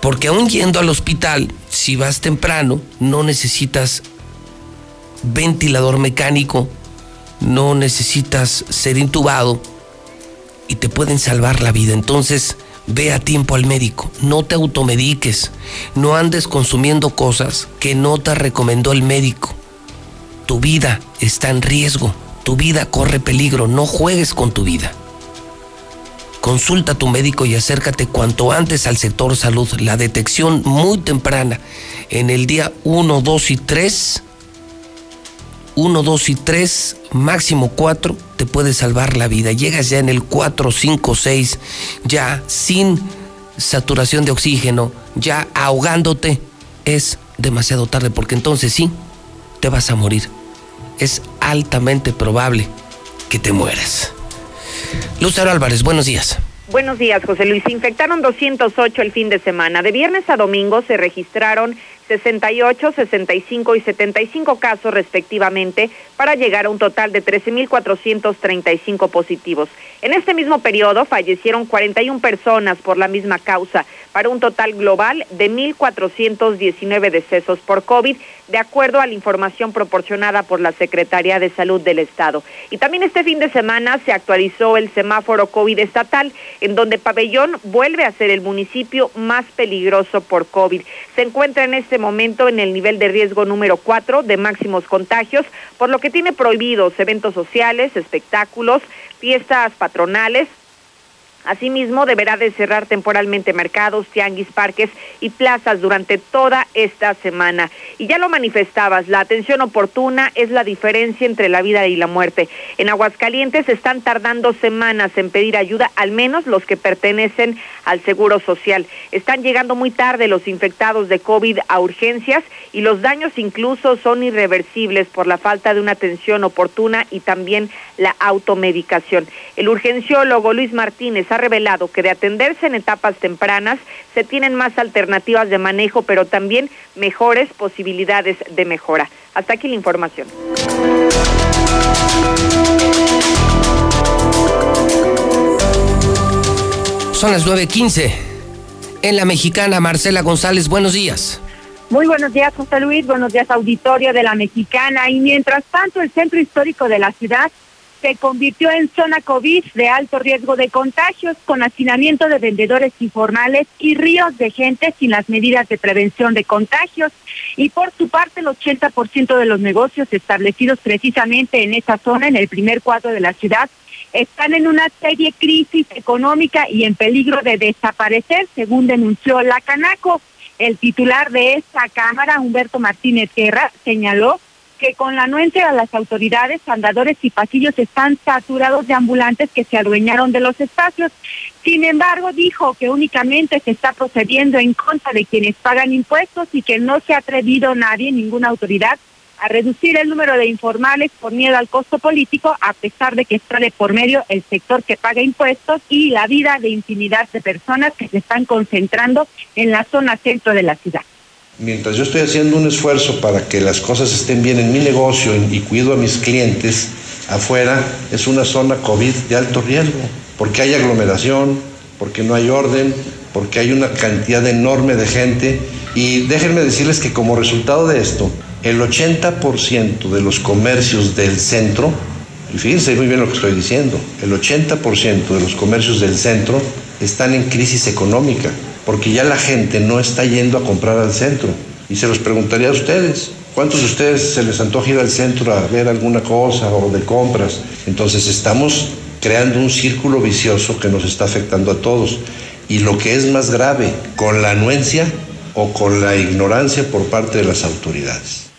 Porque aún yendo al hospital, si vas temprano, no necesitas ventilador mecánico, no necesitas ser intubado y te pueden salvar la vida. Entonces, ve a tiempo al médico, no te automediques, no andes consumiendo cosas que no te recomendó el médico. Tu vida está en riesgo, tu vida corre peligro, no juegues con tu vida. Consulta a tu médico y acércate cuanto antes al sector salud. La detección muy temprana en el día 1, 2 y 3, 1, 2 y 3, máximo 4, te puede salvar la vida. Llegas ya en el 4, 5, 6, ya sin saturación de oxígeno, ya ahogándote, es demasiado tarde porque entonces sí, te vas a morir. Es altamente probable que te mueras. Lucero Álvarez, buenos días. Buenos días, José Luis. Se infectaron 208 el fin de semana. De viernes a domingo se registraron 68, 65 y 75 casos respectivamente para llegar a un total de 13.435 positivos. En este mismo periodo fallecieron 41 personas por la misma causa, para un total global de 1.419 decesos por COVID, de acuerdo a la información proporcionada por la Secretaría de Salud del Estado. Y también este fin de semana se actualizó el semáforo COVID estatal, en donde Pabellón vuelve a ser el municipio más peligroso por COVID. Se encuentra en este momento en el nivel de riesgo número 4 de máximos contagios, por lo que tiene prohibidos eventos sociales, espectáculos, fiestas patronales, Asimismo, deberá de cerrar temporalmente mercados, tianguis, parques y plazas durante toda esta semana. Y ya lo manifestabas, la atención oportuna es la diferencia entre la vida y la muerte. En Aguascalientes están tardando semanas en pedir ayuda, al menos los que pertenecen al Seguro Social. Están llegando muy tarde los infectados de COVID a urgencias y los daños incluso son irreversibles por la falta de una atención oportuna y también la automedicación. El urgenciólogo Luis Martínez ha revelado que de atenderse en etapas tempranas se tienen más alternativas de manejo, pero también mejores posibilidades de mejora. Hasta aquí la información. Son las 9.15. En la mexicana, Marcela González, buenos días. Muy buenos días, José Luis. Buenos días, auditorio de la mexicana. Y mientras tanto, el centro histórico de la ciudad se convirtió en zona COVID de alto riesgo de contagios con hacinamiento de vendedores informales y ríos de gente sin las medidas de prevención de contagios. Y por su parte, el 80% de los negocios establecidos precisamente en esa zona, en el primer cuadro de la ciudad, están en una serie crisis económica y en peligro de desaparecer, según denunció la Canaco. El titular de esta Cámara, Humberto Martínez Guerra, señaló que con la anuencia de las autoridades, andadores y pasillos están saturados de ambulantes que se adueñaron de los espacios. Sin embargo, dijo que únicamente se está procediendo en contra de quienes pagan impuestos y que no se ha atrevido nadie, ninguna autoridad, a reducir el número de informales por miedo al costo político, a pesar de que está por medio el sector que paga impuestos y la vida de infinidad de personas que se están concentrando en la zona centro de la ciudad. Mientras yo estoy haciendo un esfuerzo para que las cosas estén bien en mi negocio y cuido a mis clientes, afuera es una zona COVID de alto riesgo, porque hay aglomeración, porque no hay orden, porque hay una cantidad enorme de gente. Y déjenme decirles que como resultado de esto, el 80% de los comercios del centro, y fíjense muy bien lo que estoy diciendo, el 80% de los comercios del centro están en crisis económica porque ya la gente no está yendo a comprar al centro. Y se los preguntaría a ustedes, ¿cuántos de ustedes se les antoja ir al centro a ver alguna cosa o de compras? Entonces estamos creando un círculo vicioso que nos está afectando a todos. Y lo que es más grave, con la anuencia o con la ignorancia por parte de las autoridades.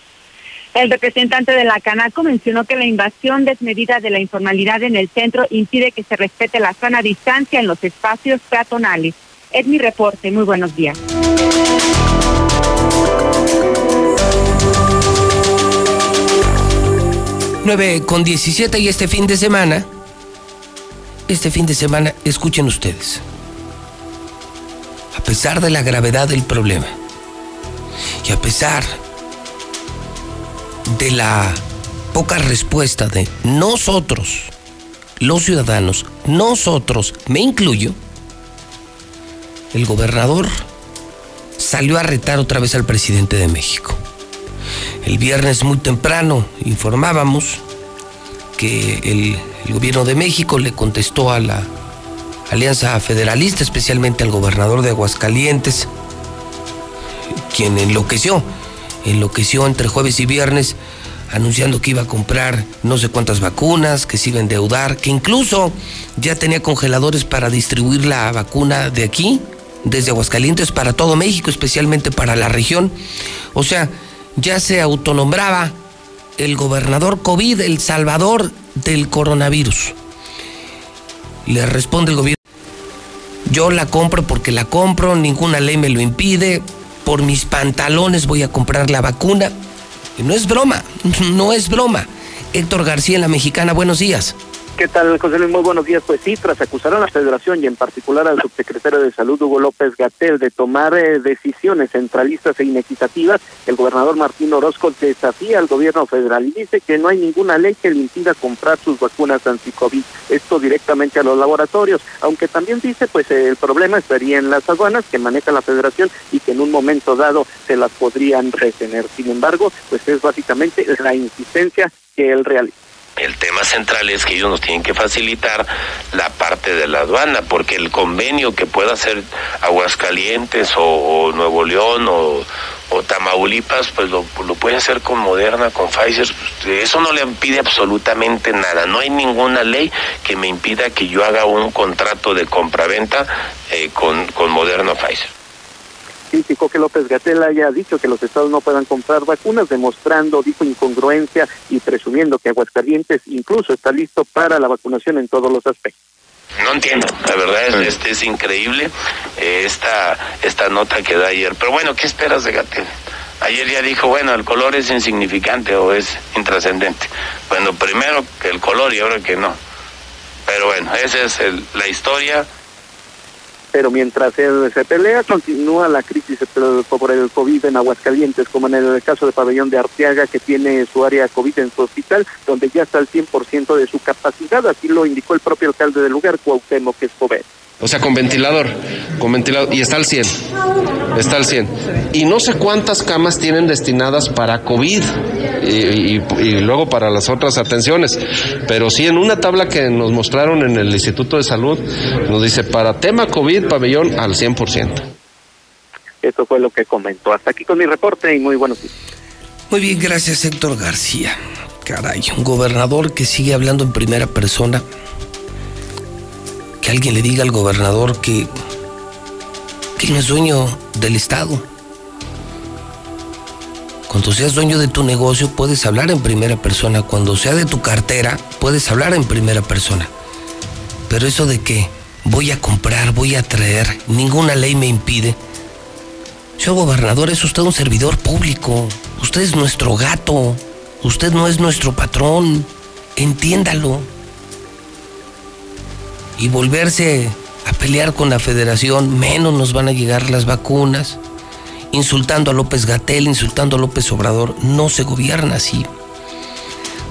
El representante de la Canaco mencionó que la invasión desmedida de la informalidad en el centro impide que se respete la sana distancia en los espacios peatonales. Es mi reporte. Muy buenos días. 9 con 17 y este fin de semana, este fin de semana, escuchen ustedes, a pesar de la gravedad del problema y a pesar de la poca respuesta de nosotros, los ciudadanos, nosotros, me incluyo, el gobernador salió a retar otra vez al presidente de México. El viernes muy temprano informábamos que el, gobierno de México le contestó a la Alianza Federalista, especialmente al gobernador de Aguascalientes, quien enloqueció, enloqueció entre jueves y viernes anunciando que iba a comprar no sé cuántas vacunas, que se iba a endeudar, que incluso ya tenía congeladores para distribuir la vacuna de aquí, desde Aguascalientes, para todo México, especialmente para la región. O sea, ya se autonombraba el gobernador COVID, el salvador del coronavirus. Le responde el gobierno, yo la compro porque la compro, ninguna ley me lo impide, por mis pantalones voy a comprar la vacuna. Y no es broma, no es broma. Héctor García en la Mexicana, buenos días. ¿Qué tal, José Luis? Muy buenos días. Pues sí, tras acusar a la Federación y en particular al subsecretario de Salud, Hugo López Gatel, de tomar eh, decisiones centralistas e inequitativas, el gobernador Martín Orozco desafía al gobierno federal y dice que no hay ninguna ley que le comprar sus vacunas anti-COVID. Esto directamente a los laboratorios, aunque también dice, pues eh, el problema estaría en las aduanas que maneja la Federación y que en un momento dado se las podrían retener. Sin embargo, pues es básicamente la insistencia que él realiza. El tema central es que ellos nos tienen que facilitar la parte de la aduana, porque el convenio que pueda hacer Aguascalientes o, Nuevo León o, Tamaulipas, pues lo, lo puede hacer con Moderna, con Pfizer. Eso no le impide absolutamente nada. No hay ninguna ley que me impida que yo haga un contrato de compraventa eh, con, con Moderna Pfizer criticó que López Gatel haya dicho que los estados no puedan comprar vacunas, demostrando, dijo, incongruencia y presumiendo que Aguascalientes incluso está listo para la vacunación en todos los aspectos. No entiendo, la verdad es, este es increíble eh, esta, esta nota que da ayer. Pero bueno, ¿qué esperas de Gatel? Ayer ya dijo, bueno, el color es insignificante o es intrascendente. Bueno, primero que el color y ahora que no. Pero bueno, esa es el, la historia pero mientras él se pelea, continúa la crisis por el COVID en Aguascalientes, como en el caso de Pabellón de Arteaga, que tiene su área COVID en su hospital, donde ya está al 100% de su capacidad, así lo indicó el propio alcalde del lugar, Cuauhtémoc Escobedo. O sea, con ventilador, con ventilador, y está al 100, está al 100. Y no sé cuántas camas tienen destinadas para COVID y, y, y, luego para las otras atenciones, pero sí en una tabla que nos mostraron en el Instituto de Salud, nos dice para tema COVID, pabellón al 100%. Eso fue lo que comentó. Hasta aquí con mi reporte y muy buenos días. Muy bien, gracias Héctor García. Caray, un gobernador que sigue hablando en primera persona que alguien le diga al gobernador que, que no es dueño del Estado. Cuando seas dueño de tu negocio puedes hablar en primera persona. Cuando sea de tu cartera puedes hablar en primera persona. Pero eso de que voy a comprar, voy a traer, ninguna ley me impide. Señor gobernador, es usted un servidor público. Usted es nuestro gato. Usted no es nuestro patrón. Entiéndalo y volverse a pelear con la federación, menos nos van a llegar las vacunas. Insultando a López Gatel, insultando a López Obrador, no se gobierna así.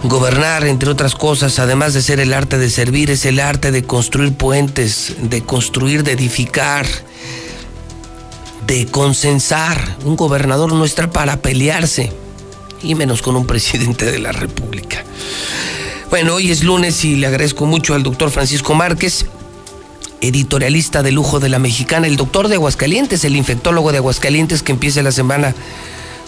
Gobernar, entre otras cosas, además de ser el arte de servir, es el arte de construir puentes, de construir, de edificar, de consensar. Un gobernador no está para pelearse, y menos con un presidente de la República. Bueno, hoy es lunes y le agradezco mucho al doctor Francisco Márquez, editorialista de lujo de la mexicana, el doctor de Aguascalientes, el infectólogo de Aguascalientes que empieza la semana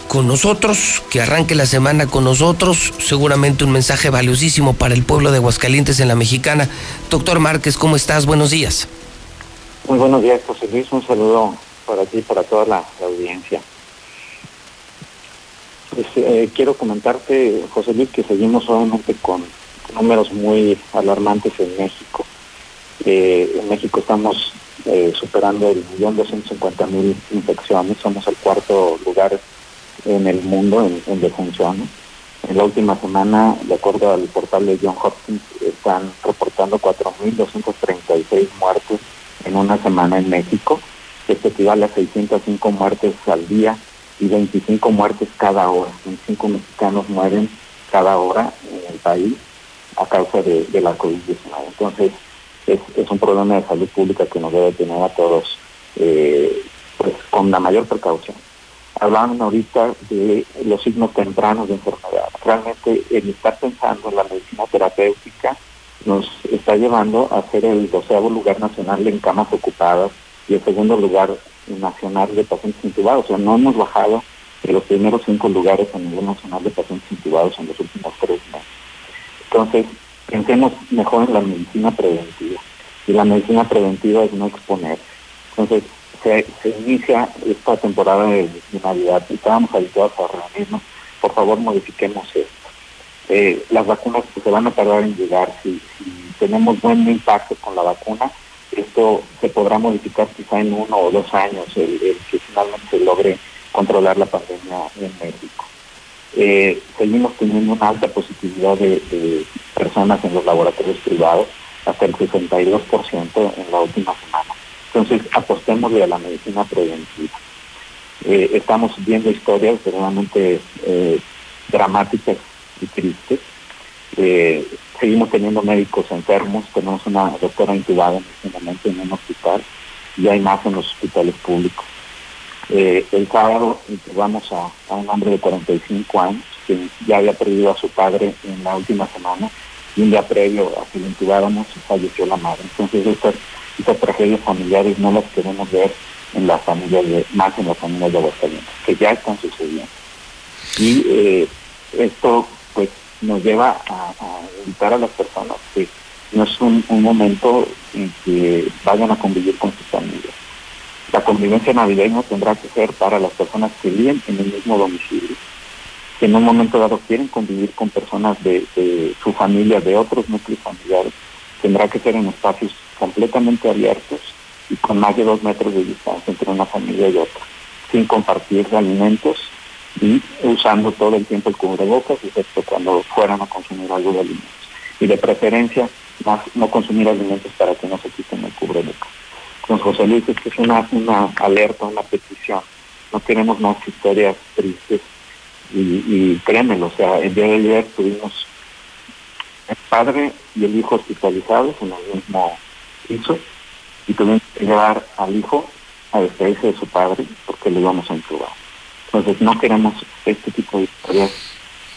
con nosotros, que arranque la semana con nosotros, seguramente un mensaje valiosísimo para el pueblo de Aguascalientes en la Mexicana. Doctor Márquez, ¿cómo estás? Buenos días. Muy buenos días, José Luis. Un saludo para ti y para toda la, audiencia. Pues, eh, quiero comentarte, José Luis, que seguimos obviamente con números muy alarmantes en México. Eh, en México estamos eh, superando el millón doscientos cincuenta mil infecciones, somos el cuarto lugar en el mundo en, en. En la última semana, de acuerdo al portal de John Hopkins, están reportando 4.236 muertes en una semana en México. Esto equivale a 605 muertes al día y 25 muertes cada hora. 25 mexicanos mueren cada hora en el país a causa de, la COVID-19. Entonces, es, un problema de salud pública que nos debe tener a todos eh, pues, con la mayor precaución. Hablaban ahorita de los signos tempranos de enfermedad. Realmente el estar pensando en la medicina terapéutica nos está llevando a ser el doceavo lugar nacional en camas ocupadas y el segundo lugar nacional de pacientes intubados. O sea, no hemos bajado de los primeros cinco lugares a nivel nacional de pacientes intubados en los últimos tres meses. Entonces, pensemos mejor en la medicina preventiva. Y la medicina preventiva es no exponer. Entonces, se, inicia esta temporada de, Navidad y estábamos habituados a reunirnos. Por favor, modifiquemos esto. Eh, las vacunas se van a tardar en llegar. Si, tenemos buen impacto con la vacuna, esto se podrá modificar quizá en uno o dos años, el, que finalmente se logre controlar la pandemia en México. Eh, seguimos teniendo una alta positividad de, personas en los laboratorios privados, hasta el 62% en la última semana. Entonces, apostémosle a la medicina preventiva. Eh, estamos viendo historias verdaderamente eh, dramáticas y tristes. Eh, seguimos teniendo médicos enfermos, tenemos una doctora intubada en este momento en un hospital y hay más en los hospitales públicos. Eh, el sábado intubamos a, un hombre de 45 años que ya había perdido a su padre en la última semana y un día previo a que lo intubáramos falleció la madre. Entonces estas, estas tragedias familiares no las queremos ver en las familias de, más en las familias de Aguascalientes, que ya están sucediendo. Y eh, esto pues nos lleva a, invitar a las personas que no es un, momento en que vayan a convivir con sus familias. La convivencia navideña tendrá que ser para las personas que viven en el mismo domicilio, que en un momento dado quieren convivir con personas de, su familia, de otros núcleos familiares, tendrá que ser en espacios completamente abiertos y con más de dos metros de distancia entre una familia y otra, sin compartir alimentos y usando todo el tiempo el cubrebocas, excepto cuando fueran a consumir algo de alimentos. Y de preferencia, no consumir alimentos para que no se quiten el cubrebocas. Con José Luis, es que es una, una alerta, una petición. No queremos más historias tristes y, y créanmelo, o sea, el día de ayer tuvimos el padre y el hijo hospitalizados en el mismo piso y tuvimos que llevar al hijo a despedirse de su padre porque le íbamos a intubar. Entonces no queremos este tipo de historias,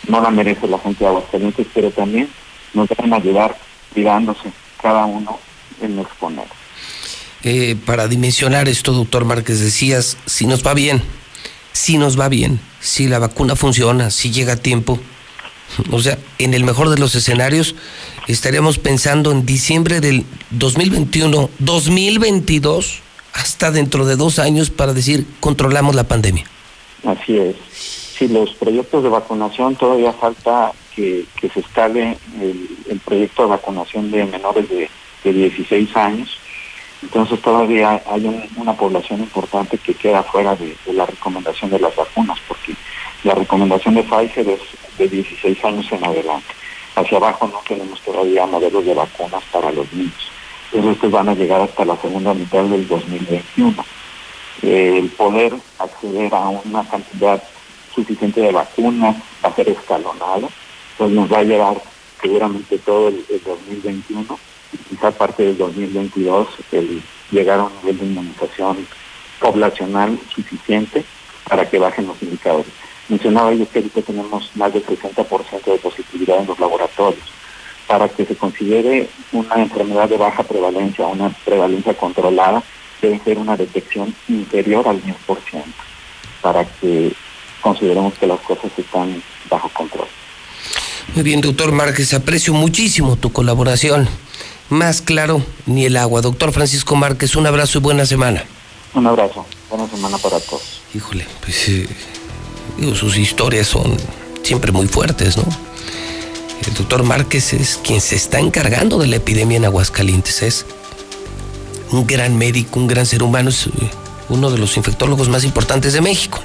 no la merece la gente de Aguascalientes, pero también nos deben ayudar cuidándose cada uno en exponer. Para dimensionar esto, doctor Márquez, decías, si nos va bien, si nos va bien, si la vacuna funciona, si llega a tiempo, o sea, en el mejor de los escenarios, estaríamos pensando en diciembre del 2021, 2022, hasta dentro de dos años para decir, controlamos la pandemia. Así es. Si los proyectos de vacunación todavía falta que, se escale el, proyecto de vacunación de menores de, 16 años. Entonces todavía hay una población importante que queda fuera de, la recomendación de las vacunas, porque la recomendación de Pfizer es de 16 años en adelante. Hacia abajo no tenemos todavía modelos de vacunas para los niños. Entonces estos van a llegar hasta la segunda mitad del 2021 el poder acceder a una cantidad suficiente de vacunas va a ser escalonado, pues nos va a llevar seguramente todo el, 2021 quizá parte del 2022 el llegar a un nivel de inmunización poblacional suficiente para que bajen los indicadores. Mencionaba yo que ahorita tenemos más del 60% de positividad en los laboratorios. Para que se considere una enfermedad de baja prevalencia, una prevalencia controlada, debe ser una detección inferior al 10% para que consideremos que las cosas están bajo control. Muy bien, doctor Márquez, aprecio muchísimo tu colaboración. Más claro, ni el agua. Doctor Francisco Márquez, un abrazo y buena semana. Un abrazo, buena semana para todos. Híjole, pues eh, digo, sus historias son siempre muy fuertes, ¿no? El doctor Márquez es quien se está encargando de la epidemia en Aguascalientes. Es un gran médico, un gran ser humano, es eh, uno de los infectólogos más importantes de México.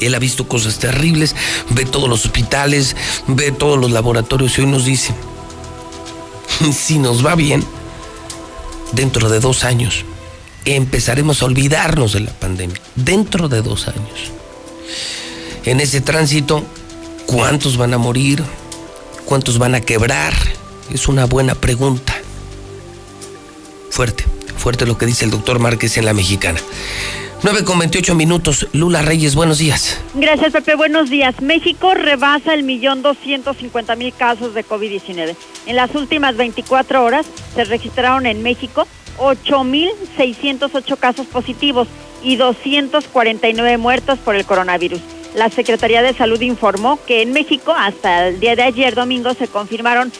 Él ha visto cosas terribles, ve todos los hospitales, ve todos los laboratorios y hoy nos dice, si nos va bien, dentro de dos años empezaremos a olvidarnos de la pandemia. Dentro de dos años. En ese tránsito, ¿cuántos van a morir? ¿Cuántos van a quebrar? Es una buena pregunta. Fuerte, fuerte lo que dice el doctor Márquez en la mexicana. 9 con 28 minutos. Lula Reyes, buenos días. Gracias, Pepe. Buenos días. México rebasa el millón doscientos cincuenta mil casos de COVID-19. En las últimas 24 horas se registraron en México 8.608 casos positivos y 249 muertos por el coronavirus. La Secretaría de Salud informó que en México hasta el día de ayer domingo se confirmaron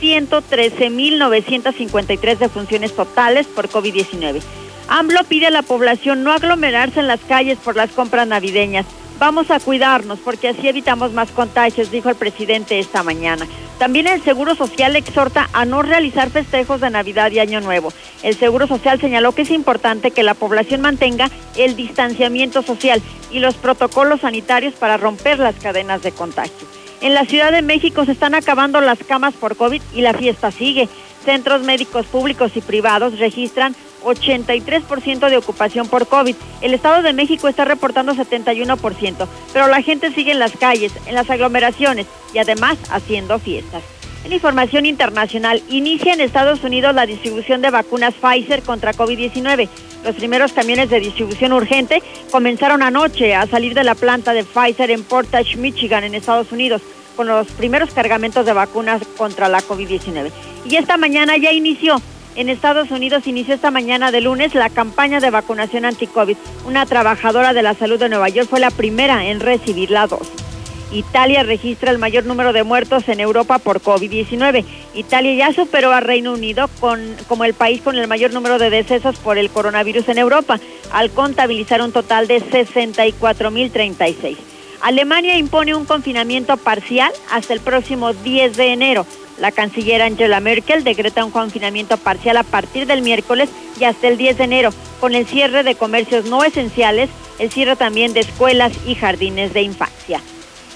113.953 defunciones totales por COVID-19. AMLO pide a la población no aglomerarse en las calles por las compras navideñas. Vamos a cuidarnos porque así evitamos más contagios, dijo el presidente esta mañana. También el Seguro Social exhorta a no realizar festejos de Navidad y Año Nuevo. El Seguro Social señaló que es importante que la población mantenga el distanciamiento social y los protocolos sanitarios para romper las cadenas de contagio. En la Ciudad de México se están acabando las camas por COVID y la fiesta sigue. Centros médicos públicos y privados registran 83% de ocupación por COVID. El Estado de México está reportando 71%, pero la gente sigue en las calles, en las aglomeraciones y además haciendo fiestas. En información internacional, inicia en Estados Unidos la distribución de vacunas Pfizer contra COVID-19. Los primeros camiones de distribución urgente comenzaron anoche a salir de la planta de Pfizer en Portage, Michigan, en Estados Unidos, con los primeros cargamentos de vacunas contra la COVID-19. Y esta mañana ya inició en Estados Unidos inició esta mañana de lunes la campaña de vacunación anti-COVID. Una trabajadora de la salud de Nueva York fue la primera en recibir la dosis. Italia registra el mayor número de muertos en Europa por COVID-19. Italia ya superó a Reino Unido con, como el país con el mayor número de decesos por el coronavirus en Europa, al contabilizar un total de 64.036. Alemania impone un confinamiento parcial hasta el próximo 10 de enero. La canciller Angela Merkel decreta un confinamiento parcial a partir del miércoles y hasta el 10 de enero, con el cierre de comercios no esenciales, el cierre también de escuelas y jardines de infancia.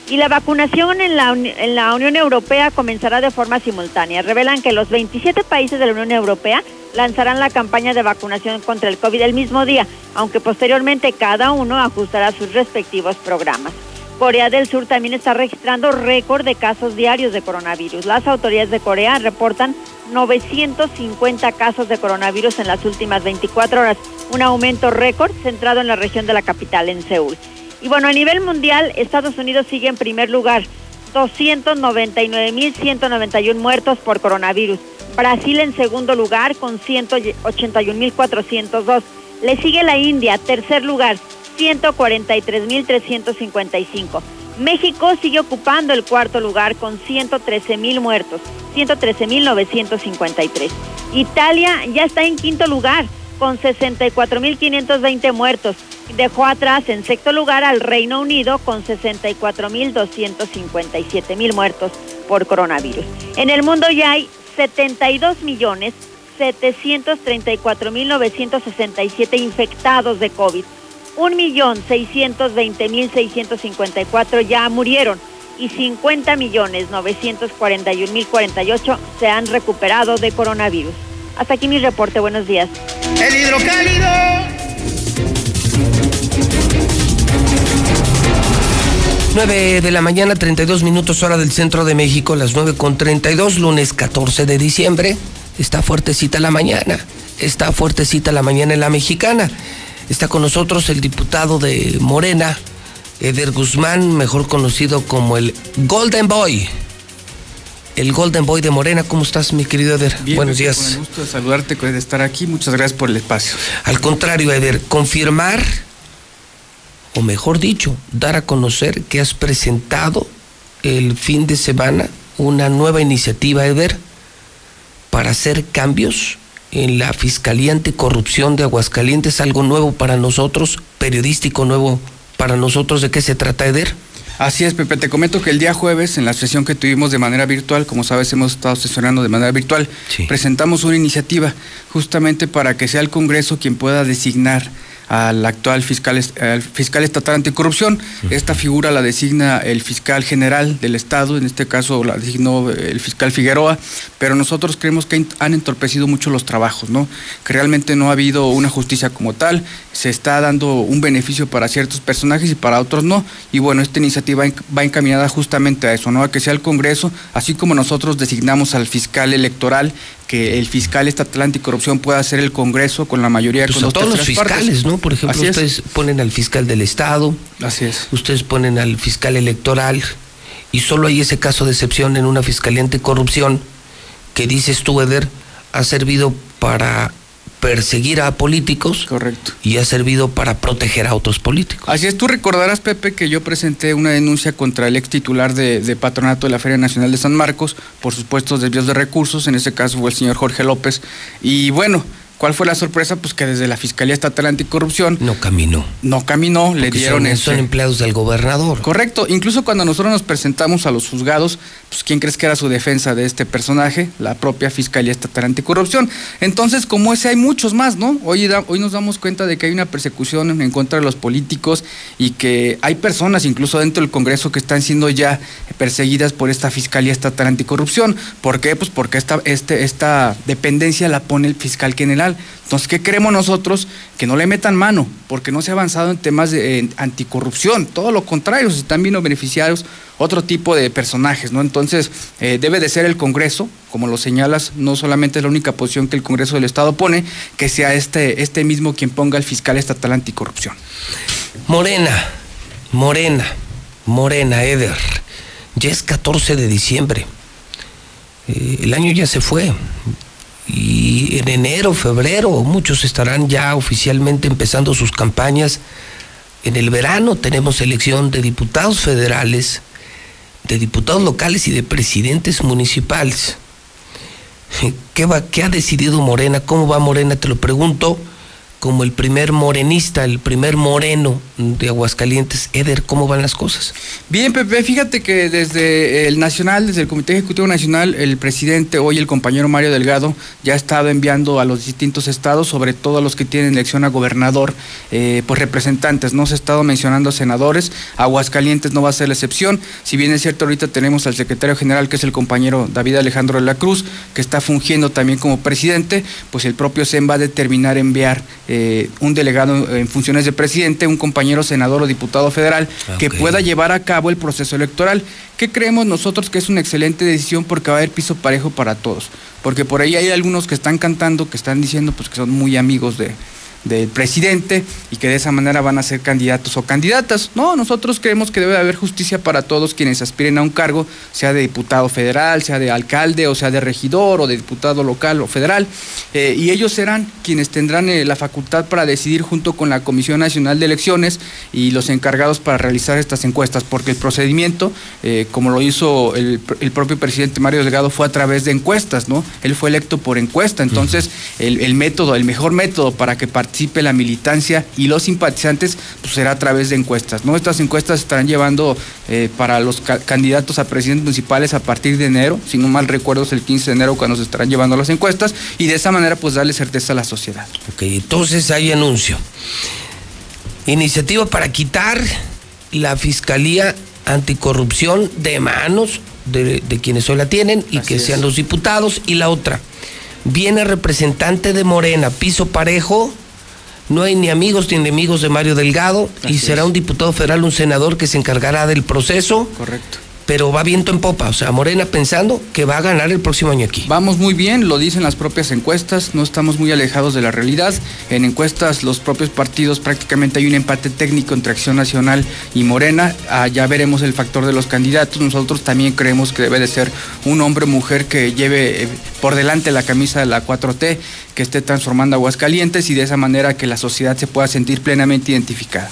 Y la vacunación en la, en la Unión Europea comenzará de forma simultánea. Revelan que los 27 países de la Unión Europea lanzarán la campaña de vacunación contra el COVID el mismo día, aunque posteriormente cada uno ajustará sus respectivos programas. Corea del Sur también está registrando récord de casos diarios de coronavirus. Las autoridades de Corea reportan 950 casos de coronavirus en las últimas 24 horas, un aumento récord centrado en la región de la capital, en Seúl. Y bueno, a nivel mundial, Estados Unidos sigue en primer lugar, 299.191 muertos por coronavirus. Brasil en segundo lugar con 181.402. Le sigue la India, tercer lugar, 143.355. México sigue ocupando el cuarto lugar con 113.000 muertos, 113.953. Italia ya está en quinto lugar con 64.520 muertos. Dejó atrás en sexto lugar al Reino Unido con 64.257.000 muertos por coronavirus. En el mundo ya hay 72 millones 734.967 infectados de COVID 1.620.654 ya murieron y 50.941.048 se han recuperado de coronavirus. Hasta aquí mi reporte. Buenos días. El hidrocálido. Nueve de la mañana, 32 minutos hora del centro de México, las nueve con 32, lunes 14 de diciembre. Está fuertecita la mañana, está fuertecita la mañana en la mexicana. Está con nosotros el diputado de Morena, Eder Guzmán, mejor conocido como el Golden Boy. El Golden Boy de Morena, ¿cómo estás, mi querido Eder? Buenos días. Con el gusto de saludarte, de estar aquí. Muchas gracias por el espacio. Al contrario, Eder, confirmar o mejor dicho, dar a conocer que has presentado el fin de semana una nueva iniciativa, Eder, para hacer cambios en la Fiscalía Anticorrupción de Aguascalientes, algo nuevo para nosotros, periodístico nuevo para nosotros. ¿De qué se trata, Eder? Así es, Pepe. Te comento que el día jueves, en la sesión que tuvimos de manera virtual, como sabes, hemos estado sesionando de manera virtual, presentamos una iniciativa justamente para que sea el Congreso quien pueda designar al actual fiscal, fiscal estatal anticorrupción. Esta figura la designa el fiscal general del Estado, en este caso la designó el fiscal Figueroa, pero nosotros creemos que han entorpecido mucho los trabajos, ¿no? Que realmente no ha habido una justicia como tal, se está dando un beneficio para ciertos personajes y para otros no. Y bueno, esta iniciativa va encaminada justamente a eso, ¿no? A que sea el Congreso, así como nosotros designamos al fiscal electoral que el fiscal estatal anticorrupción pueda hacer el Congreso con la mayoría de pues todos los fiscales, ¿no? Por ejemplo, ustedes ponen al fiscal del Estado, Así es. ustedes ponen al fiscal electoral y solo hay ese caso de excepción en una fiscalía anticorrupción que dices tú, Eder, ha servido para perseguir a políticos Correcto. y ha servido para proteger a otros políticos. Así es, tú recordarás, Pepe, que yo presenté una denuncia contra el ex titular de, patronato de la Feria Nacional de San Marcos por supuestos desvíos de recursos, en ese caso fue el señor Jorge López, y bueno, ¿Cuál fue la sorpresa? Pues que desde la Fiscalía Estatal Anticorrupción... No caminó. No caminó, le dieron... Son, son empleados del gobernador. Correcto. Incluso cuando nosotros nos presentamos a los juzgados, pues ¿quién crees que era su defensa de este personaje? La propia Fiscalía Estatal Anticorrupción. Entonces, como ese hay muchos más, ¿no? Hoy, hoy nos damos cuenta de que hay una persecución en contra de los políticos y que hay personas, incluso dentro del Congreso, que están siendo ya perseguidas por esta Fiscalía Estatal Anticorrupción. ¿Por qué? Pues porque esta, este, esta dependencia la pone el fiscal general entonces, ¿qué queremos nosotros? Que no le metan mano, porque no se ha avanzado en temas de anticorrupción, todo lo contrario, se están viendo beneficiarios otro tipo de personajes, ¿no? Entonces, eh, debe de ser el Congreso, como lo señalas, no solamente es la única posición que el Congreso del Estado pone, que sea este, este mismo quien ponga el fiscal estatal anticorrupción. Morena, Morena, Morena, Eder, ya es 14 de diciembre. Eh, el año ya se fue y en enero, febrero, muchos estarán ya oficialmente empezando sus campañas. En el verano tenemos elección de diputados federales, de diputados locales y de presidentes municipales. ¿Qué, va, ¿Qué ha decidido Morena? ¿Cómo va Morena? Te lo pregunto como el primer morenista, el primer moreno de Aguascalientes. Eder, ¿cómo van las cosas? Bien, Pepe, fíjate que desde el Nacional, desde el Comité Ejecutivo Nacional, el presidente, hoy el compañero Mario Delgado, ya ha estado enviando a los distintos estados, sobre todo a los que tienen elección a gobernador, eh, pues representantes. No se ha estado mencionando senadores, Aguascalientes no va a ser la excepción. Si bien es cierto, ahorita tenemos al secretario general, que es el compañero David Alejandro de la Cruz, que está fungiendo también como presidente, pues el propio SEM va a determinar enviar eh, un delegado en funciones de presidente, un compañero senador o diputado federal que pueda llevar a cabo el proceso electoral. ¿Qué creemos nosotros que es una excelente decisión porque va a haber piso parejo para todos? Porque por ahí hay algunos que están cantando, que están diciendo pues que son muy amigos de, del presidente y que de esa manera van a ser candidatos o candidatas. No, nosotros creemos que debe haber justicia para todos quienes aspiren a un cargo, sea de diputado federal, sea de alcalde o sea de regidor o de diputado local o federal, eh, y ellos serán quienes tendrán eh, la facultad para decidir junto con la Comisión Nacional de Elecciones y los encargados para realizar estas encuestas, porque el procedimiento, eh, como lo hizo el, propio presidente Mario Delgado, fue a través de encuestas, ¿no? Él fue electo por encuesta, entonces el, el método, el mejor método para que participe participe la militancia y los simpatizantes, pues será a través de encuestas. ¿no? Estas encuestas estarán llevando eh, para los candidatos a presidentes municipales a partir de enero, si no mal recuerdo es el 15 de enero cuando se estarán llevando las encuestas, y de esa manera pues darle certeza a la sociedad. Ok, entonces hay anuncio. Iniciativa para quitar la Fiscalía Anticorrupción de manos de, quienes hoy la tienen y que sean los diputados. Y la otra, viene representante de Morena, piso parejo no hay ni amigos ni enemigos de Mario Delgado y será un diputado federal, un senador que se encargará del proceso. Correcto pero va viento en popa, o sea, Morena pensando que va a ganar el próximo año aquí. Vamos muy bien, lo dicen las propias encuestas, no estamos muy alejados de la realidad. En encuestas los propios partidos prácticamente hay un empate técnico entre Acción Nacional y Morena, ah, ya veremos el factor de los candidatos, nosotros también creemos que debe de ser un hombre o mujer que lleve eh, por delante la camisa de la 4T, que esté transformando Aguascalientes y de esa manera que la sociedad se pueda sentir plenamente identificada.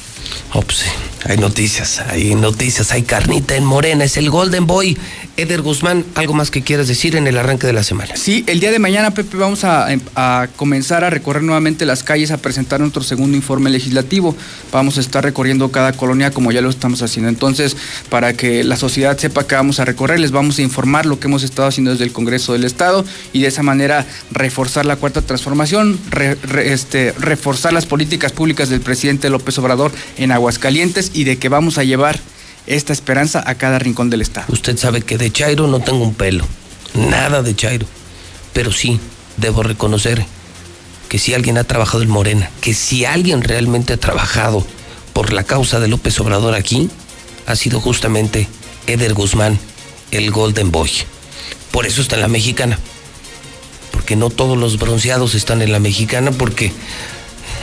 Oh, pues hay noticias, hay noticias, hay carnita en Morena, es el Golden Boy. Eder Guzmán, ¿algo más que quieras decir en el arranque de la semana? Sí, el día de mañana, Pepe, vamos a, a, comenzar a recorrer nuevamente las calles, a presentar nuestro segundo informe legislativo. Vamos a estar recorriendo cada colonia como ya lo estamos haciendo. Entonces, para que la sociedad sepa que vamos a recorrer, les vamos a informar lo que hemos estado haciendo desde el Congreso del Estado y de esa manera reforzar la cuarta transformación, este, reforzar las políticas públicas del presidente López Obrador en Aguascalientes y de que vamos a llevar esta esperanza a cada rincón del Estado. Usted sabe que de Chairo no tengo un pelo, nada de Chairo, pero sí debo reconocer que si alguien ha trabajado en Morena, que si alguien realmente ha trabajado por la causa de López Obrador aquí, ha sido justamente Eder Guzmán, el Golden Boy. Por eso está en la mexicana. Porque no todos los bronceados están en la mexicana, porque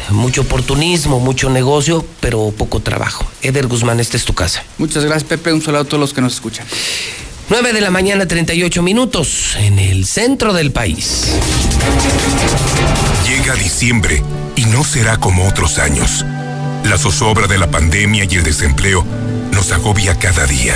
mucho oportunismo, mucho negocio, pero poco trabajo. Eder Guzmán, esta es tu casa. Muchas gracias, Pepe. Un saludo a todos los que nos escuchan. 9 de la mañana, 38 minutos, en el centro del país. Llega diciembre y no será como otros años. La zozobra de la pandemia y el desempleo nos agobia cada día.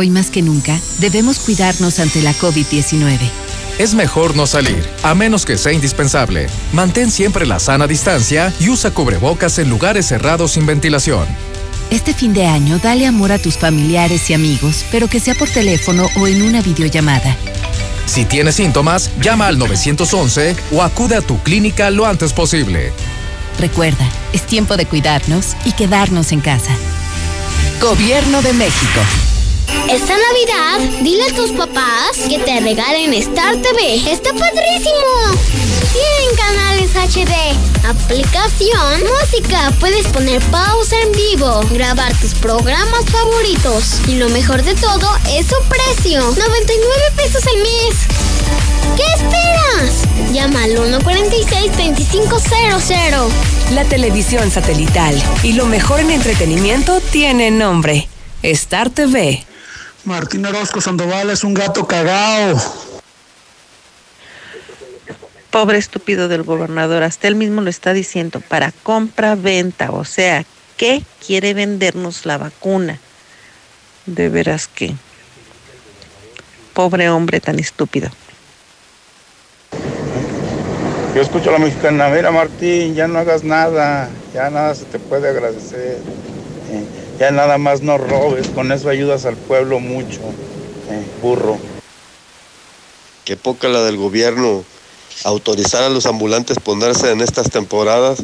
Hoy más que nunca, debemos cuidarnos ante la COVID-19. Es mejor no salir, a menos que sea indispensable. Mantén siempre la sana distancia y usa cubrebocas en lugares cerrados sin ventilación. Este fin de año, dale amor a tus familiares y amigos, pero que sea por teléfono o en una videollamada. Si tienes síntomas, llama al 911 o acude a tu clínica lo antes posible. Recuerda, es tiempo de cuidarnos y quedarnos en casa. Gobierno de México. Esta Navidad, dile a tus papás que te regalen Star TV. ¡Está padrísimo! Tienen canales HD, aplicación, música, puedes poner pausa en vivo, grabar tus programas favoritos. Y lo mejor de todo es su precio, 99 pesos al mes. ¿Qué esperas? Llama al 146-2500. La televisión satelital y lo mejor en entretenimiento tiene nombre. Star TV. Martín Orozco Sandoval es un gato cagao. Pobre estúpido del gobernador, hasta él mismo lo está diciendo, para compra-venta, o sea, ¿qué quiere vendernos la vacuna? De veras que... Pobre hombre tan estúpido. Yo escucho a la mexicana, mira Martín, ya no hagas nada, ya nada se te puede agradecer. Eh, ya nada más no robes, con eso ayudas al pueblo mucho, eh, burro. Qué poca la del gobierno autorizar a los ambulantes ponerse en estas temporadas,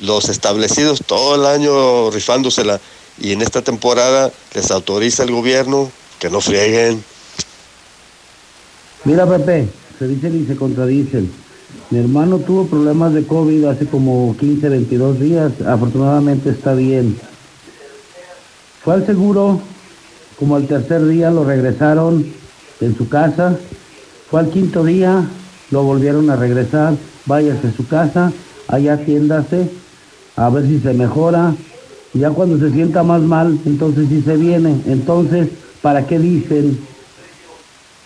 los establecidos todo el año rifándosela y en esta temporada les autoriza el gobierno que no frieguen. Mira, Pepe, se dicen y se contradicen. Mi hermano tuvo problemas de COVID hace como 15, 22 días. Afortunadamente está bien. Fue al seguro, como al tercer día lo regresaron en su casa. Fue al quinto día, lo volvieron a regresar. Váyase a su casa, allá atiéndase, a ver si se mejora. Ya cuando se sienta más mal, entonces sí se viene. Entonces, ¿para qué dicen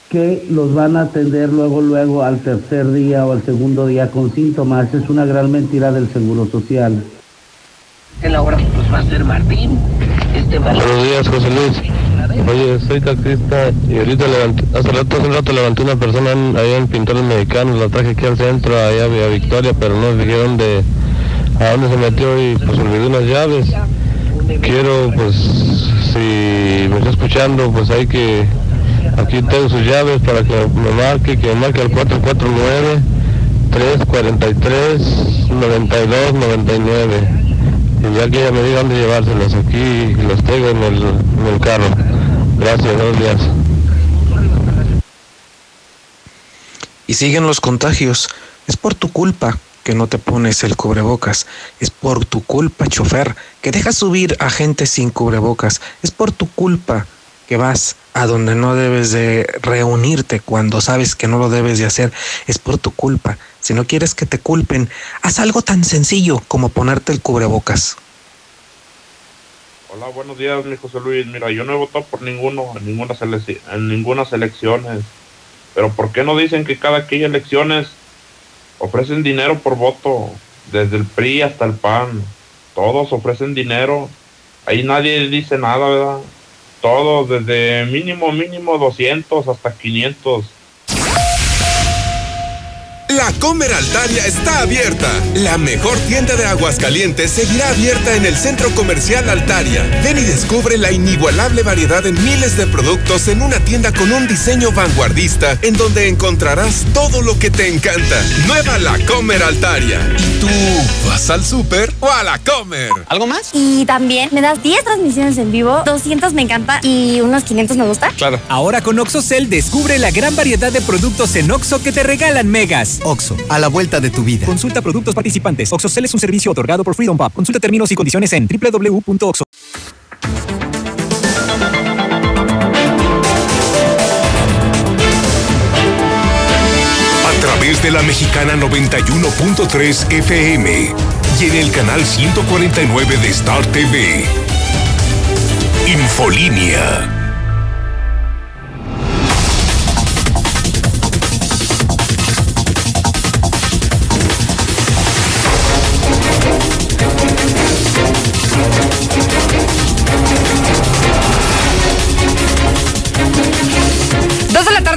que los van a atender luego, luego al tercer día o al segundo día con síntomas? Es una gran mentira del Seguro Social. En la hora pues va a ser Martín. Este Buenos días, José Luis. Oye, soy taxista y ahorita levanté, hace rato, hace un rato levanté una persona en- ahí en Pintores Mexicanos, la traje aquí al centro, allá a Victoria, pero no dijeron de a dónde se metió y pues olvidé unas llaves. Quiero, pues, si me está escuchando, pues hay que, aquí tengo sus llaves para que me marque, que me marque al 449 343 92 99. Y ya que ella me diga dónde llevárselos, aquí los tengo en el, en el carro. Gracias, buenos días. Y siguen los contagios. Es por tu culpa que no te pones el cubrebocas. Es por tu culpa, chofer, que dejas subir a gente sin cubrebocas. Es por tu culpa que vas a donde no debes de reunirte cuando sabes que no lo debes de hacer. Es por tu culpa. Si no quieres que te culpen, haz algo tan sencillo como ponerte el cubrebocas. Hola, buenos días, mi José Luis. Mira, yo no he votado por ninguno, en ninguna, en ninguna elecciones. Pero ¿por qué no dicen que cada que hay elecciones ofrecen dinero por voto? Desde el PRI hasta el PAN. Todos ofrecen dinero. Ahí nadie dice nada, ¿verdad? Todos, desde mínimo, mínimo 200 hasta 500. La Comer Altaria está abierta. La mejor tienda de Aguascalientes seguirá abierta en el Centro Comercial Altaria. Ven y descubre la inigualable variedad en miles de productos en una tienda con un diseño vanguardista en donde encontrarás todo lo que te encanta. Nueva La Comer Altaria. ¿Y tú vas al súper o a la Comer? ¿Algo más? Y también me das 10 transmisiones en vivo, 200 me encanta y unos 500 me gusta. Claro. Ahora con OxoCell descubre la gran variedad de productos en Oxo que te regalan megas. Oxo, a la vuelta de tu vida. Consulta productos participantes. OxoCell es un servicio otorgado por Freedom Pub. Consulta términos y condiciones en www.oxo. A través de la mexicana 91.3 FM y en el canal 149 de Star TV. Infolínea.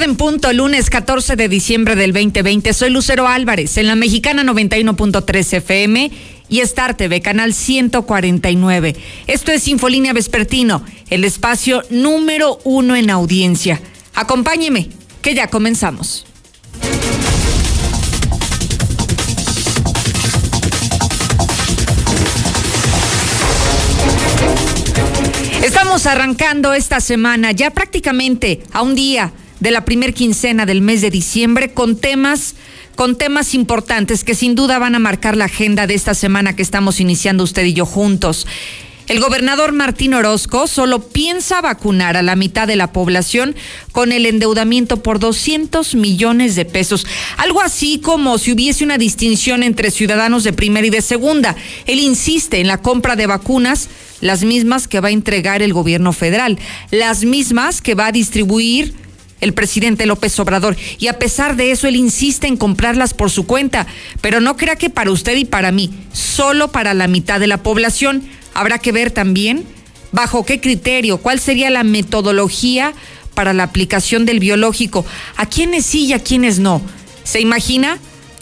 En punto, lunes 14 de diciembre del 2020. Soy Lucero Álvarez en la mexicana 91.3 FM y Star TV, canal 149. Esto es Infolínea Vespertino, el espacio número uno en audiencia. Acompáñeme, que ya comenzamos. Estamos arrancando esta semana, ya prácticamente a un día de la primer quincena del mes de diciembre, con temas, con temas importantes que sin duda van a marcar la agenda de esta semana que estamos iniciando usted y yo juntos. El gobernador Martín Orozco solo piensa vacunar a la mitad de la población con el endeudamiento por 200 millones de pesos. Algo así como si hubiese una distinción entre ciudadanos de primera y de segunda. Él insiste en la compra de vacunas, las mismas que va a entregar el gobierno federal, las mismas que va a distribuir el presidente López Obrador. Y a pesar de eso, él insiste en comprarlas por su cuenta. Pero no crea que para usted y para mí, solo para la mitad de la población. Habrá que ver también bajo qué criterio, cuál sería la metodología para la aplicación del biológico. A quiénes sí y a quiénes no. ¿Se imagina?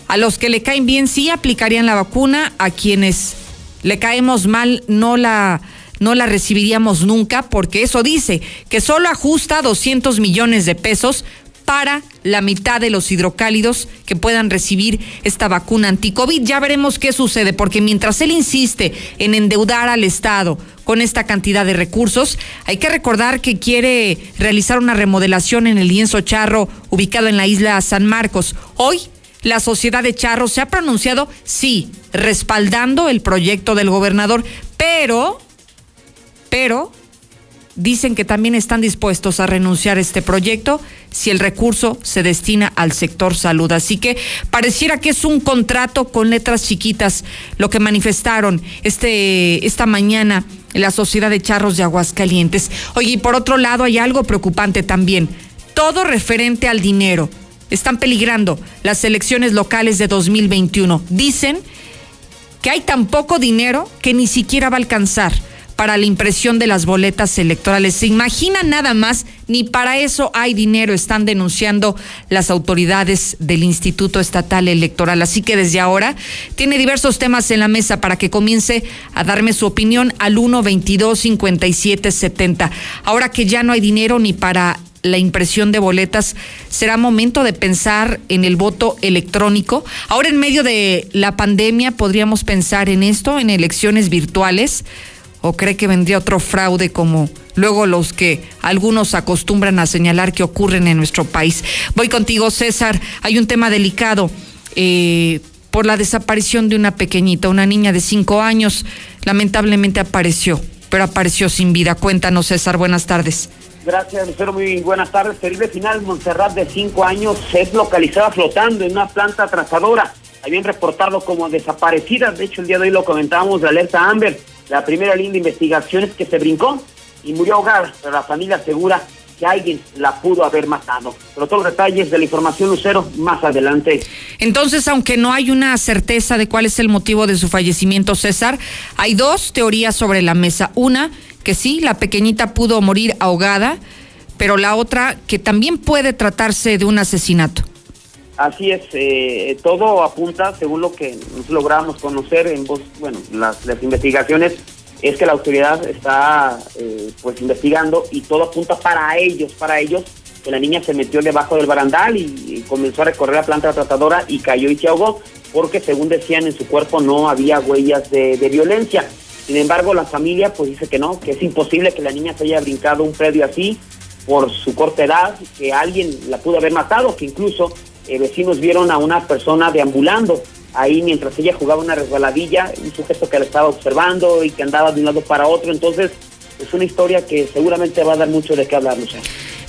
A los que le caen bien sí aplicarían la vacuna, a quienes le caemos mal no la no la recibiríamos nunca porque eso dice que solo ajusta 200 millones de pesos para la mitad de los hidrocálidos que puedan recibir esta vacuna anti-COVID. Ya veremos qué sucede, porque mientras él insiste en endeudar al Estado con esta cantidad de recursos, hay que recordar que quiere realizar una remodelación en el lienzo charro ubicado en la isla San Marcos. Hoy la sociedad de Charro se ha pronunciado, sí, respaldando el proyecto del gobernador, pero, pero, dicen que también están dispuestos a renunciar a este proyecto si el recurso se destina al sector salud. Así que pareciera que es un contrato con letras chiquitas lo que manifestaron este, esta mañana en la Sociedad de Charros de Aguascalientes. Oye, y por otro lado hay algo preocupante también, todo referente al dinero están peligrando las elecciones locales de 2021. Dicen que hay tan poco dinero que ni siquiera va a alcanzar para la impresión de las boletas electorales. Se imaginan nada más, ni para eso hay dinero, están denunciando las autoridades del Instituto Estatal Electoral. Así que desde ahora tiene diversos temas en la mesa para que comience a darme su opinión al 1 22 57 70. Ahora que ya no hay dinero ni para la impresión de boletas, será momento de pensar en el voto electrónico. Ahora en medio de la pandemia podríamos pensar en esto, en elecciones virtuales, o cree que vendría otro fraude como luego los que algunos acostumbran a señalar que ocurren en nuestro país. Voy contigo, César. Hay un tema delicado. Eh, por la desaparición de una pequeñita, una niña de cinco años, lamentablemente apareció, pero apareció sin vida. Cuéntanos, César, buenas tardes. Gracias, Lucero. Muy buenas tardes. Terrible final. Montserrat, de cinco años, es localizada flotando en una planta trazadora. Habían reportado como desaparecida. De hecho, el día de hoy lo comentábamos de alerta Amber. La primera línea de investigación es que se brincó y murió ahogada, pero la familia asegura que alguien la pudo haber matado. Pero todos los detalles de la información, Lucero, más adelante. Entonces, aunque no hay una certeza de cuál es el motivo de su fallecimiento, César, hay dos teorías sobre la mesa. Una, que sí, la pequeñita pudo morir ahogada, pero la otra que también puede tratarse de un asesinato. Así es, eh, todo apunta, según lo que nos logramos conocer en bueno, las, investigaciones, es que la autoridad está eh, pues investigando y todo apunta para ellos, para ellos, que la niña se metió debajo del barandal y, comenzó a recorrer la planta tratadora y cayó y se ahogó, porque según decían en su cuerpo no había huellas de violencia. Sin embargo, la familia pues dice que no, que es imposible que la niña se haya brincado un predio así por su corta edad, que alguien la pudo haber matado, que incluso eh, vecinos vieron a una persona deambulando ahí mientras ella jugaba una resbaladilla, un sujeto que la estaba observando y que andaba de un lado para otro. Entonces, es una historia que seguramente va a dar mucho de qué hablar, Lucía.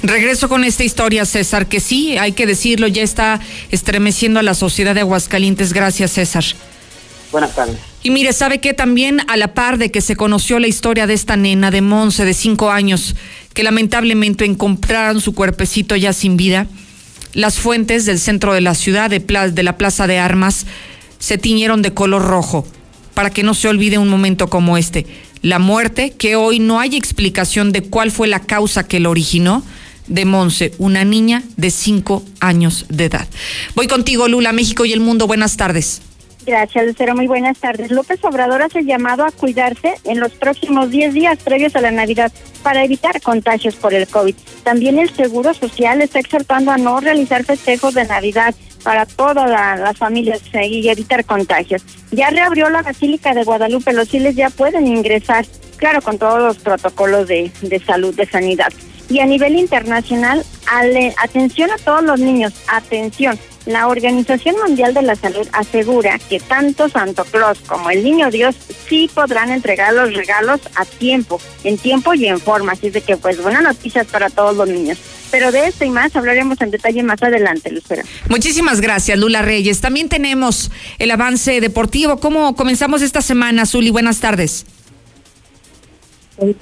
Regreso con esta historia, César, que sí, hay que decirlo, ya está estremeciendo a la sociedad de Aguascalientes. Gracias, César. Buenas tardes. Y mire, ¿sabe qué? También a la par de que se conoció la historia de esta nena de Monse de cinco años, que lamentablemente encontraron su cuerpecito ya sin vida, las fuentes del centro de la ciudad, de, la Plaza de Armas, se tiñeron de color rojo, para que no se olvide un momento como este. La muerte, que hoy no hay explicación de cuál fue la causa que lo originó, de Monse, una niña de cinco años de edad. Voy contigo, Lula, México y el mundo. Buenas tardes. Gracias, Lucero. Muy buenas tardes. López Obrador hace llamado a cuidarse en los próximos 10 días previos a la Navidad para evitar contagios por el COVID. También el Seguro Social está exhortando a no realizar festejos de Navidad para todas las familias y evitar contagios. Ya reabrió la Basílica de Guadalupe, los fieles ya pueden ingresar, claro, con todos los protocolos de, de salud, de sanidad. Y a nivel internacional, atención a todos los niños, atención la Organización Mundial de la Salud asegura que tanto Santo Claus como el Niño Dios sí podrán entregar los regalos a tiempo, en tiempo y en forma. Así de que, pues, buenas noticias para todos los niños. Pero de esto y más hablaremos en detalle más adelante, Lucero. Muchísimas gracias, Lula Reyes. También tenemos el avance deportivo. ¿Cómo comenzamos esta semana, Zuli? Buenas tardes. Vamos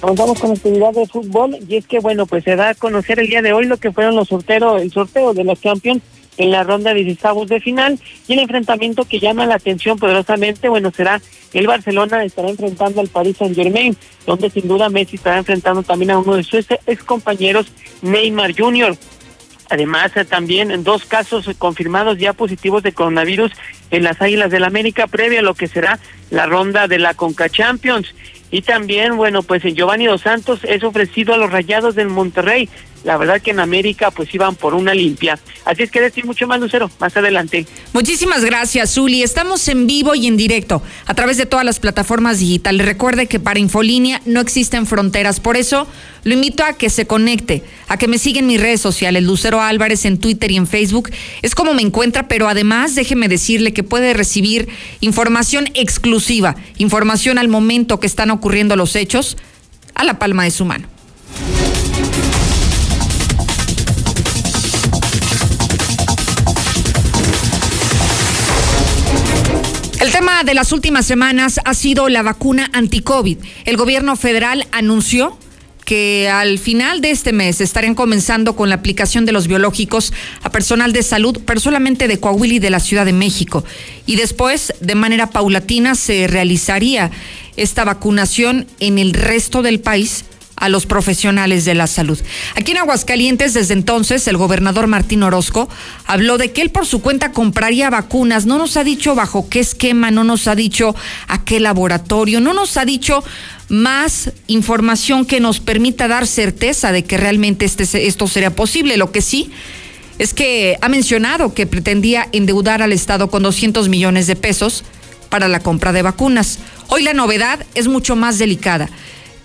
con actividad de fútbol y es que bueno, pues se da a conocer el día de hoy lo que fueron los sorteos, el sorteo de los Champions en la ronda de 16 de final y el enfrentamiento que llama la atención poderosamente, bueno, será el Barcelona estará enfrentando al Paris Saint Germain, donde sin duda Messi estará enfrentando también a uno de sus ex compañeros, Neymar Jr. Además, eh, también en dos casos confirmados ya positivos de coronavirus en las Águilas del América, previa a lo que será la ronda de la Conca Champions. Y también, bueno, pues Giovanni Dos Santos es ofrecido a los Rayados del Monterrey. La verdad que en América pues iban por una limpia. Así es que decir mucho más, Lucero, más adelante. Muchísimas gracias, Zuli. Estamos en vivo y en directo a través de todas las plataformas digitales. Recuerde que para Infolínea no existen fronteras. Por eso lo invito a que se conecte, a que me siga en mis redes sociales, Lucero Álvarez en Twitter y en Facebook. Es como me encuentra, pero además déjeme decirle que puede recibir información exclusiva, información al momento que están ocurriendo los hechos, a la palma de su mano. Tema de las últimas semanas ha sido la vacuna anti-COVID. El gobierno federal anunció que al final de este mes estarían comenzando con la aplicación de los biológicos a personal de salud, pero solamente de Coahuila y de la Ciudad de México. Y después, de manera paulatina, se realizaría esta vacunación en el resto del país a los profesionales de la salud. Aquí en Aguascalientes, desde entonces, el gobernador Martín Orozco habló de que él por su cuenta compraría vacunas. No nos ha dicho bajo qué esquema, no nos ha dicho a qué laboratorio, no nos ha dicho más información que nos permita dar certeza de que realmente este, esto sería posible. Lo que sí es que ha mencionado que pretendía endeudar al Estado con 200 millones de pesos para la compra de vacunas. Hoy la novedad es mucho más delicada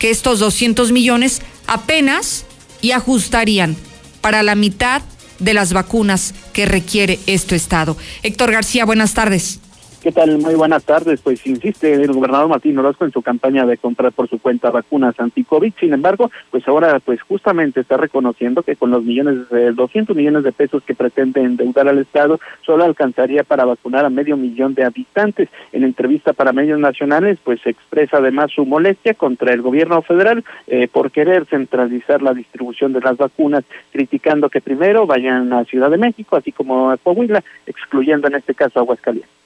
que estos 200 millones apenas y ajustarían para la mitad de las vacunas que requiere este Estado. Héctor García, buenas tardes. ¿Qué tal? Muy buenas tardes. Pues insiste el gobernador Martín Orozco en su campaña de comprar por su cuenta vacunas anti-COVID. Sin embargo, pues ahora pues justamente está reconociendo que con los millones de 200 millones de pesos que pretende endeudar al Estado, solo alcanzaría para vacunar a medio millón de habitantes. En entrevista para medios nacionales, pues expresa además su molestia contra el gobierno federal eh, por querer centralizar la distribución de las vacunas, criticando que primero vayan a Ciudad de México, así como a Coahuila, excluyendo en este caso a Aguascalientes.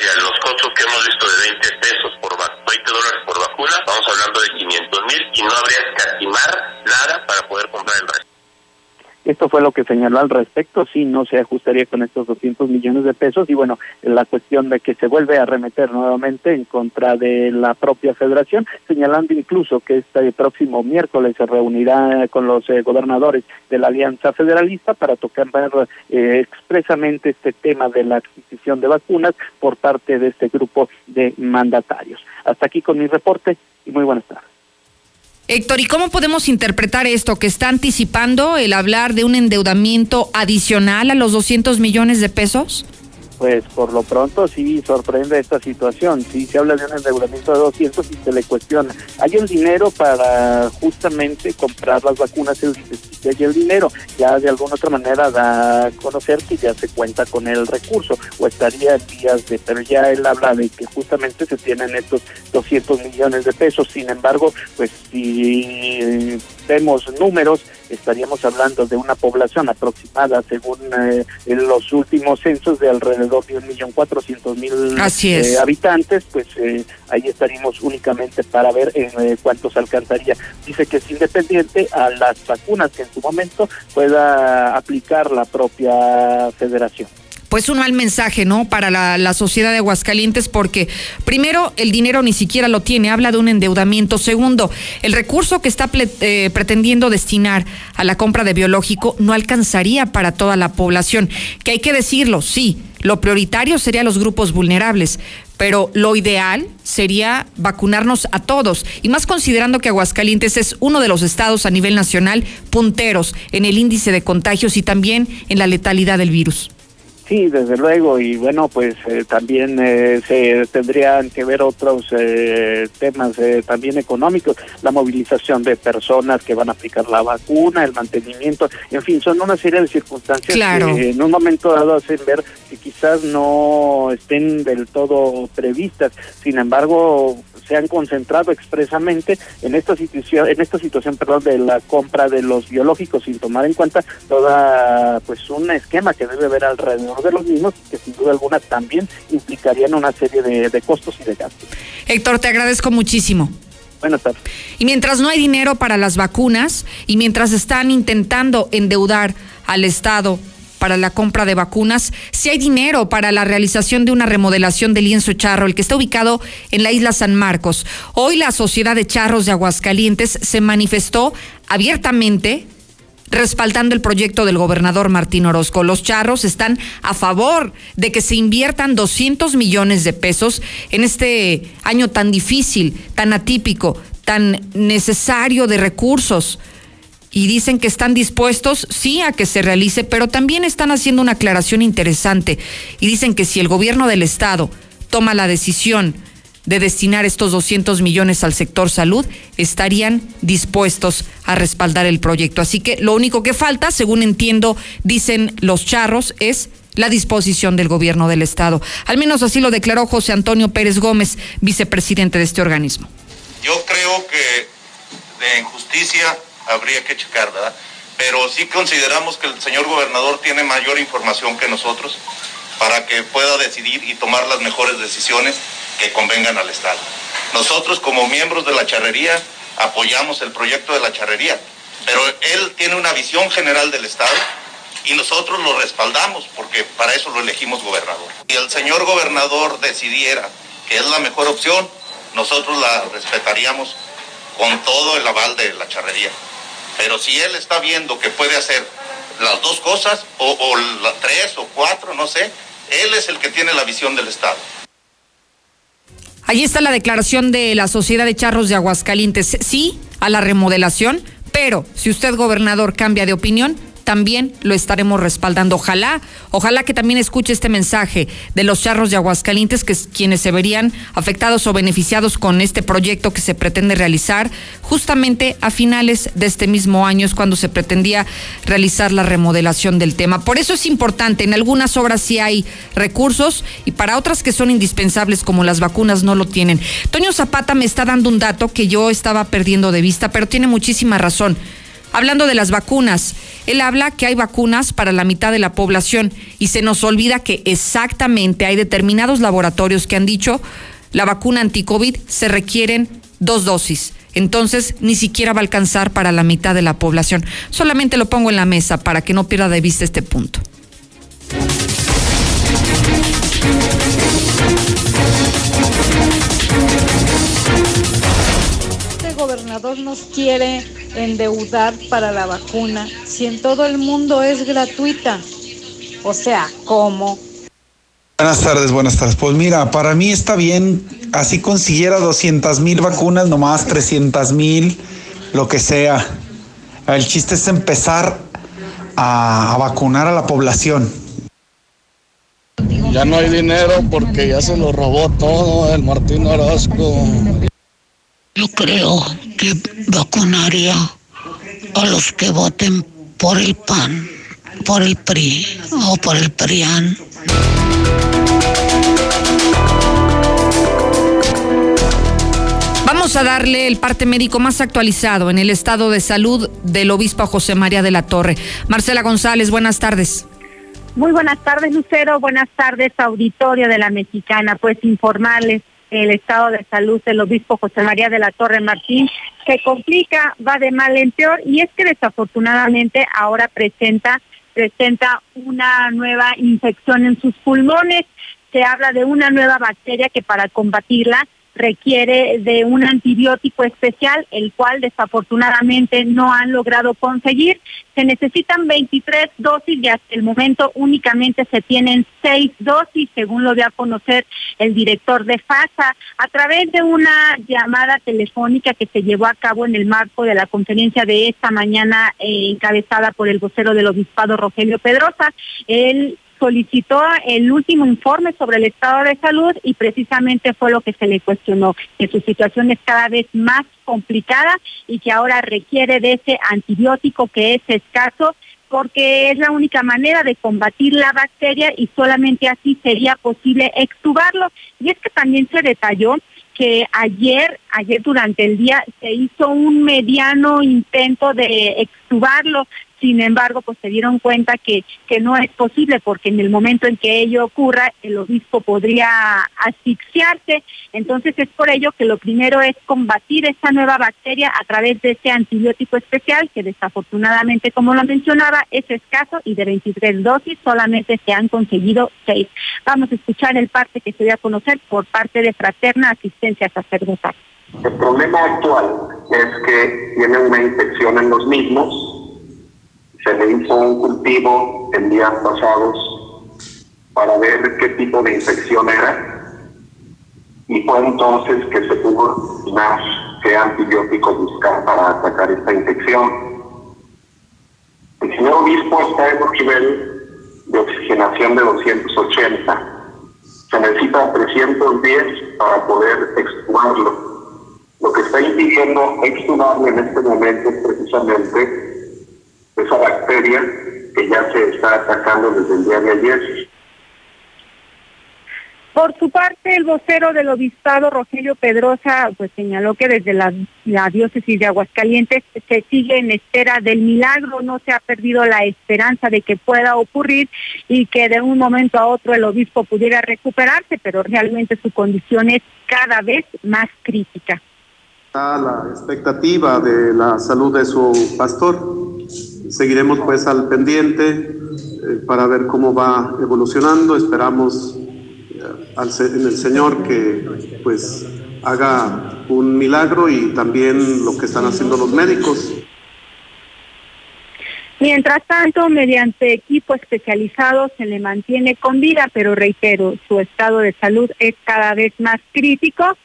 Los costos que hemos visto de 20 pesos por 20 dólares por vacuna, estamos hablando de 500 mil y no habría que escatimar nada para poder comprar el resto. Esto fue lo que señaló al respecto, sí, no se ajustaría con estos 200 millones de pesos y bueno, la cuestión de que se vuelve a remeter nuevamente en contra de la propia federación, señalando incluso que este próximo miércoles se reunirá con los eh, gobernadores de la Alianza Federalista para tocar eh, expresamente este tema de la adquisición de vacunas por parte de este grupo de mandatarios. Hasta aquí con mi reporte y muy buenas tardes. Héctor, ¿y cómo podemos interpretar esto que está anticipando el hablar de un endeudamiento adicional a los 200 millones de pesos? Pues por lo pronto sí sorprende esta situación. Sí se habla de un endeudamiento de 200 y se le cuestiona. Hay el dinero para justamente comprar las vacunas, el, hay el dinero. Ya de alguna otra manera da a conocer que ya se cuenta con el recurso o estaría en días de, pero ya él habla de que justamente se tienen estos 200 millones de pesos. Sin embargo, pues si vemos números, estaríamos hablando de una población aproximada, según eh, en los últimos censos, de alrededor de un millón cuatrocientos mil eh, habitantes, pues eh, ahí estaríamos únicamente para ver en cuántos alcanzaría. Dice que es independiente a las vacunas que en su momento pueda aplicar la propia federación pues un mal mensaje, ¿no? Para la, sociedad de Aguascalientes, porque primero, el dinero ni siquiera lo tiene, habla de un endeudamiento. Segundo, el recurso que está eh, pretendiendo destinar a la compra de biológico no alcanzaría para toda la población. Que hay que decirlo, sí, lo prioritario sería los grupos vulnerables, pero lo ideal sería vacunarnos a todos, y más considerando que Aguascalientes es uno de los estados a nivel nacional punteros en el índice de contagios y también en la letalidad del virus. Sí, desde luego, y bueno, pues eh, también eh, se tendrían que ver otros eh, temas también económicos, la movilización de personas que van a aplicar la vacuna, el mantenimiento, en fin, son una serie de circunstancias que en un momento dado hacen ver que quizás no estén del todo previstas, sin embargo, se han concentrado expresamente en esta situación, en esta situación, perdón, de la compra de los biológicos sin tomar en cuenta toda pues un esquema que debe haber alrededor de los mismos que sin duda alguna también implicarían una serie de, de costos y de gastos. Héctor, te agradezco muchísimo. Buenas tardes. Y mientras no hay dinero para las vacunas y mientras están intentando endeudar al Estado para la compra de vacunas, si hay dinero para la realización de una remodelación del lienzo charro, el que está ubicado en la isla San Marcos. Hoy la Sociedad de Charros de Aguascalientes se manifestó abiertamente respaldando el proyecto del gobernador Martín Orozco. Los charros están a favor de que se inviertan 200 millones de pesos en este año tan difícil, tan atípico, tan necesario de recursos. Y dicen que están dispuestos, sí, a que se realice, pero también están haciendo una aclaración interesante. Y dicen que si el gobierno del Estado toma la decisión de destinar estos 200 millones al sector salud, estarían dispuestos a respaldar el proyecto. Así que lo único que falta, según entiendo, dicen los charros, es la disposición del gobierno del Estado. Al menos así lo declaró José Antonio Pérez Gómez, vicepresidente de este organismo. Yo creo que de injusticia habría que checar, ¿verdad? Pero sí consideramos que el señor gobernador tiene mayor información que nosotros para que pueda decidir y tomar las mejores decisiones que convengan al Estado. Nosotros como miembros de la charrería apoyamos el proyecto de la charrería, pero él tiene una visión general del Estado y nosotros lo respaldamos porque para eso lo elegimos gobernador. Si el señor gobernador decidiera que es la mejor opción, nosotros la respetaríamos con todo el aval de la charrería. Pero si él está viendo que puede hacer las dos cosas, o, o las tres o cuatro, no sé, él es el que tiene la visión del Estado. Ahí está la declaración de la Sociedad de Charros de Aguascalientes. Sí a la remodelación, pero si usted, gobernador, cambia de opinión, también lo estaremos respaldando. Ojalá, ojalá que también escuche este mensaje de los charros de Aguascalientes, que es quienes se verían afectados o beneficiados con este proyecto que se pretende realizar justamente a finales de este mismo año, es cuando se pretendía realizar la remodelación del tema. Por eso es importante, en algunas obras sí hay recursos y para otras que son indispensables como las vacunas no lo tienen. Toño Zapata me está dando un dato que yo estaba perdiendo de vista, pero tiene muchísima razón. Hablando de las vacunas, él habla que hay vacunas para la mitad de la población y se nos olvida que exactamente hay determinados laboratorios que han dicho la vacuna anti-COVID se requieren dos dosis. Entonces, ni siquiera va a alcanzar para la mitad de la población. Solamente lo pongo en la mesa para que no pierda de vista este punto. Gobernador nos quiere endeudar para la vacuna si en todo el mundo es gratuita? O sea, ¿cómo? Buenas tardes, buenas tardes. Pues mira, para mí está bien, así consiguiera 200 mil vacunas, nomás 300 mil, lo que sea. El chiste es empezar a, a vacunar a la población. Ya no hay dinero porque ya se lo robó todo el Martín Orozco. Yo creo que vacunaría a los que voten por el PAN, por el PRI o por el PRIAN. Vamos a darle el parte médico más actualizado en el estado de salud del obispo José María de la Torre. Marcela González, buenas tardes. Muy buenas tardes, Lucero. Buenas tardes, auditorio de la Mexicana. Pues informarles el estado de salud del obispo José María de la Torre Martín se complica, va de mal en peor y es que desafortunadamente ahora presenta presenta una nueva infección en sus pulmones. Se habla de una nueva bacteria que para combatirla requiere de un antibiótico especial, el cual desafortunadamente no han logrado conseguir. Se necesitan 23 dosis y hasta el momento únicamente se tienen 6 dosis, según lo dio a conocer el director de FASA, a través de una llamada telefónica que se llevó a cabo en el marco de la conferencia de esta mañana eh, encabezada por el vocero del obispado Rogelio Pedrosa. Él solicitó el último informe sobre el estado de salud y precisamente fue lo que se le cuestionó, que su situación es cada vez más complicada y que ahora requiere de ese antibiótico que es escaso porque es la única manera de combatir la bacteria y solamente así sería posible extubarlo. Y es que también se detalló que ayer, ayer durante el día se hizo un mediano intento de extubarlo, Sin embargo, pues se dieron cuenta que, que no es posible porque en el momento en que ello ocurra, el obispo podría asfixiarse. Entonces es por ello que lo primero es combatir esta nueva bacteria a través de este antibiótico especial que desafortunadamente, como lo mencionaba, es escaso y de 23 dosis solamente se han conseguido 6. Vamos a escuchar el parte que se dio a conocer por parte de Fraterna Asistencia Sacerdotal. El problema actual es que tiene una infección en los mismos. Se le hizo un cultivo en días pasados para ver qué tipo de infección era y fue entonces que se pudo determinar qué antibiótico buscar para atacar esta infección. El señor obispo está en un nivel de oxigenación de 280. Se necesita 310 para poder extubarlo. Lo que está impidiendo extubarlo en este momento es precisamente esa bacteria que ya se está atacando desde el día de ayer. Por su parte, el vocero del obispado, Rogelio Pedrosa, pues señaló que desde la, la, diócesis de Aguascalientes se sigue en espera del milagro, no se ha perdido la esperanza de que pueda ocurrir y que de un momento a otro el obispo pudiera recuperarse, pero realmente su condición es cada vez más crítica. Está la expectativa de la salud de su pastor. Seguiremos pues al pendiente eh, para ver cómo va evolucionando. Esperamos al, en el Señor que pues haga un milagro y también lo que están haciendo los médicos. Mientras tanto, mediante equipo especializado se le mantiene con vida, pero reitero, su estado de salud es cada vez más crítico.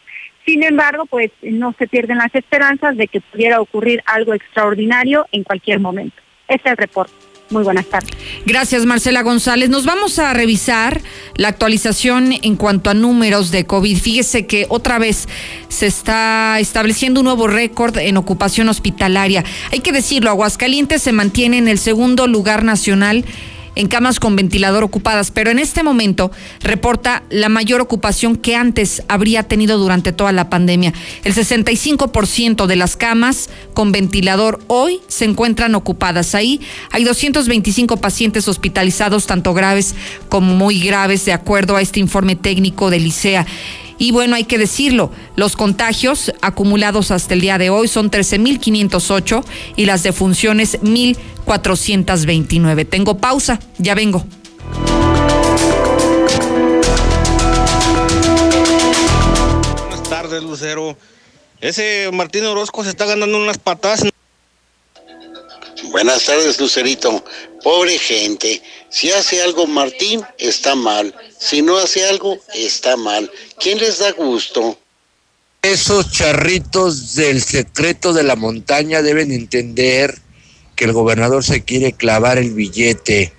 Sin embargo, pues no se pierden las esperanzas de que pudiera ocurrir algo extraordinario en cualquier momento. Este es el reporte. Muy buenas tardes. Gracias, Marcela González. Nos vamos a revisar la actualización en cuanto a números de COVID. Fíjese que otra vez se está estableciendo un nuevo récord en ocupación hospitalaria. Hay que decirlo, Aguascalientes se mantiene en el segundo lugar nacional en camas con ventilador ocupadas, pero en este momento reporta la mayor ocupación que antes habría tenido durante toda la pandemia. El 65% de las camas con ventilador hoy se encuentran ocupadas. Ahí hay 225 pacientes hospitalizados, tanto graves como muy graves, de acuerdo a este informe técnico del ICEA. Y bueno, hay que decirlo, los contagios acumulados hasta el día de hoy son 13.508 y las defunciones 1.429. Tengo pausa, ya vengo. Buenas tardes, Lucero. Ese Martín Orozco se está ganando unas patas. Buenas tardes, Lucerito. Pobre gente. Si hace algo Martín, está mal. Si no hace algo, está mal. ¿Quién les da gusto? Esos charritos del secreto de la montaña deben entender que el gobernador se quiere clavar el billete.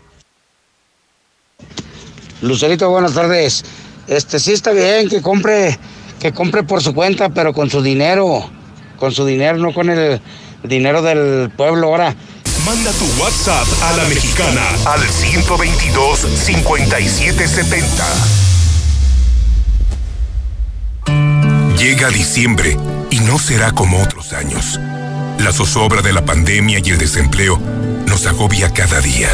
Lucerito, buenas tardes. Este sí está bien que compre, que compre por su cuenta, pero con su dinero, con su dinero, no con el dinero del pueblo ahora. Manda tu WhatsApp a la mexicana al 122 5770. Llega diciembre y no será como otros años. La zozobra de la pandemia y el desempleo nos agobia cada día.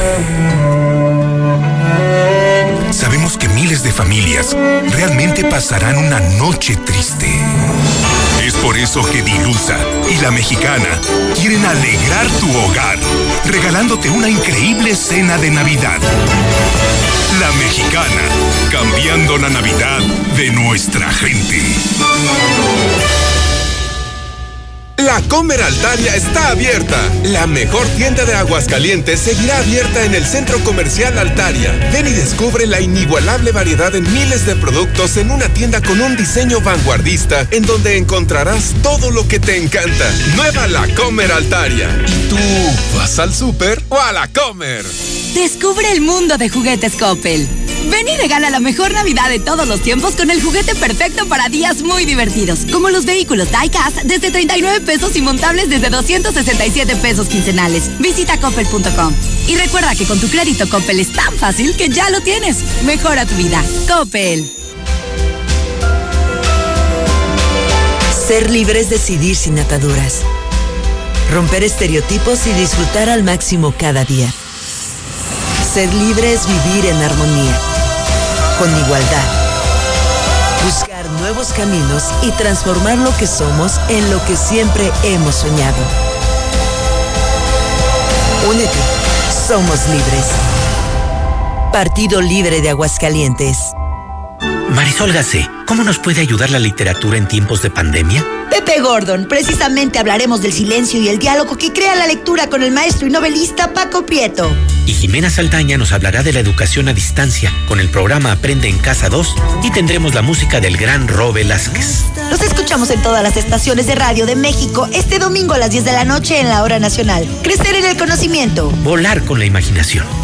Sabemos que miles de familias realmente pasarán una noche triste. Por eso que Dilusa y la mexicana quieren alegrar tu hogar, regalándote una increíble cena de Navidad. La mexicana, cambiando la Navidad de nuestra gente. La Comer Altaria está abierta. La mejor tienda de Aguascalientes seguirá abierta en el Centro Comercial Altaria. Ven y descubre la inigualable variedad en miles de productos en una tienda con un diseño vanguardista en donde encontrarás todo lo que te encanta. Nueva La Comer Altaria. ¿Y tú vas al súper o a la Comer? Descubre el mundo de juguetes Coppel. Ven y regala la mejor Navidad de todos los tiempos con el juguete perfecto para días muy divertidos, como los vehículos Diecast desde 39 pesos y montables desde 267 pesos quincenales. Visita coppel.com. Y recuerda que con tu crédito Coppel es tan fácil que ya lo tienes. Mejora tu vida. Coppel. Ser libre es decidir sin ataduras. romper estereotipos y disfrutar al máximo cada día. Ser libre es vivir en armonía, con igualdad. Buscar nuevos caminos y transformar lo que somos en lo que siempre hemos soñado. Únete, somos libres. Partido Libre de Aguascalientes. Marisol Gacé, ¿cómo nos puede ayudar la literatura en tiempos de pandemia? Pepe Gordon, precisamente hablaremos del silencio y el diálogo que crea la lectura con el maestro y novelista Paco Prieto. Y Jimena Saldaña nos hablará de la educación a distancia con el programa Aprende en Casa 2 y tendremos la música del gran Ro Velázquez. Los escuchamos en todas las estaciones de radio de México este domingo a las 10 de la noche en la hora nacional. Crecer en el conocimiento. Volar con la imaginación.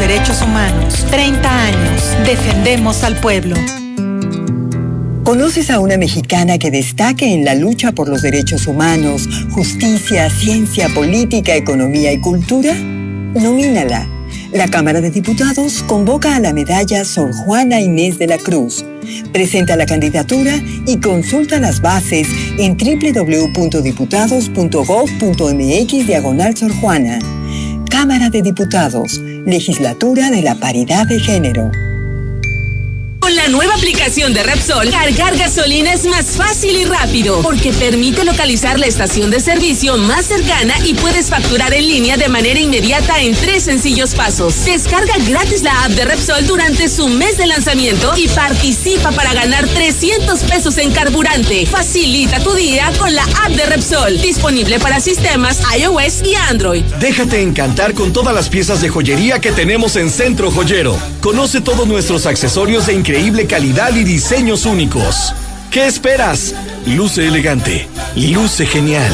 Derechos Humanos. 30 años. Defendemos al pueblo. ¿Conoces a una mexicana que destaque en la lucha por los derechos humanos, justicia, ciencia, política, economía y cultura? Nomínala. La Cámara de Diputados convoca a la medalla Sor Juana Inés de la Cruz. Presenta la candidatura y consulta las bases en www.diputados.gov.mx diagonal Sor Juana. Cámara de Diputados, Legislatura de la Paridad de Género. Nueva aplicación de Repsol, cargar gasolina es más fácil y rápido porque permite localizar la estación de servicio más cercana y puedes facturar en línea de manera inmediata en tres sencillos pasos. Descarga gratis la app de Repsol durante su mes de lanzamiento y participa para ganar 300 pesos en carburante. Facilita tu día con la app de Repsol, disponible para sistemas iOS y Android. Déjate encantar con todas las piezas de joyería que tenemos en Centro Joyero. Conoce todos nuestros accesorios de increíble calidad y diseños únicos. ¿Qué esperas? Luce elegante, luce genial.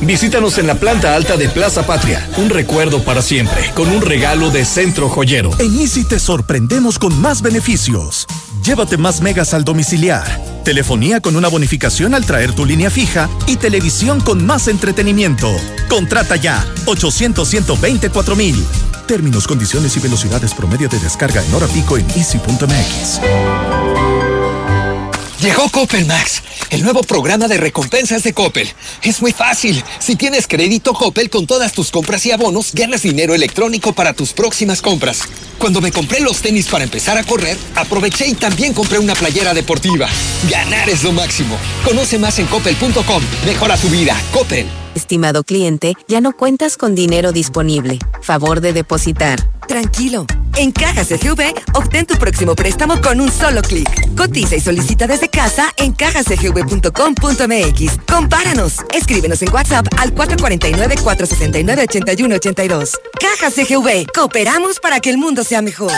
Visítanos en la planta alta de Plaza Patria. Un recuerdo para siempre, con un regalo de Centro Joyero. En Easy te sorprendemos con más beneficios. Llévate más megas al domiciliar, telefonía con una bonificación al traer tu línea fija y televisión con más entretenimiento. Contrata ya 800 124 mil. Términos, condiciones y velocidades promedio de descarga en hora pico en easy.mx. Llegó Coppel Max, el nuevo programa de recompensas de Coppel. Es muy fácil. Si tienes crédito Coppel con todas tus compras y abonos, ganas dinero electrónico para tus próximas compras. Cuando me compré los tenis para empezar a correr, aproveché y también compré una playera deportiva. Ganar es lo máximo. Conoce más en coppel.com. Mejora tu vida. Coppel. Estimado cliente, ya no cuentas con dinero disponible. Favor de depositar. Tranquilo. En Caja CGV, obtén tu próximo préstamo con un solo clic. Cotiza y solicita desde casa en cajacgv.com.mx. Compáranos. Escríbenos en WhatsApp al 449-469-8182. Caja CGV. Cooperamos para que el mundo sea mejor.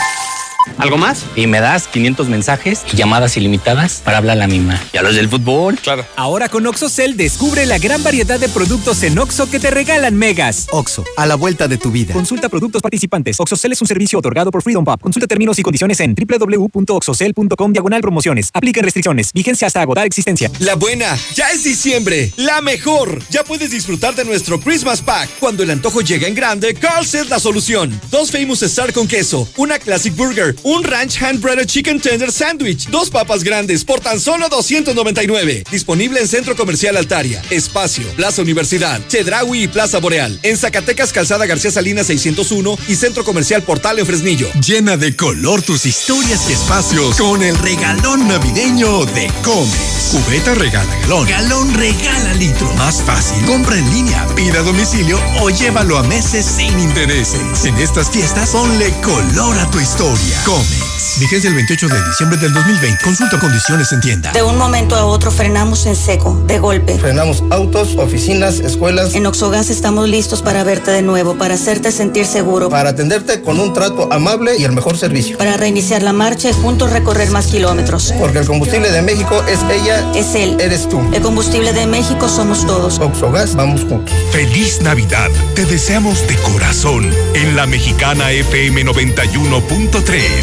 ¿Algo más? Y me das 500 mensajes y llamadas ilimitadas para hablar a la misma. ¿Y a los del fútbol? Claro. Ahora con OxoCell descubre la gran variedad de productos en Oxo que te regalan megas. Oxo, a la vuelta de tu vida. Consulta productos participantes. OxoCell es un servicio otorgado por Freedom Pub. Consulta términos y condiciones en www.oxocell.com diagonal promociones. Apliquen restricciones. Vigencia hasta agotar existencia. La buena, ya es diciembre. La mejor. Ya puedes disfrutar de nuestro Christmas Pack. Cuando el antojo llega en grande, Carl's es la solución. Dos Famous Star con queso, una Classic Burger, un Ranch Hand Breaded Chicken Tender Sandwich, dos papas grandes por tan solo 299. Disponible en Centro Comercial Altaria, Espacio, Plaza Universidad, Chedraui y Plaza Boreal. En Zacatecas, Calzada García Salinas 601 y Centro Comercial Portal en Fresnillo. Llena de color tus historias y espacios con el regalón navideño de Comex. Cubeta regala galón, galón regala litro. Más fácil, compra en línea, pida a domicilio o llévalo a meses sin intereses. En estas fiestas, ponle color a tu historia. Comex. Vigencia el 28 de diciembre del 2020. Consulta condiciones en tienda. De un momento a otro frenamos en seco, de golpe. Frenamos autos, oficinas, escuelas. En Oxogas estamos listos para verte de nuevo, para hacerte sentir seguro. Para atenderte con un trato amable y el mejor servicio. Para reiniciar la marcha y juntos recorrer más kilómetros. Porque el combustible de México es ella. Es él. Eres tú. El combustible de México somos todos. Oxogas, vamos juntos. Feliz Navidad. Te deseamos de corazón en la mexicana FM 91.3.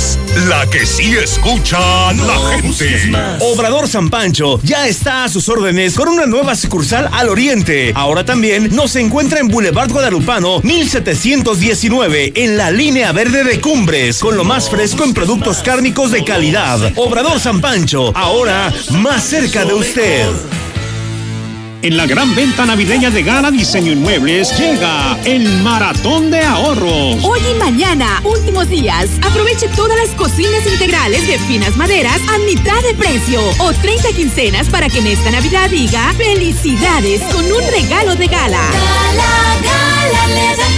La que sí escucha a la gente. Obrador San Pancho ya está a sus órdenes con una nueva sucursal al oriente. Ahora también nos encuentra en Boulevard Guadalupano 1719 en la línea verde de Cumbres con lo más fresco en productos cárnicos de calidad. Obrador San Pancho, ahora más cerca de usted. En la gran venta navideña de Gala Diseño Inmuebles llega el Maratón de Ahorros. Hoy y mañana, últimos días, aproveche todas las cocinas integrales de finas maderas a mitad de precio o 30 quincenas para que en esta Navidad diga felicidades con un regalo de gala. Gala, gala,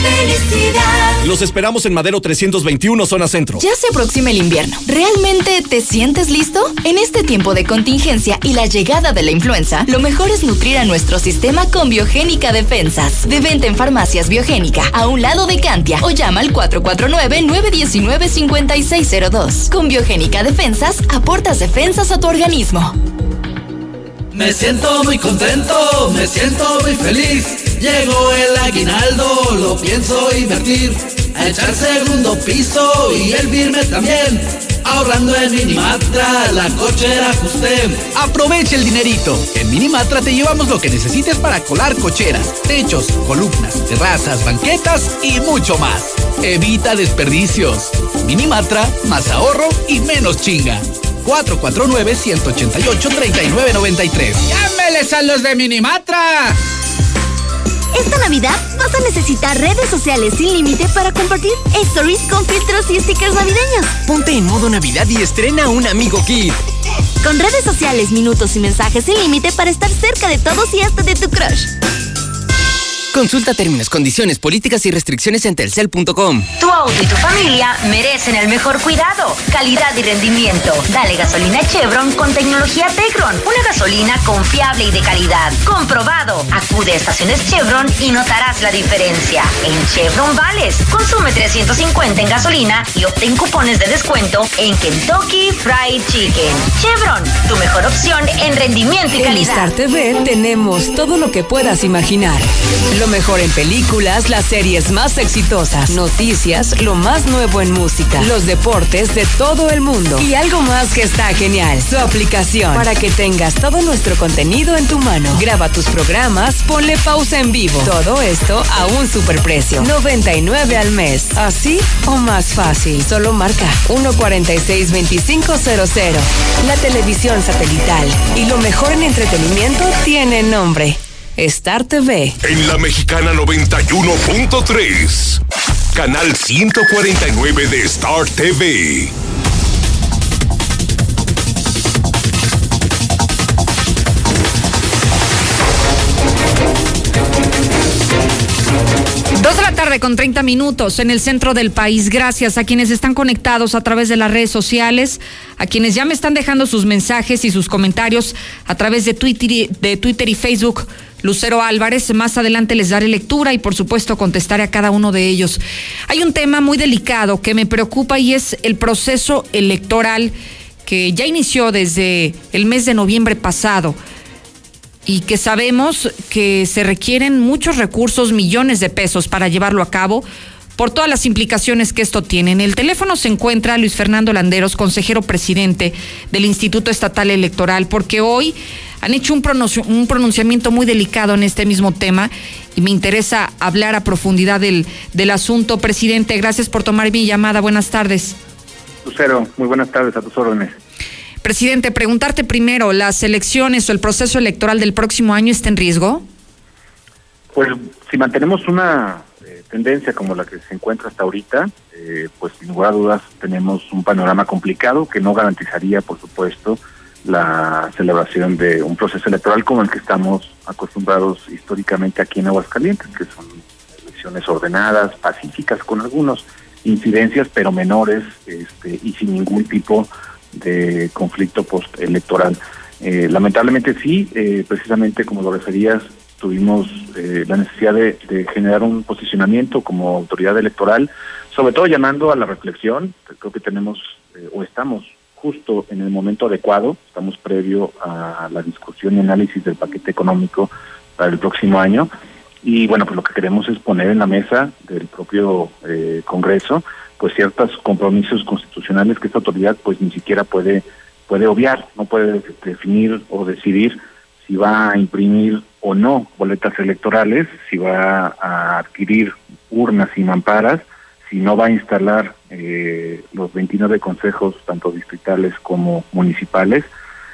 felicidad. Los esperamos en Madero 321, zona centro. Ya se aproxima el invierno. ¿Realmente te sientes listo? En este tiempo de contingencia y la llegada de la influenza, lo mejor es nutrir a nuestro sistema con Biogénica Defensas. De venta en farmacias Biogénica, a un lado de Cantia, o llama al 449-919-5602. Con Biogénica Defensas, aportas defensas a tu organismo. Me siento muy contento, me siento muy feliz. Llegó el aguinaldo, lo pienso invertir. A echar segundo piso y el firme también. Ahorrando en Minimatra, la cochera ajusté. Aprovecha el dinerito. En Minimatra te llevamos lo que necesites para colar cocheras, techos, columnas, terrazas, banquetas y mucho más. Evita desperdicios. Minimatra, más ahorro y menos chinga. 449-188-3993. ¡Llámeles a los de Minimatra! Esta Navidad vas a necesitar redes sociales sin límite para compartir stories con filtros y stickers navideños. Ponte en modo Navidad y estrena un amigo kit. Con redes sociales, minutos y mensajes sin límite para estar cerca de todos y hasta de tu crush. Consulta términos, condiciones, políticas y restricciones en telcel.com. Tu auto y tu familia merecen el mejor cuidado, calidad y rendimiento. Dale gasolina Chevron con tecnología Tecron. Una gasolina confiable y de calidad. Comprobado. Acude a estaciones Chevron y notarás la diferencia. En Chevron Vales, consume 350 en gasolina y obtén cupones de descuento en Kentucky Fried Chicken. Chevron, tu mejor opción en rendimiento y En calidad. Star TV tenemos todo lo que puedas imaginar. Lo mejor en películas, las series más exitosas, noticias, lo más nuevo en música, los deportes de todo el mundo y algo más que está genial, su aplicación para que tengas todo nuestro contenido en tu mano. Graba tus programas, ponle pausa en vivo. Todo esto a un superprecio, 99 al mes. Así o más fácil. Solo marca 146-2500. La televisión satelital y lo mejor en entretenimiento tiene nombre. Star TV. En la mexicana 91.3. Canal 149 de Star TV. Dos de la tarde con 30 minutos en el centro del país. Gracias a quienes están conectados a través de las redes sociales, a quienes ya me están dejando sus mensajes y sus comentarios a través de Twitter y, de Twitter y Facebook. Lucero Álvarez, más adelante les daré lectura y por supuesto contestaré a cada uno de ellos. Hay un tema muy delicado que me preocupa y es el proceso electoral que ya inició desde el mes de noviembre pasado y que sabemos que se requieren muchos recursos, millones de pesos para llevarlo a cabo por todas las implicaciones que esto tiene. En el teléfono se encuentra Luis Fernando Landeros, consejero presidente del Instituto Estatal Electoral, porque hoy han hecho un, pronunci- un pronunciamiento muy delicado en este mismo tema y me interesa hablar a profundidad del, del asunto. Presidente, gracias por tomar mi llamada. Buenas tardes. Lucero, muy buenas tardes a tus órdenes. Presidente, preguntarte primero, ¿las elecciones o el proceso electoral del próximo año está en riesgo? Pues si mantenemos una eh, tendencia como la que se encuentra hasta ahorita, eh, pues sin lugar a dudas tenemos un panorama complicado que no garantizaría, por supuesto, la celebración de un proceso electoral como el que estamos acostumbrados históricamente aquí en Aguascalientes, que son elecciones ordenadas, pacíficas con algunos incidencias, pero menores este, y sin ningún tipo de conflicto postelectoral. Eh, lamentablemente sí, eh, precisamente como lo referías, tuvimos eh, la necesidad de, de, generar un posicionamiento como autoridad electoral, sobre todo llamando a la reflexión, creo que tenemos eh, o estamos justo en el momento adecuado, estamos previo a la discusión y análisis del paquete económico para el próximo año. Y bueno, pues lo que queremos es poner en la mesa del propio eh, Congreso pues ciertos compromisos constitucionales que esta autoridad pues ni siquiera puede puede obviar, no puede definir o decidir si va a imprimir o no boletas electorales, si va a adquirir urnas y mamparas, si no va a instalar eh, los 29 consejos, tanto distritales como municipales,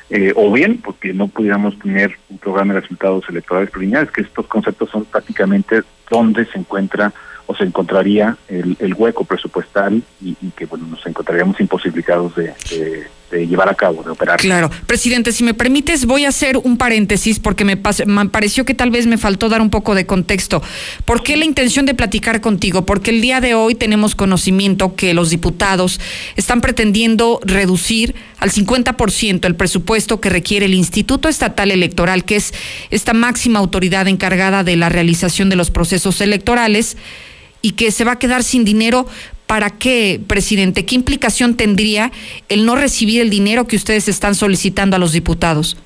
eh, o bien porque no pudiéramos tener un programa de resultados electorales preliminares, que estos conceptos son prácticamente donde se encuentra o se encontraría el, el hueco presupuestal y, que bueno nos encontraríamos imposibilitados de, de, de, llevar a cabo, de operar. Claro, presidente, si me permites voy a hacer un paréntesis porque me, me pareció que tal vez me faltó dar un poco de contexto. ¿Por qué la intención de platicar contigo? Porque el día de hoy tenemos conocimiento que los diputados están pretendiendo reducir al 50% el presupuesto que requiere el Instituto Estatal Electoral, que es esta máxima autoridad encargada de la realización de los procesos electorales y que se va a quedar sin dinero. ¿Para qué, presidente? ¿Qué implicación tendría el no recibir el dinero que ustedes están solicitando a los diputados?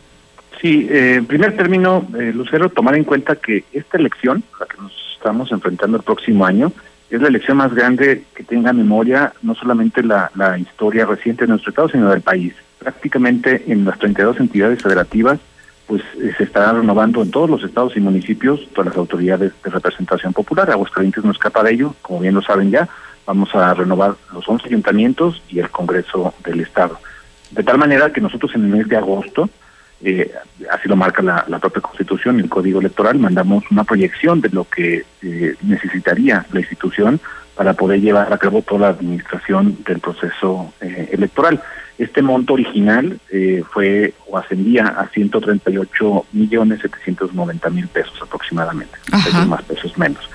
Sí, eh, en primer término, eh, Lucero, tomar en cuenta que esta elección, la que nos estamos enfrentando el próximo año, es la elección más grande que tenga memoria no solamente la, la historia reciente de nuestro Estado, sino del país. Prácticamente en las 32 entidades federativas pues eh, se estará renovando en todos los estados y municipios todas las autoridades de representación popular. Aguascalientes no escapa de ello, como bien lo saben ya, vamos a renovar los 11 ayuntamientos y el Congreso del Estado. De tal manera que nosotros en el mes de agosto, eh, así lo marca la, la, propia Constitución y el Código Electoral, mandamos una proyección de lo que eh, necesitaría la institución para poder llevar a cabo toda la administración del proceso eh, electoral. Este monto original eh, fue o ascendía a 138 millones 790 mil pesos aproximadamente, pesos más pesos menos.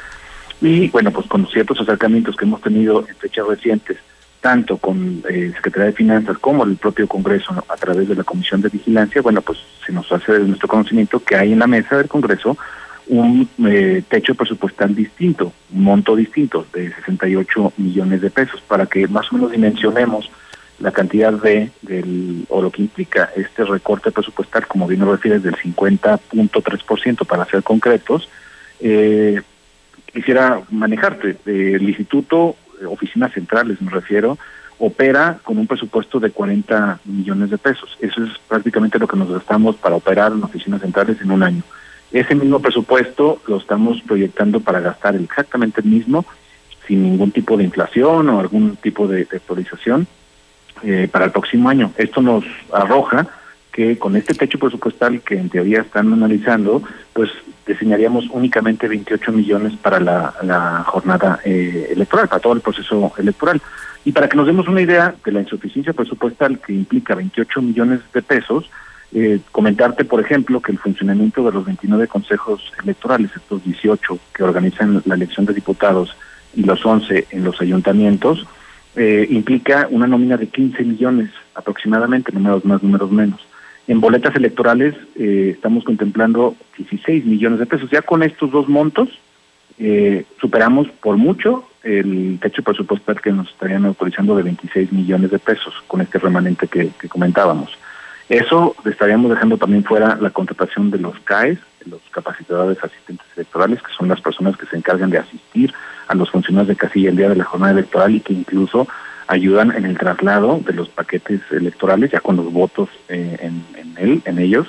Y bueno, pues con ciertos acercamientos que hemos tenido en fechas recientes, tanto con eh, Secretaría de Finanzas como el propio Congreso a través de la Comisión de Vigilancia, bueno, pues se nos hace de nuestro conocimiento que hay en la mesa del Congreso un eh, techo presupuestal distinto, un monto distinto de 68 millones de pesos, para que más o menos dimensionemos la cantidad de, del, o lo que implica este recorte presupuestal, como bien lo refieres, del 50.3% para ser concretos, eh, quisiera manejarte. El instituto, oficinas centrales me refiero, opera con un presupuesto de 40 millones de pesos. Eso es prácticamente lo que nos gastamos para operar en oficinas centrales en un año. Ese mismo presupuesto lo estamos proyectando para gastar exactamente el mismo, sin ningún tipo de inflación o algún tipo de, de actualización eh, para el próximo año. Esto nos arroja que con este techo presupuestal que en teoría están analizando, pues diseñaríamos únicamente 28 millones para la, jornada eh, electoral, para todo el proceso electoral. Y para que nos demos una idea de la insuficiencia presupuestal que implica 28 millones de pesos, eh, comentarte, por ejemplo, que el funcionamiento de los 29 consejos electorales, estos 18 que organizan la elección de diputados y los 11 en los ayuntamientos, eh, implica una nómina de 15 millones aproximadamente, números más, números menos. En boletas electorales eh, estamos contemplando 16 millones de pesos. Ya con estos dos montos eh, superamos por mucho el techo presupuestal que nos estarían autorizando de 26 millones de pesos con este remanente que, comentábamos. Eso estaríamos dejando también fuera la contratación de los CAES, los capacitadores asistentes electorales, que son las personas que se encargan de asistir a los funcionarios de casilla el día de la jornada electoral y que incluso ayudan en el traslado de los paquetes electorales, ya con los votos eh, en, él, en ellos,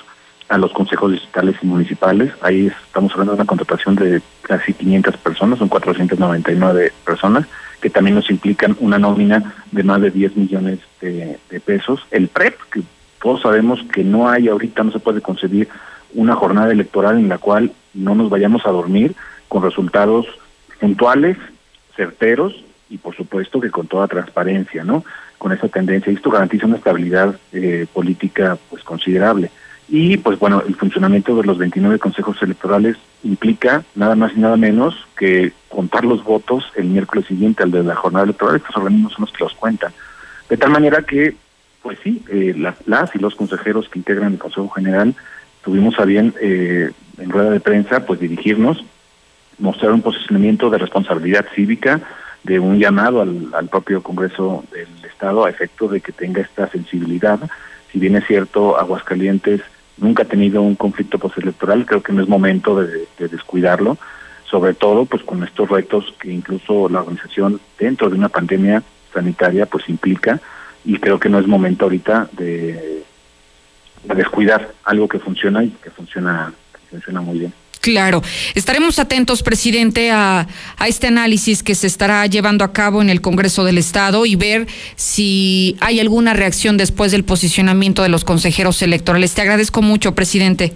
a los consejos distritales y municipales. Ahí estamos hablando de una contratación de casi 500 personas, son 499 personas, que también nos implican una nómina de más de 10 millones de, pesos. El PREP, que todos sabemos que no hay ahorita, no se puede concebir una jornada electoral en la cual no nos vayamos a dormir con resultados puntuales, certeros y por supuesto que con toda transparencia, ¿no? Con esa tendencia. Y esto garantiza una estabilidad eh, política pues considerable. Y pues bueno, el funcionamiento de los 29 consejos electorales implica nada más y nada menos que contar los votos el miércoles siguiente al de la jornada electoral. Estos organismos son los que los cuentan. De tal manera que, pues sí, eh, las, las y los consejeros que integran el Consejo General tuvimos a bien eh, en rueda de prensa pues dirigirnos, mostrar un posicionamiento de responsabilidad cívica, de un llamado al, al propio Congreso del Estado a efecto de que tenga esta sensibilidad. Si bien es cierto, Aguascalientes nunca ha tenido un conflicto postelectoral, creo que no es momento de, de descuidarlo, sobre todo pues con estos retos que incluso la organización dentro de una pandemia sanitaria pues implica y creo que no es momento ahorita de, de descuidar algo que funciona y que funciona, que funciona muy bien. Claro, estaremos atentos, presidente, a, a, este análisis que se estará llevando a cabo en el Congreso del Estado y ver si hay alguna reacción después del posicionamiento de los consejeros electorales. Te agradezco mucho, presidente.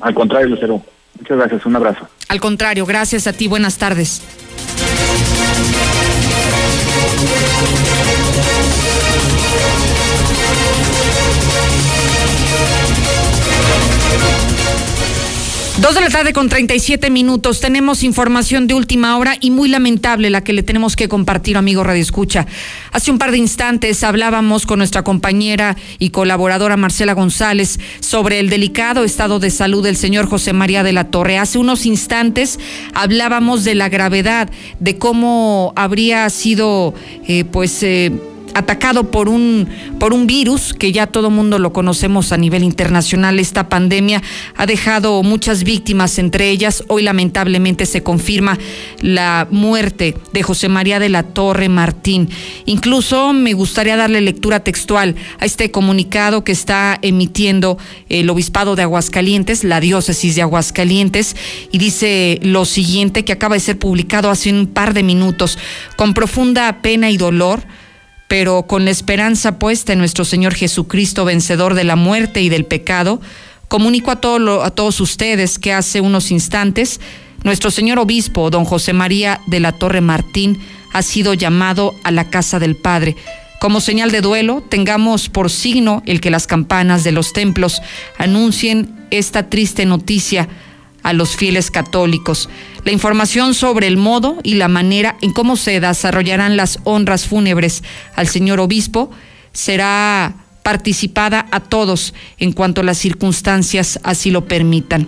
Al contrario, Lucero. Muchas gracias, un abrazo. Al contrario, gracias a ti, buenas tardes. Dos de la tarde con 37 minutos. Tenemos información de última hora y muy lamentable la que le tenemos que compartir, amigo Radio Escucha. Hace un par de instantes hablábamos con nuestra compañera y colaboradora Marcela González sobre el delicado estado de salud del señor José María de la Torre. Hace unos instantes hablábamos de la gravedad, de cómo habría sido, eh, pues, eh, atacado por un, por un virus que ya todo mundo lo conocemos a nivel internacional. Esta pandemia ha dejado muchas víctimas, entre ellas hoy lamentablemente se confirma la muerte de José María de la Torre Martín. Incluso me gustaría darle lectura textual a este comunicado que está emitiendo el Obispado de Aguascalientes, la diócesis de Aguascalientes, y dice lo siguiente que acaba de ser publicado hace un par de minutos. Con profunda pena y dolor, pero con la esperanza puesta en nuestro Señor Jesucristo, vencedor de la muerte y del pecado, comunico a, todo a todos ustedes que hace unos instantes nuestro señor obispo, don José María de la Torre Martín, ha sido llamado a la casa del Padre. Como señal de duelo, tengamos por signo el que las campanas de los templos anuncien esta triste noticia a los fieles católicos. La información sobre el modo y la manera en cómo se desarrollarán las honras fúnebres al señor obispo será participada a todos en cuanto las circunstancias así lo permitan.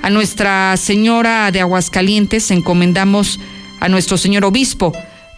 A Nuestra Señora de Aguascalientes encomendamos a nuestro señor obispo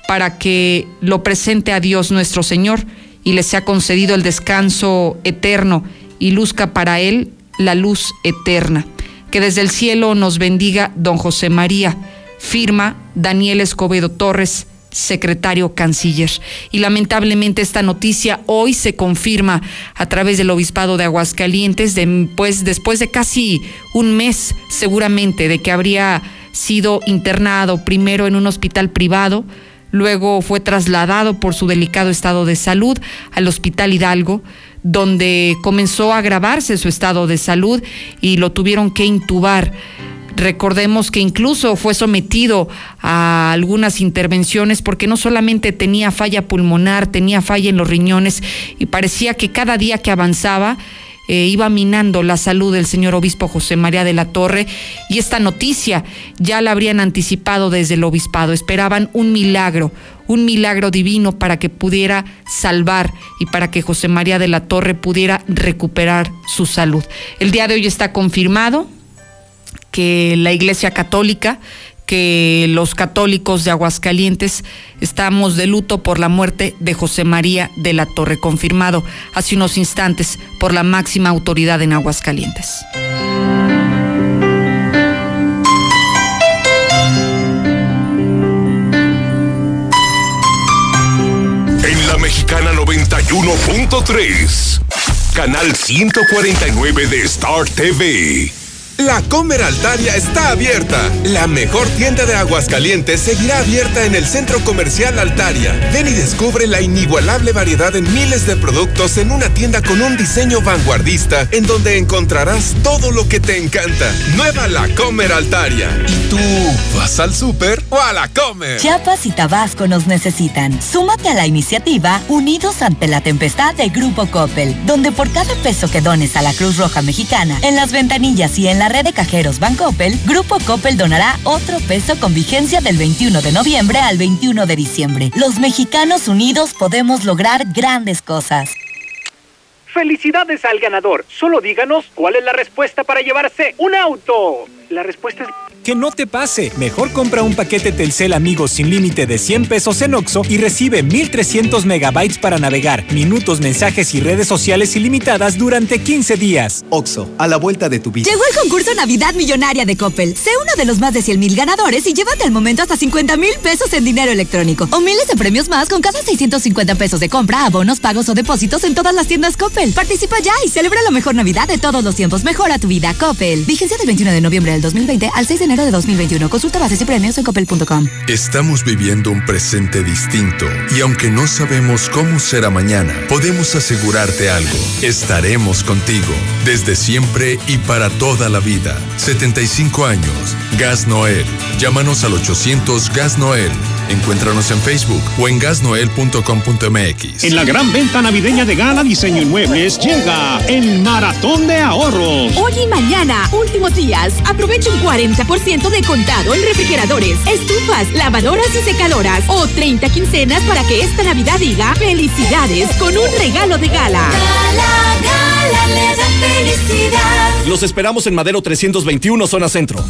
para que lo presente a Dios nuestro Señor y le sea concedido el descanso eterno y luzca para él la luz eterna. Que desde el cielo nos bendiga don José María. Firma Daniel Escobedo Torres, secretario canciller. Y lamentablemente esta noticia hoy se confirma a través del obispado de Aguascalientes, pues, después de casi un mes seguramente de que habría sido internado primero en un hospital privado, luego fue trasladado por su delicado estado de salud al Hospital Hidalgo, donde comenzó a agravarse su estado de salud y lo tuvieron que intubar. Recordemos que incluso fue sometido a algunas intervenciones porque no solamente tenía falla pulmonar, tenía falla en los riñones y parecía que cada día que avanzaba eh, iba minando la salud del señor obispo José María de la Torre y esta noticia ya la habrían anticipado desde el obispado. Esperaban un milagro, un milagro divino para que pudiera salvar y para que José María de la Torre pudiera recuperar su salud. El día de hoy está confirmado que la Iglesia Católica que los católicos de Aguascalientes estamos de luto por la muerte de José María de la Torre, confirmado hace unos instantes por la máxima autoridad en Aguascalientes. 91.3, canal 149 de Star TV. La Comer Altaria está abierta. La mejor tienda de Aguascalientes seguirá abierta en el Centro Comercial Altaria. Ven y descubre la inigualable variedad en miles de productos en una tienda con un diseño vanguardista en donde encontrarás todo lo que te encanta. Nueva La Comer Altaria. ¿Y tú vas al súper o a la Comer? Chiapas y Tabasco nos necesitan. Súmate a la iniciativa Unidos ante la Tempestad de Grupo Coppel, donde por cada peso que dones a la Cruz Roja Mexicana, en las ventanillas y en la la red de cajeros Bancoppel, Grupo Coppel donará otro peso con vigencia del 21 de noviembre al 21 de diciembre. Los mexicanos unidos podemos lograr grandes cosas. ¡Felicidades al ganador! Solo díganos cuál es la respuesta para llevarse un auto. La respuesta es... Que no te pase. Mejor compra un paquete Telcel Amigos sin límite de 100 pesos en Oxo y recibe 1300 megabytes para navegar, minutos, mensajes y redes sociales ilimitadas durante 15 días. Oxo, a la vuelta de tu vida. Llegó el concurso Navidad Millonaria de Coppel. Sé uno de los más de 100 mil ganadores y llévate al momento hasta 50 mil pesos en dinero electrónico. O miles de premios más con cada 650 pesos de compra, abonos, pagos o depósitos en todas las tiendas Coppel. Participa ya y celebra la mejor Navidad de todos los tiempos. Mejora tu vida, Coppel. Vigencia del 21 de noviembre del 2020 al 6 de enero de 2021. Consulta bases y premios en coppel.com. Estamos viviendo un presente distinto y aunque no sabemos cómo será mañana, podemos asegurarte algo. Estaremos contigo desde siempre y para toda la vida. 75 años. Gas Noel. Llámanos al 800 Gas Noel. Encuéntranos en Facebook o en gasnoel.com.mx. En la gran venta navideña de Gala Diseño Inmuebles llega el maratón de ahorros. Hoy y mañana, últimos días, aprovecha un 40% de contado en refrigeradores, estufas, lavadoras y secadoras o 30 quincenas para que esta Navidad diga felicidades con un regalo de gala. Gala, gala, le da felicidad. Los esperamos en Madero 321, zona centro.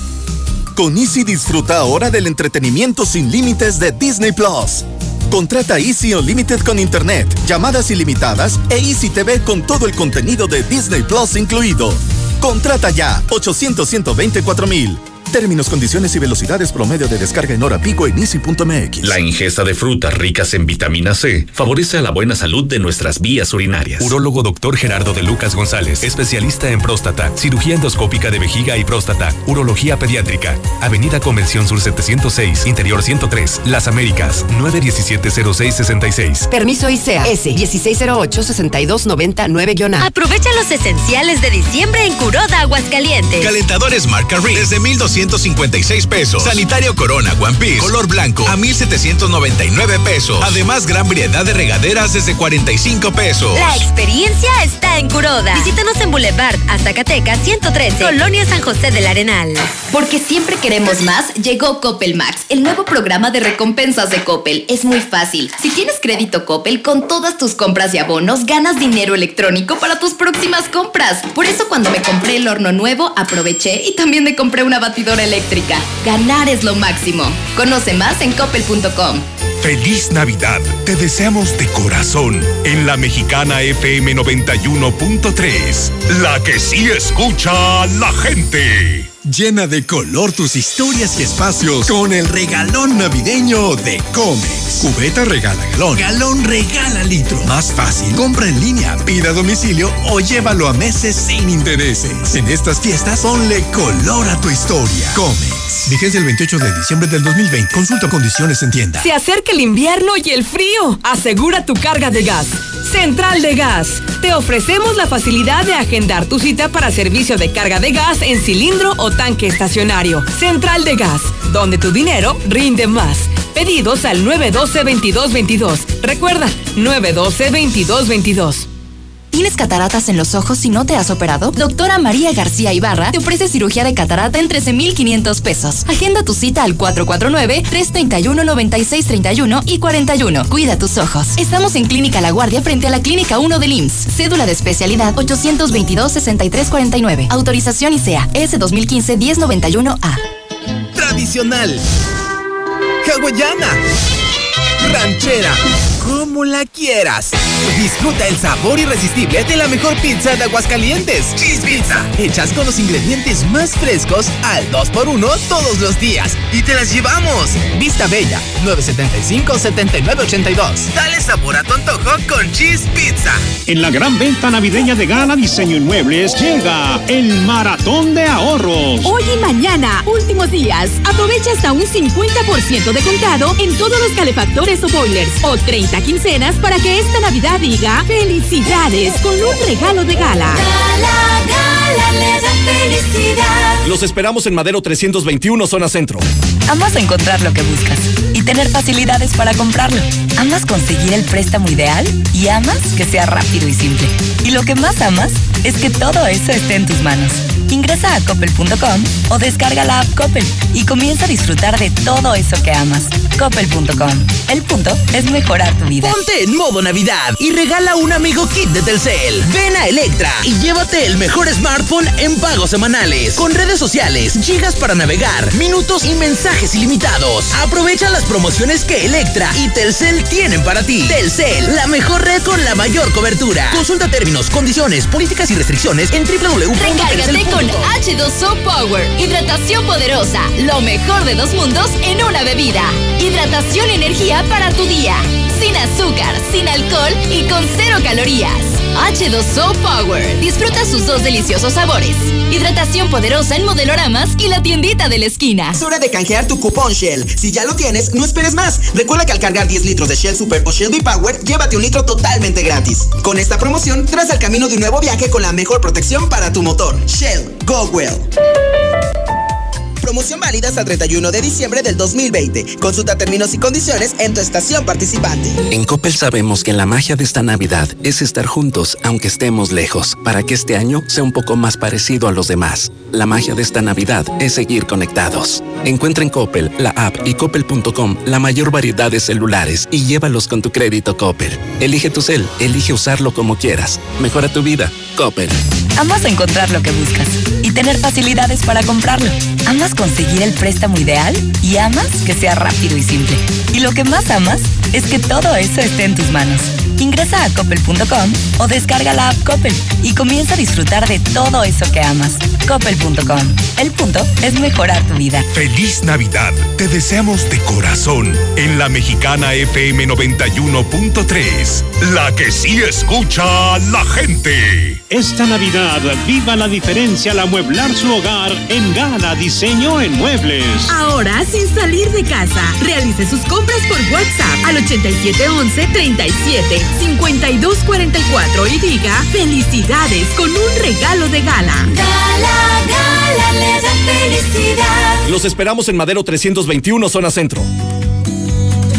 Con Easy disfruta ahora del entretenimiento sin límites de Disney Plus. Contrata Easy Unlimited con Internet, llamadas ilimitadas e Easy TV con todo el contenido de Disney Plus incluido. Contrata ya 800 124 mil. Términos, condiciones y velocidades promedio de descarga en hora pico en easy.mx. La ingesta de frutas ricas en vitamina C favorece a la buena salud de nuestras vías urinarias. Urólogo doctor Gerardo de Lucas González, especialista en próstata, cirugía endoscópica de vejiga y próstata, urología pediátrica. Avenida Convención Sur 706, Interior 103, Las Américas, 917-0666. Permiso ICEA S 1608-6299-A. Aprovecha los esenciales de diciembre en Curoda, Aguascalientes. Calentadores marca Ring desde 1256 pesos. Sanitario Corona One Piece color blanco a 1799 pesos. Además, gran variedad de regaderas desde 45 pesos. La experiencia está en Curoda. Visítanos en Boulevard a Zacatecas 113, Colonia San José del Arenal. Porque siempre queremos más, llegó Coppel Max, el nuevo programa de recompensas de Coppel. Es muy fácil. Si tienes crédito Coppel, con todas tus compras y abonos, ganas dinero electrónico para tus próximas compras. Por eso cuando me compré el horno nuevo, aproveché y también me compré una batidora eléctrica. Ganar es lo máximo. Conoce más en coppel.com. Feliz Navidad. Te deseamos de corazón en la mexicana FM 91.3. La que sí escucha a la gente. Llena de color tus historias y espacios con el regalón navideño de Comex. Cubeta regala galón. Galón regala litro. Más fácil. Compra en línea, pida a domicilio o llévalo a meses sin intereses. En estas fiestas, ponle color a tu historia. Comex. Vigencia el 28 de diciembre del 2020. Consulta condiciones en tienda. Se acerca el invierno y el frío. Asegura tu carga de gas. Central de Gas. Te ofrecemos la facilidad de agendar tu cita para servicio de carga de gas en cilindro o tanque estacionario. Central de Gas, donde tu dinero rinde más. Pedidos al 912-2222. Recuerda, 912-2222. ¿Tienes cataratas en los ojos y no te has operado? Doctora María García Ibarra te ofrece cirugía de catarata en 13,500 pesos. Agenda tu cita al 449-331-9631 y 41. Cuida tus ojos. Estamos en Clínica La Guardia frente a la Clínica 1 del IMSS. Cédula de especialidad 822-6349. Autorización ICEA S 2015-1091A. Tradicional. Hawaiana. Ranchera. Como la quieras. Disfruta el sabor irresistible de la mejor pizza de Aguascalientes. Cheese Pizza. Hechas con los ingredientes más frescos al 2x1 todos los días. Y te las llevamos. Vista Bella, 975-7982. Dale sabor a tu antojo con Cheese Pizza. En la gran venta navideña de Gala Diseño Inmuebles llega el maratón de ahorros. Hoy y mañana, últimos días, aprovecha hasta un 50% de contado en todos los calefactores o boilers o 30 quincenas para que esta Navidad diga felicidades con un regalo de gala. Gala, gala, le da felicidad. Los esperamos en Madero 321, zona centro. Amas encontrar lo que buscas y tener facilidades para comprarlo. Amas conseguir el préstamo ideal y amas que sea rápido y simple. Y lo que más amas es que todo eso esté en tus manos. Ingresa a coppel.com o descarga la app Coppel y comienza a disfrutar de todo eso que amas. Coppel.com. El punto es mejorar tu vida. Ponte en modo Navidad y regala un amigo kit de Telcel. Ven a Electra y llévate el mejor smartphone en pagos semanales. Con redes sociales, gigas para navegar, minutos y mensajes ilimitados. Aprovecha las promociones que Electra y Telcel tienen para ti. Telcel, la mejor red con la mayor cobertura. Consulta términos, condiciones, políticas y restricciones en Recárgate con H2O Power. Hidratación poderosa. Lo mejor de dos mundos en una bebida. Hidratación y energía para tu día. Sin azúcar, sin alcohol y con cero calorías. H2O Power. Disfruta sus dos deliciosos sabores. Hidratación poderosa en modeloramas y la tiendita de la esquina. Es hora de canjear tu cupón Shell. Si ya lo tienes, no esperes más. Recuerda que al cargar 10 litros de Shell Super o Shell V-Power, llévate un litro totalmente gratis. Con esta promoción, tras al camino de un nuevo viaje con la mejor protección para tu motor. Shell, go well. Promoción válida hasta el 31 de diciembre del 2020. Consulta términos y condiciones en tu estación participante. En Coppel sabemos que la magia de esta Navidad es estar juntos aunque estemos lejos, para que este año sea un poco más parecido a los demás. La magia de esta Navidad es seguir conectados. Encuentra en Coppel, la app y coppel.com la mayor variedad de celulares y llévalos con tu crédito Coppel. Elige tu cel, elige usarlo como quieras. Mejora tu vida. Coppel. Amas encontrar lo que buscas y tener facilidades para comprarlo. Amas conseguir el préstamo ideal y amas que sea rápido y simple. Y lo que más amas es que todo eso esté en tus manos. Ingresa a coppel.com o descarga la app Coppel y comienza a disfrutar de todo eso que amas. Coppel.com. El punto es mejorar tu vida. Feliz Navidad. Te deseamos de corazón en la mexicana FM 91.3. La que sí escucha a la gente. Esta Navidad, viva la diferencia al amueblar su hogar en Gala Diseño en Muebles. Ahora sin salir de casa. Realice sus compras por WhatsApp al 8711 37 5244 y diga felicidades con un regalo de gala. Gala, gala, le da felicidad. Los esperamos en Madero 321, zona centro.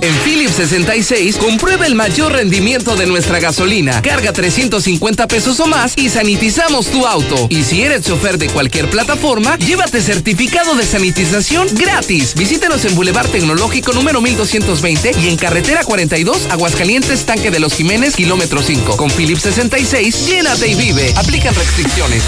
En Philips 66, comprueba el mayor rendimiento de nuestra gasolina. Carga 350 pesos o más y sanitizamos tu auto. Y si eres chofer de cualquier plataforma, llévate certificado de sanitización gratis. Visítanos en Boulevard Tecnológico número 1220 y en Carretera 42, Aguascalientes, Tanque de los Jiménez, kilómetro 5. Con Philips 66, llénate y vive. Aplican restricciones.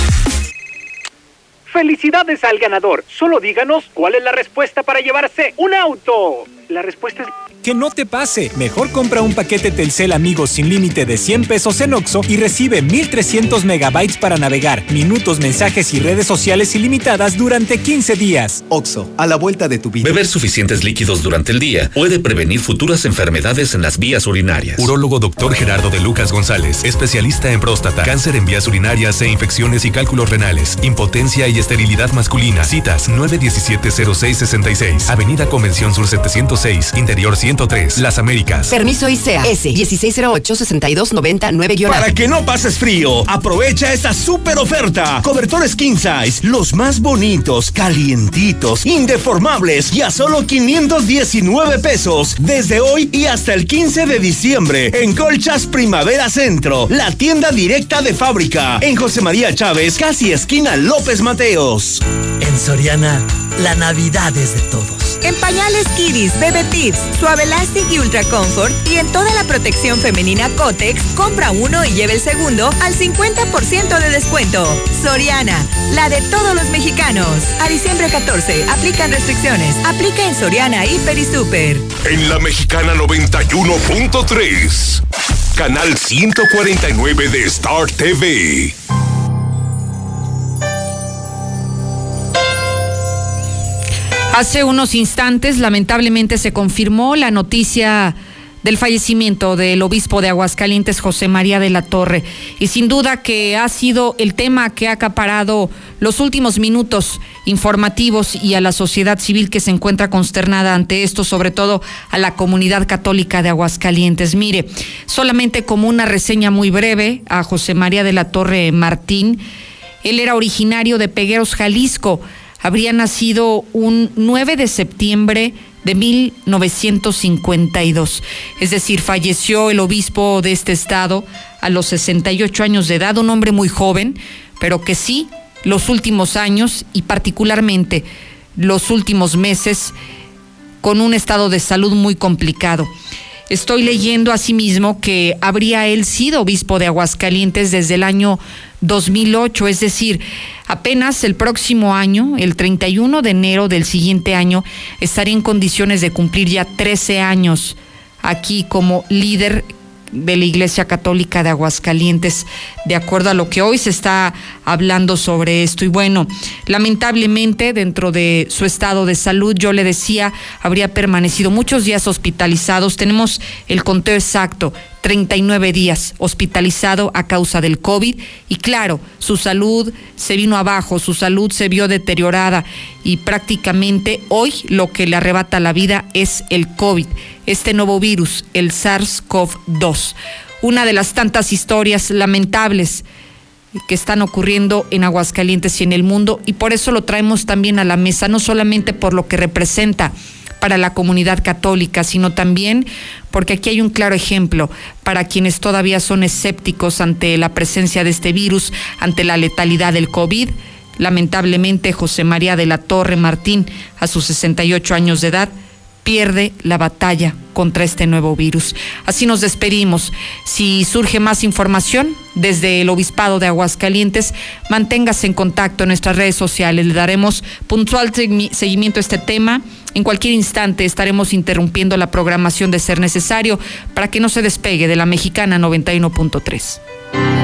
Felicidades al ganador. Solo díganos cuál es la respuesta para llevarse un auto. La respuesta es... Que no te pase. Mejor compra un paquete Telcel Amigos sin límite de 100 pesos en Oxo y recibe 1300 megabytes para navegar, minutos, mensajes y redes sociales ilimitadas durante 15 días. Oxo, a la vuelta de tu vida. Beber suficientes líquidos durante el día puede prevenir futuras enfermedades en las vías urinarias. Urólogo doctor Gerardo de Lucas González, especialista en próstata, cáncer en vías urinarias e infecciones y cálculos renales, impotencia y esterilidad masculina. Citas 917-0666, Avenida Convención Sur 706, Interior 103, Las Américas. Permiso ICEA S 1608-6299 Para que no pases frío, aprovecha esta super oferta. Cobertores King Size, los más bonitos, calientitos, indeformables y a solo 519 pesos. Desde hoy y hasta el 15 de diciembre en Colchas Primavera Centro, la tienda directa de fábrica. En José María Chávez, casi esquina López En Soriana, la Navidad es de todos. En pañales Kiddies, Bebe Tips, Suave Elastic y Ultra Comfort y en toda la protección femenina Cotex, compra uno y lleve el segundo al 50% de descuento. Soriana, la de todos los mexicanos. A diciembre 14, aplican restricciones. Aplica en Soriana, Hiper y Super. En la mexicana 91.3, canal 149 de Star TV. Hace unos instantes, lamentablemente, se confirmó la noticia del fallecimiento del obispo de Aguascalientes, José María de la Torre. Y sin duda que ha sido el tema que ha acaparado los últimos minutos informativos y a la sociedad civil que se encuentra consternada ante esto, sobre todo a la comunidad católica de Aguascalientes. Mire, solamente como una reseña muy breve a José María de la Torre Martín, él era originario de Pegueros, Jalisco. Habría nacido un 9 de septiembre de 1952. Es decir, falleció el obispo de este estado a los 68 años de edad, un hombre muy joven, pero que sí, los últimos años y particularmente los últimos meses, con un estado de salud muy complicado. Estoy leyendo asimismo que habría él sido obispo de Aguascalientes desde el año 2008, es decir, apenas el próximo año, el 31 de enero del siguiente año, estaría en condiciones de cumplir ya 13 años aquí como líder de la Iglesia Católica de Aguascalientes, de acuerdo a lo que hoy se está hablando sobre esto. Y bueno, lamentablemente dentro de su estado de salud, yo le decía, habría permanecido muchos días hospitalizados. Tenemos el conteo exacto, 39 días hospitalizado a causa del COVID y claro, su salud se vino abajo, su salud se vio deteriorada y prácticamente hoy lo que le arrebata la vida es el COVID, este nuevo virus, el SARS-CoV-2. Una de las tantas historias lamentables que están ocurriendo en Aguascalientes y en el mundo y por eso lo traemos también a la mesa, no solamente por lo que representa, para la comunidad católica, sino también porque aquí hay un claro ejemplo para quienes todavía son escépticos ante la presencia de este virus, ante la letalidad del COVID. Lamentablemente, José María de la Torre Martín, a sus 68 años de edad, pierde la batalla contra este nuevo virus. Así nos despedimos. Si surge más información desde el Obispado de Aguascalientes, manténgase en contacto en nuestras redes sociales. Le daremos puntual seguimiento a este tema. En cualquier instante estaremos interrumpiendo la programación de ser necesario para que no se despegue de la mexicana 91.3.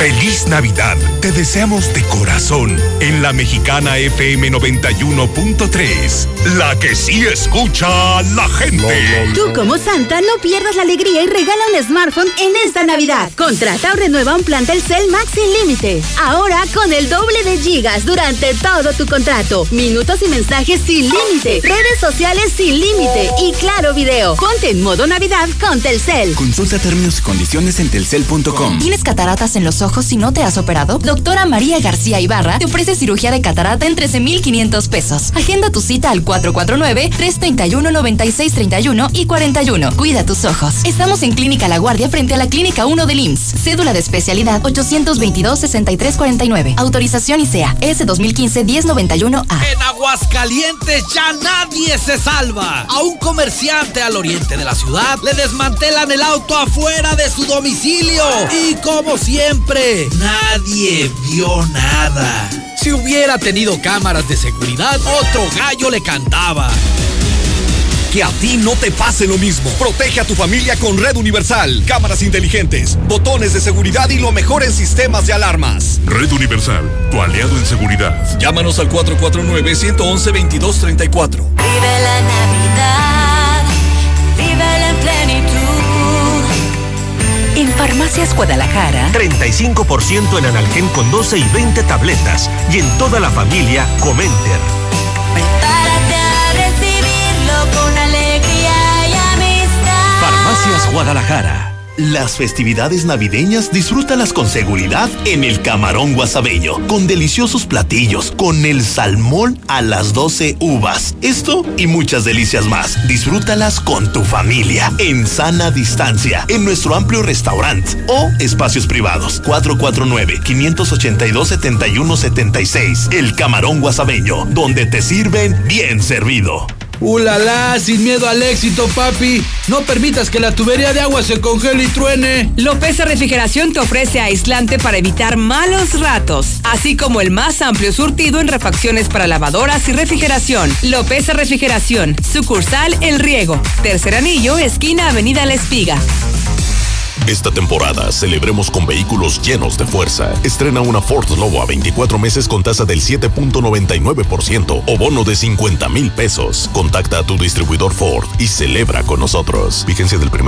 Feliz Navidad. Te deseamos de corazón en la mexicana FM 91.3. La que sí escucha a la gente. Tú como Santa no pierdas la alegría y regala un smartphone en esta Navidad. Contrata o renueva un plan Telcel Max sin límite. Ahora con el doble de gigas durante todo tu contrato. Minutos y mensajes sin límite. Redes sociales sin límite. Y claro video. Ponte en modo Navidad con Telcel. Consulta términos y condiciones en telcel.com. ¿Tienes cataratas en los ojos? Si no te has operado? Doctora María García Ibarra te ofrece cirugía de catarata en 13,500 pesos. Agenda tu cita al 449-331-9631 y 41. Cuida tus ojos. Estamos en Clínica La Guardia frente a la Clínica 1 del IMSS. Cédula de especialidad 822-6349. Autorización ICEA S 2015-1091A. En Aguascalientes ya nadie se salva. A un comerciante al oriente de la ciudad le desmantelan el auto afuera de su domicilio. Y como siempre, nadie vio nada. Si hubiera tenido cámaras de seguridad, otro gallo le cantaba. Que a ti no te pase lo mismo. Protege a tu familia con Red Universal, cámaras inteligentes, botones de seguridad y lo mejor en sistemas de alarmas. Red Universal, tu aliado en seguridad. Llámanos al 449-111-2234. Vive la Navidad, vive la plenitud. En Farmacias Guadalajara, 35% en analgén con 12 y 20 tabletas. Y en toda la familia, Comenter. Prepárate a recibirlo con alegría y amistad. Farmacias Guadalajara. Las festividades navideñas disfrútalas con seguridad en el Camarón Guasabeño, con deliciosos platillos, con el salmón a las 12 uvas. Esto y muchas delicias más. Disfrútalas con tu familia, en sana distancia, en nuestro amplio restaurante o espacios privados. 449-582-7176. El Camarón Guasabeño, donde te sirven bien servido. ¡Ulala! Sin miedo al éxito, papi. No permitas que la tubería de agua se congele y truene. López Refrigeración te ofrece aislante para evitar malos ratos, así como el más amplio surtido en refacciones para lavadoras y refrigeración. López Refrigeración, sucursal El Riego, tercer anillo, esquina Avenida La Espiga. Esta temporada celebremos con vehículos llenos de fuerza. Estrena una Ford Lobo a 24 meses con tasa del 7.99% o bono de 50 mil pesos. Contacta a tu distribuidor Ford y celebra con nosotros. Vigencia del 1